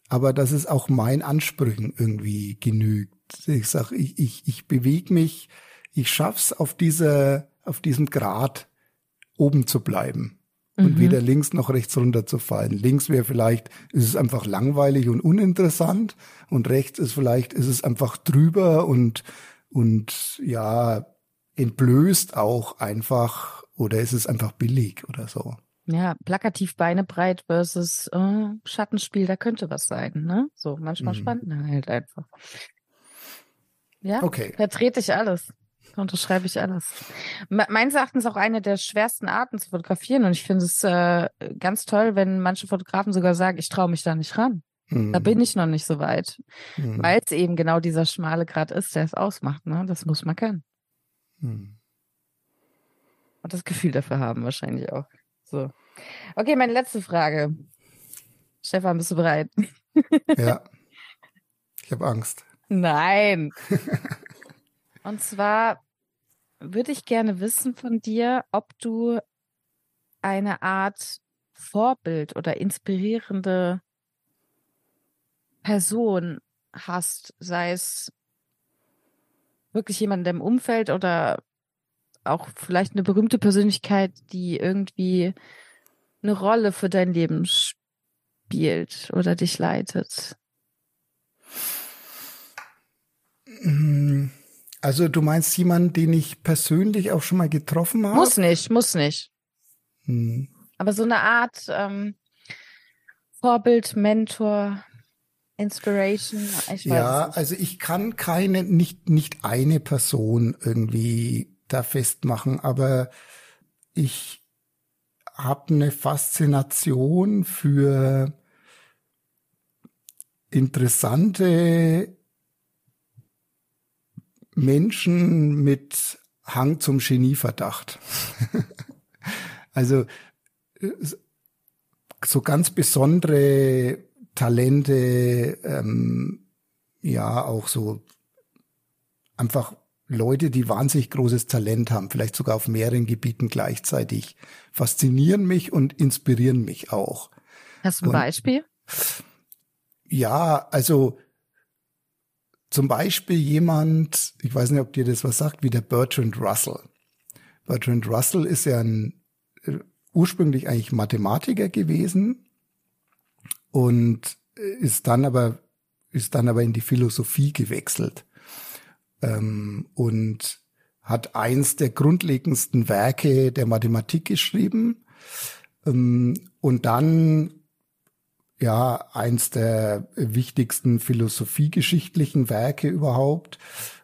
aber dass es auch meinen Ansprüchen irgendwie genügt. Ich sag, ich, ich, ich bewege mich, ich schaff's auf dieser, auf diesem Grad oben zu bleiben und mhm. weder links noch rechts runterzufallen. Links wäre vielleicht, ist es einfach langweilig und uninteressant und rechts ist vielleicht, ist es einfach drüber und, und ja, entblößt auch einfach oder ist es einfach billig oder so. Ja, plakativ Beine breit versus äh, Schattenspiel, da könnte was sein, ne? So, manchmal mhm. spannend halt einfach. Ja, okay. vertrete ich alles. Unterschreibe ich alles. Meines Erachtens auch eine der schwersten Arten zu fotografieren und ich finde es äh, ganz toll, wenn manche Fotografen sogar sagen, ich traue mich da nicht ran. Mhm. Da bin ich noch nicht so weit, mhm. weil es eben genau dieser schmale Grad ist, der es ausmacht. Ne? Das muss man können. Mhm. Und das Gefühl dafür haben wahrscheinlich auch. So. Okay, meine letzte Frage. Stefan, bist du bereit? (laughs) Ja. Ich habe Angst. Nein. (laughs) Und zwar würde ich gerne wissen von dir, ob du eine Art Vorbild oder inspirierende Person hast, sei es wirklich jemand im Umfeld oder auch vielleicht eine berühmte Persönlichkeit, die irgendwie eine Rolle für dein Leben spielt oder dich leitet. Hm. Also du meinst jemanden, den ich persönlich auch schon mal getroffen habe? Muss nicht, muss nicht. Hm. Aber so eine Art ähm, Vorbild, Mentor, Inspiration. Ich weiß ja, also ich kann keine, nicht, nicht eine Person irgendwie da festmachen, aber ich habe eine Faszination für interessante Menschen mit Hang zum Genieverdacht. (laughs) also so ganz besondere Talente, ähm, ja auch so einfach Leute, die wahnsinnig großes Talent haben, vielleicht sogar auf mehreren Gebieten gleichzeitig, faszinieren mich und inspirieren mich auch. Hast du ein und, Beispiel? Ja, also zum Beispiel jemand, ich weiß nicht, ob dir das was sagt, wie der Bertrand Russell. Bertrand Russell ist ja ein äh, ursprünglich eigentlich Mathematiker gewesen und ist dann aber ist dann aber in die Philosophie gewechselt ähm, und hat eins der grundlegendsten Werke der Mathematik geschrieben ähm, und dann ja eins der wichtigsten philosophiegeschichtlichen Werke überhaupt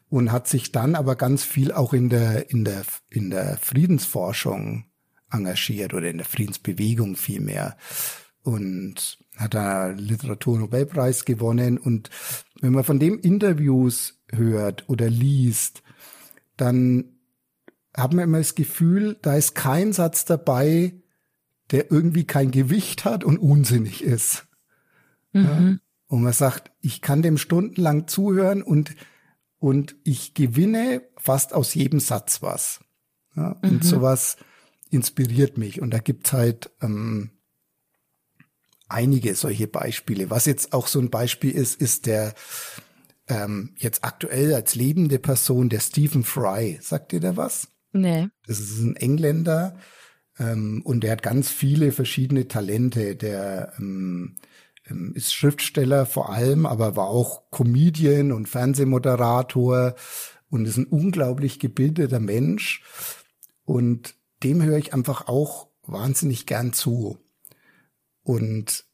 und hat sich dann aber ganz viel auch in der in der in der Friedensforschung engagiert oder in der Friedensbewegung vielmehr und hat da Literaturnobelpreis gewonnen. Und wenn man von dem Interviews hört oder liest, dann hat man immer das Gefühl, da ist kein Satz dabei, der irgendwie kein Gewicht hat und unsinnig ist. Mhm. Ja? Und man sagt, ich kann dem stundenlang zuhören und, und ich gewinne fast aus jedem Satz was. Ja? Und mhm. sowas inspiriert mich. Und da gibt's halt ähm, einige solche Beispiele. Was jetzt auch so ein Beispiel ist, ist der ähm, jetzt aktuell als lebende Person der Stephen Fry. Sagt ihr da was? Nee. Das ist ein Engländer ähm, und der hat ganz viele verschiedene Talente. Der ähm, ähm, ist Schriftsteller vor allem, aber war auch Comedian und Fernsehmoderator und ist ein unglaublich gebildeter Mensch. Und dem höre ich einfach auch wahnsinnig gern zu. Und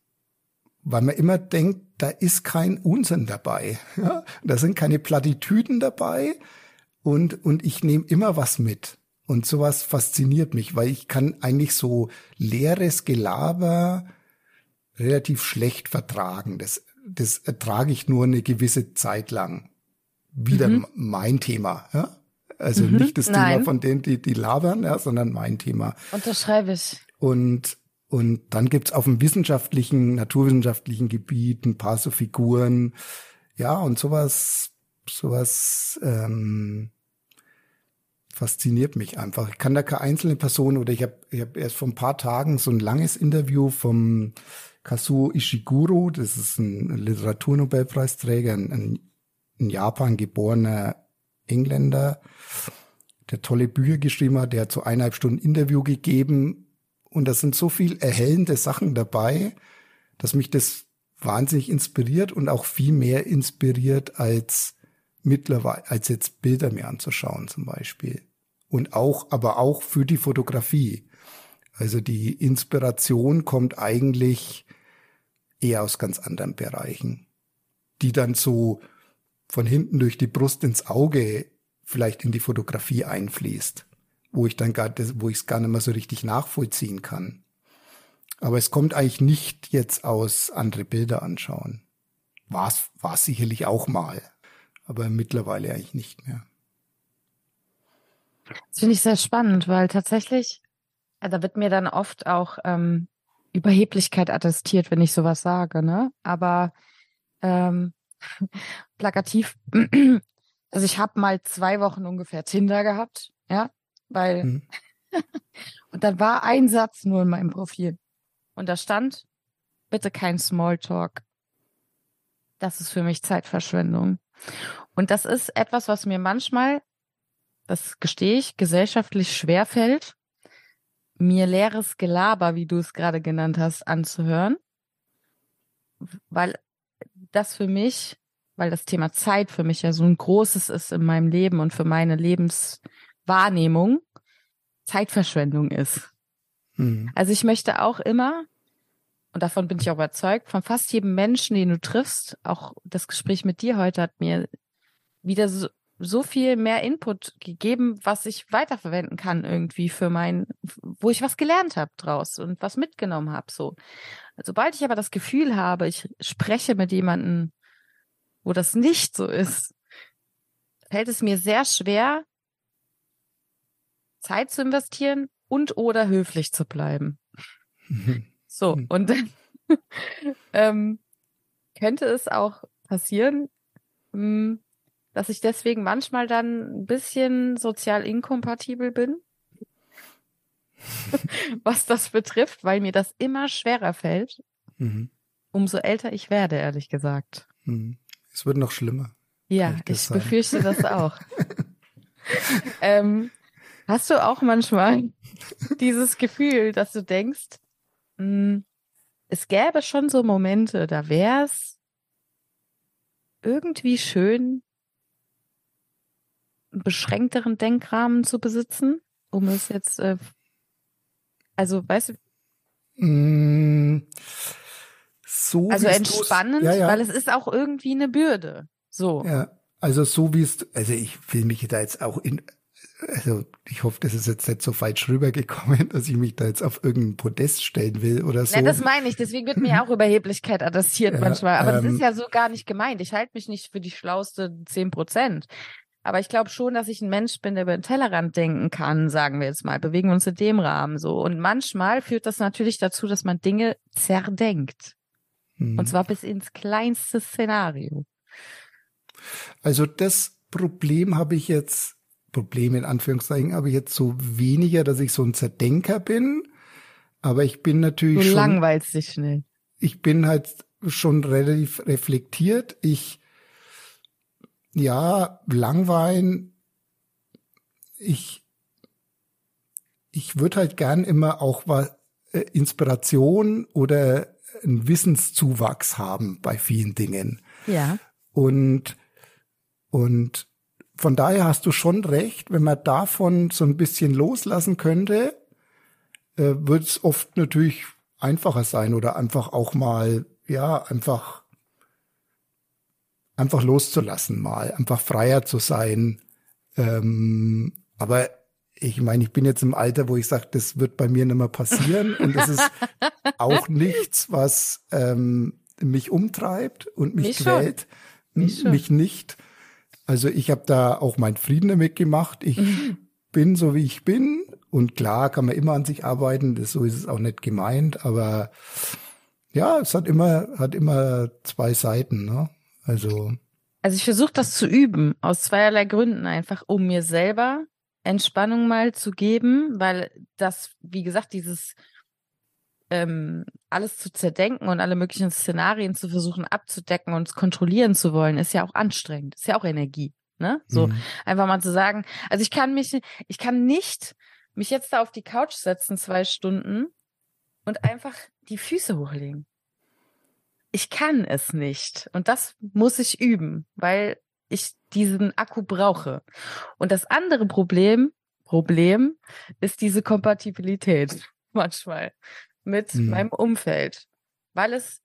weil man immer denkt, da ist kein Unsinn dabei. Ja? Da sind keine Plattitüden dabei und, und ich nehme immer was mit. Und sowas fasziniert mich, weil ich kann eigentlich so leeres Gelaber relativ schlecht vertragen. Das, das ertrage ich nur eine gewisse Zeit lang. Wieder mhm. mein Thema. Ja? Also mhm. nicht das Nein. Thema von denen, die, die labern, ja, sondern mein Thema. Unterschreibe ich. Und und dann gibt's auf dem wissenschaftlichen, naturwissenschaftlichen Gebiet ein paar so Figuren. Ja, und sowas, sowas ähm, fasziniert mich einfach. Ich kann da keine einzelne Person oder ich habe ich hab erst vor ein paar Tagen so ein langes Interview vom Kazuo Ishiguro, das ist ein Literaturnobelpreisträger, ein, in Japan geborener Engländer, der tolle Bücher geschrieben hat, der hat so eineinhalb Stunden Interview gegeben und da sind so viel erhellende Sachen dabei, dass mich das wahnsinnig inspiriert und auch viel mehr inspiriert als mittlerweile, als jetzt Bilder mir anzuschauen zum Beispiel. Und auch, aber auch für die Fotografie. Also die Inspiration kommt eigentlich eher aus ganz anderen Bereichen, die dann so von hinten durch die Brust ins Auge vielleicht in die Fotografie einfließt wo ich dann gar, wo ich es gar nicht mehr so richtig nachvollziehen kann. Aber es kommt eigentlich nicht jetzt aus andere Bilder anschauen. War es sicherlich auch mal, aber mittlerweile eigentlich nicht mehr. Das finde ich sehr spannend, weil tatsächlich, da wird mir dann oft auch ähm, Überheblichkeit attestiert, wenn ich sowas sage, ne? Aber ähm, (laughs) plakativ, (clears throat) also ich habe mal zwei Wochen ungefähr Tinder gehabt, ja, weil mhm. (laughs) und dann war ein Satz nur in meinem Profil und da stand bitte kein Smalltalk. Das ist für mich Zeitverschwendung. Und das ist etwas, was mir manchmal, das gestehe ich, gesellschaftlich schwer fällt, mir leeres Gelaber, wie du es gerade genannt hast, anzuhören, weil das für mich, weil das Thema Zeit für mich ja so ein großes ist in meinem Leben und für meine Lebens Wahrnehmung Zeitverschwendung ist. Mhm. Also ich möchte auch immer, und davon bin ich auch überzeugt, von fast jedem Menschen, den du triffst, auch das Gespräch mit dir heute hat mir wieder so, so viel mehr Input gegeben, was ich weiterverwenden kann irgendwie für mein, wo ich was gelernt habe draus und was mitgenommen habe. So, sobald ich aber das Gefühl habe, ich spreche mit jemandem, wo das nicht so ist, fällt es mir sehr schwer, Zeit zu investieren und oder höflich zu bleiben. (laughs) so, und dann (laughs) ähm, könnte es auch passieren, mh, hm, dass ich deswegen manchmal dann ein bisschen sozial inkompatibel bin, (laughs) was das betrifft, weil mir das immer schwerer fällt, mhm. umso älter ich werde, ehrlich gesagt. Mhm. Es wird noch schlimmer. Ja, ich sein. befürchte das (laughs) auch. ähm, Hast du auch manchmal (laughs) dieses Gefühl, dass du denkst, mh, hm, es gäbe schon so Momente, da wäre es irgendwie schön, beschränkteren Denkrahmen zu besitzen, um es jetzt, äh, also weißt du, mm, so also entspannend, ja, ja. weil es ist auch irgendwie eine Bürde. So. Ja, also so wie es, also ich will mich da jetzt auch in, also ich hoffe, das ist jetzt nicht so falsch rübergekommen, (laughs) dass ich mich da jetzt auf irgendein Podest stellen will oder so. Nein, das meine ich. Deswegen wird mir auch Überheblichkeit adressiert ja, manchmal. Aber ähm, das ist ja so gar nicht gemeint. Ich halte mich nicht für die schlauste zehn Prozent. Aber ich glaube schon, dass ich ein Mensch bin, der über den Tellerrand denken kann, sagen wir jetzt mal. Bewegen wir uns in dem Rahmen so. Und manchmal führt das natürlich dazu, dass man Dinge zerdenkt. Mhm. Und zwar bis ins kleinste Szenario. Also das Problem habe ich jetzt, Problem in Anführungszeichen, habe ich jetzt so weniger, dass ich so ein Zerdenker bin. Aber ich bin natürlich. Du schon, langweilst dich schnell. Ich bin halt schon relativ reflektiert. Ich, ja, langweilen. Ich, ich würde halt gern immer auch was, äh, Inspiration oder einen Wissenszuwachs haben bei vielen Dingen. Ja. Und, und von daher hast du schon recht, wenn man davon so ein bisschen loslassen könnte, äh, wird es oft natürlich einfacher sein oder einfach auch mal, ja, einfach, einfach loszulassen mal, einfach freier zu sein. Ähm, aber ich meine, ich bin jetzt im Alter, wo ich sage, das wird bei mir nicht mehr passieren und das ist (laughs) auch nichts, was ähm, mich umtreibt und mich, mich quält. Mich, mich, nicht. Also ich habe da auch meinen Frieden damit gemacht. Ich mhm. (laughs) bin so, wie ich bin. Und klar kann man immer an sich arbeiten, das, so ist es auch nicht gemeint, aber ja, es hat immer, hat immer zwei Seiten, ne? Also. Also ich versuche das zu üben, aus zweierlei Gründen einfach, um mir selber Entspannung mal zu geben, weil das, wie gesagt, dieses ähm, alles zu zerdenken und alle möglichen Szenarien zu versuchen abzudecken und kontrollieren zu wollen, ist ja auch anstrengend, ist ja auch Energie. Ne? So mhm. einfach mal zu sagen, also ich kann mich, ich kann nicht mich jetzt da auf die Couch setzen, zwei Stunden und einfach die Füße hochlegen. Ich kann es nicht. Und das muss ich üben, weil ich diesen Akku brauche. Und das andere Problem, Problem ist diese Kompatibilität (laughs) manchmal mit hm. meinem Umfeld, weil es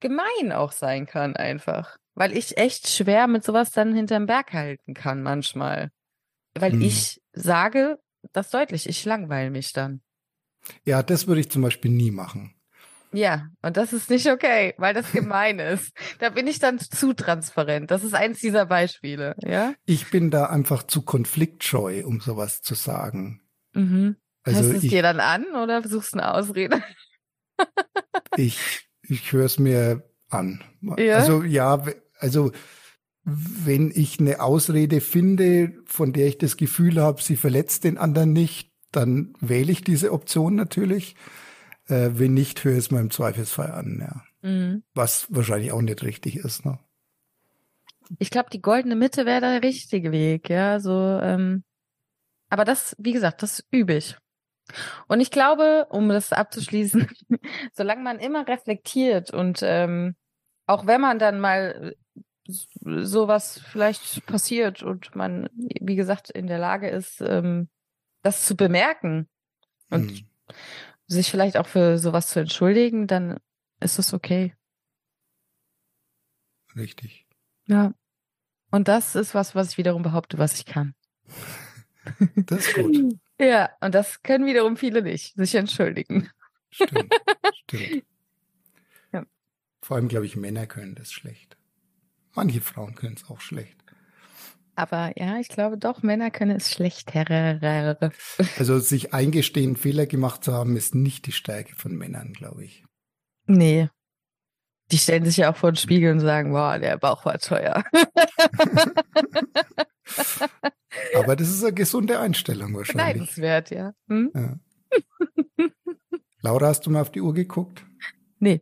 gemein auch sein kann einfach, weil ich echt schwer mit sowas dann hinterm Berg halten kann manchmal, weil hm. ich sage das deutlich, ich langweile mich dann. Ja, das würde ich zum Beispiel nie machen. Ja, und das ist nicht okay, weil das gemein ist. Da bin ich dann zu transparent. Das ist eins dieser Beispiele, ja? Ich bin da einfach zu konfliktscheu, um sowas zu sagen. Mhm. Also Hörst du es dir dann an oder suchst du eine Ausrede? (laughs) ich ich höre es mir an. Ja? Also ja, also wenn ich eine Ausrede finde, von der ich das Gefühl habe, sie verletzt den anderen nicht, dann wähle ich diese Option natürlich. Äh, wenn nicht, höre ich es mal im Zweifelsfall an, ja. Mhm. Was wahrscheinlich auch nicht richtig ist, ne? Ich glaube, die goldene Mitte wäre der richtige Weg, ja. So, ähm, aber das, wie gesagt, das übe ich. Und ich glaube, um das abzuschließen, (laughs) solange man immer reflektiert und ähm, auch wenn man dann mal sowas vielleicht passiert und man, wie gesagt, in der Lage ist, ähm, das zu bemerken und hm. Sich vielleicht auch für sowas zu entschuldigen, dann ist das okay. Richtig. Ja. Und das ist was, was ich wiederum behaupte, was ich kann. (laughs) Das ist gut. (laughs) Ja, und das können wiederum viele nicht, sich entschuldigen. Stimmt, stimmt. (laughs) Ja. Vor allem, glaube ich, Männer können das schlecht. Manche Frauen können es auch schlecht. Aber ja, ich glaube doch, Männer können es schlechter. Also sich eingestehen, Fehler gemacht zu haben, ist nicht die Stärke von Männern, glaube ich. Nee. Die stellen sich ja auch vor den Spiegel und sagen, wow, der Bauch war teuer. (laughs) Aber das ist eine gesunde Einstellung wahrscheinlich. Neidenswert, ja. Hm? ja. Laura, hast du mal auf die Uhr geguckt? Nee.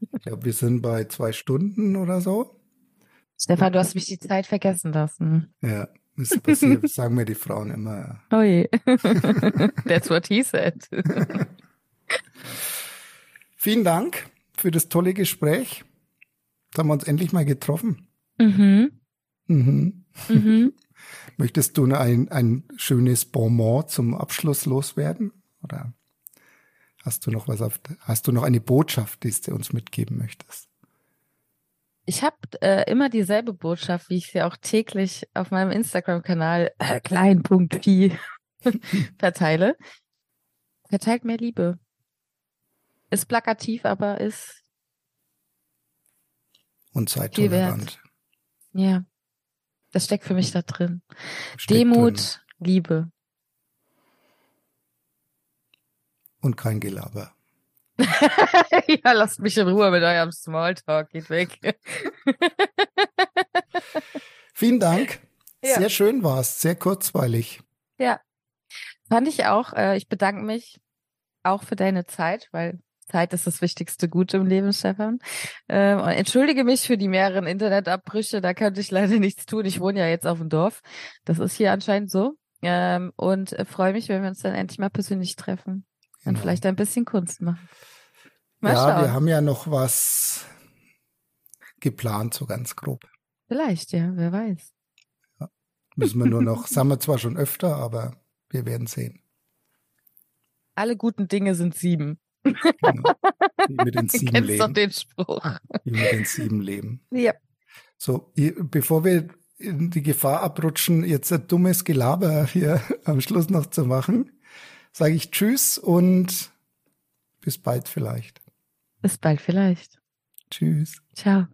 Ich glaube, wir sind bei zwei Stunden oder so. Stefan, du hast mich die Zeit vergessen lassen. Ja, das passiert, sagen mir die Frauen immer. Oh (laughs) je. That's what he said. Vielen Dank für das tolle Gespräch. Jetzt haben wir uns endlich mal getroffen. Mhm. Mhm. Mhm. (laughs) Möchtest du ein, ein schönes Bonbon zum Abschluss loswerden? Oder? Hast du noch was auf, hast du noch eine Botschaft, die du uns mitgeben möchtest? Ich habe äh, immer dieselbe Botschaft, wie ich sie auch täglich auf meinem Instagram-Kanal äh, klein.pi (laughs) verteile. Verteilt mehr Liebe. Ist plakativ, aber ist und zeittolerant. Ja. Das steckt für mich da drin. Steckt Demut, drin. Liebe. Und kein Gelaber. (laughs) ja, lasst mich in Ruhe mit eurem Smalltalk. Geht weg. (laughs) Vielen Dank. Ja. Sehr schön war's, sehr kurzweilig. ja. Fand ich auch. Äh, ich bedanke mich auch für deine Zeit, weil Zeit ist das wichtigste Gut im Leben, Stefan. Ähm, und entschuldige mich für die mehreren Internetabbrüche. Da könnte ich leider nichts tun. Ich wohne ja jetzt auf dem Dorf. Das ist hier anscheinend so. Ähm, und äh, freue mich, wenn wir uns dann endlich mal persönlich treffen und Genau. vielleicht ein bisschen Kunst machen. Mal ja, schauen. wir haben ja noch was geplant, so ganz grob. Vielleicht, ja, wer weiß. Müssen wir nur noch, sagen wir zwar schon öfter, aber wir werden sehen. Alle guten Dinge sind sieben. Genau. Wie mit den (laughs) sieben kennst doch Leben. den Spruch. Wie mit den sieben Leben. Ja. So, bevor wir in die Gefahr abrutschen, jetzt ein dummes Gelaber hier am Schluss noch zu machen, sage ich Tschüss und bis bald vielleicht. Bis bald vielleicht. Tschüss. Ciao.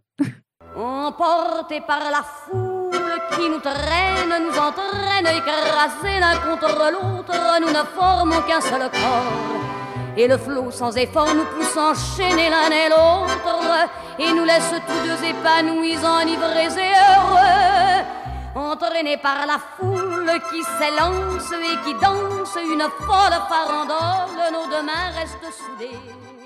Emportés par la foule qui nous traîne, nous entraîne, écrasés l'un contre l'autre, nous ne formons qu'un seul corps. Et le flot sans effort nous pousse enchaîner l'un et l'autre, et nous laisse tous deux épanouis, enivrés et heureux. Entraînés par la foule qui s'élance et qui danse une folle farandole, nos deux mains restent soudées.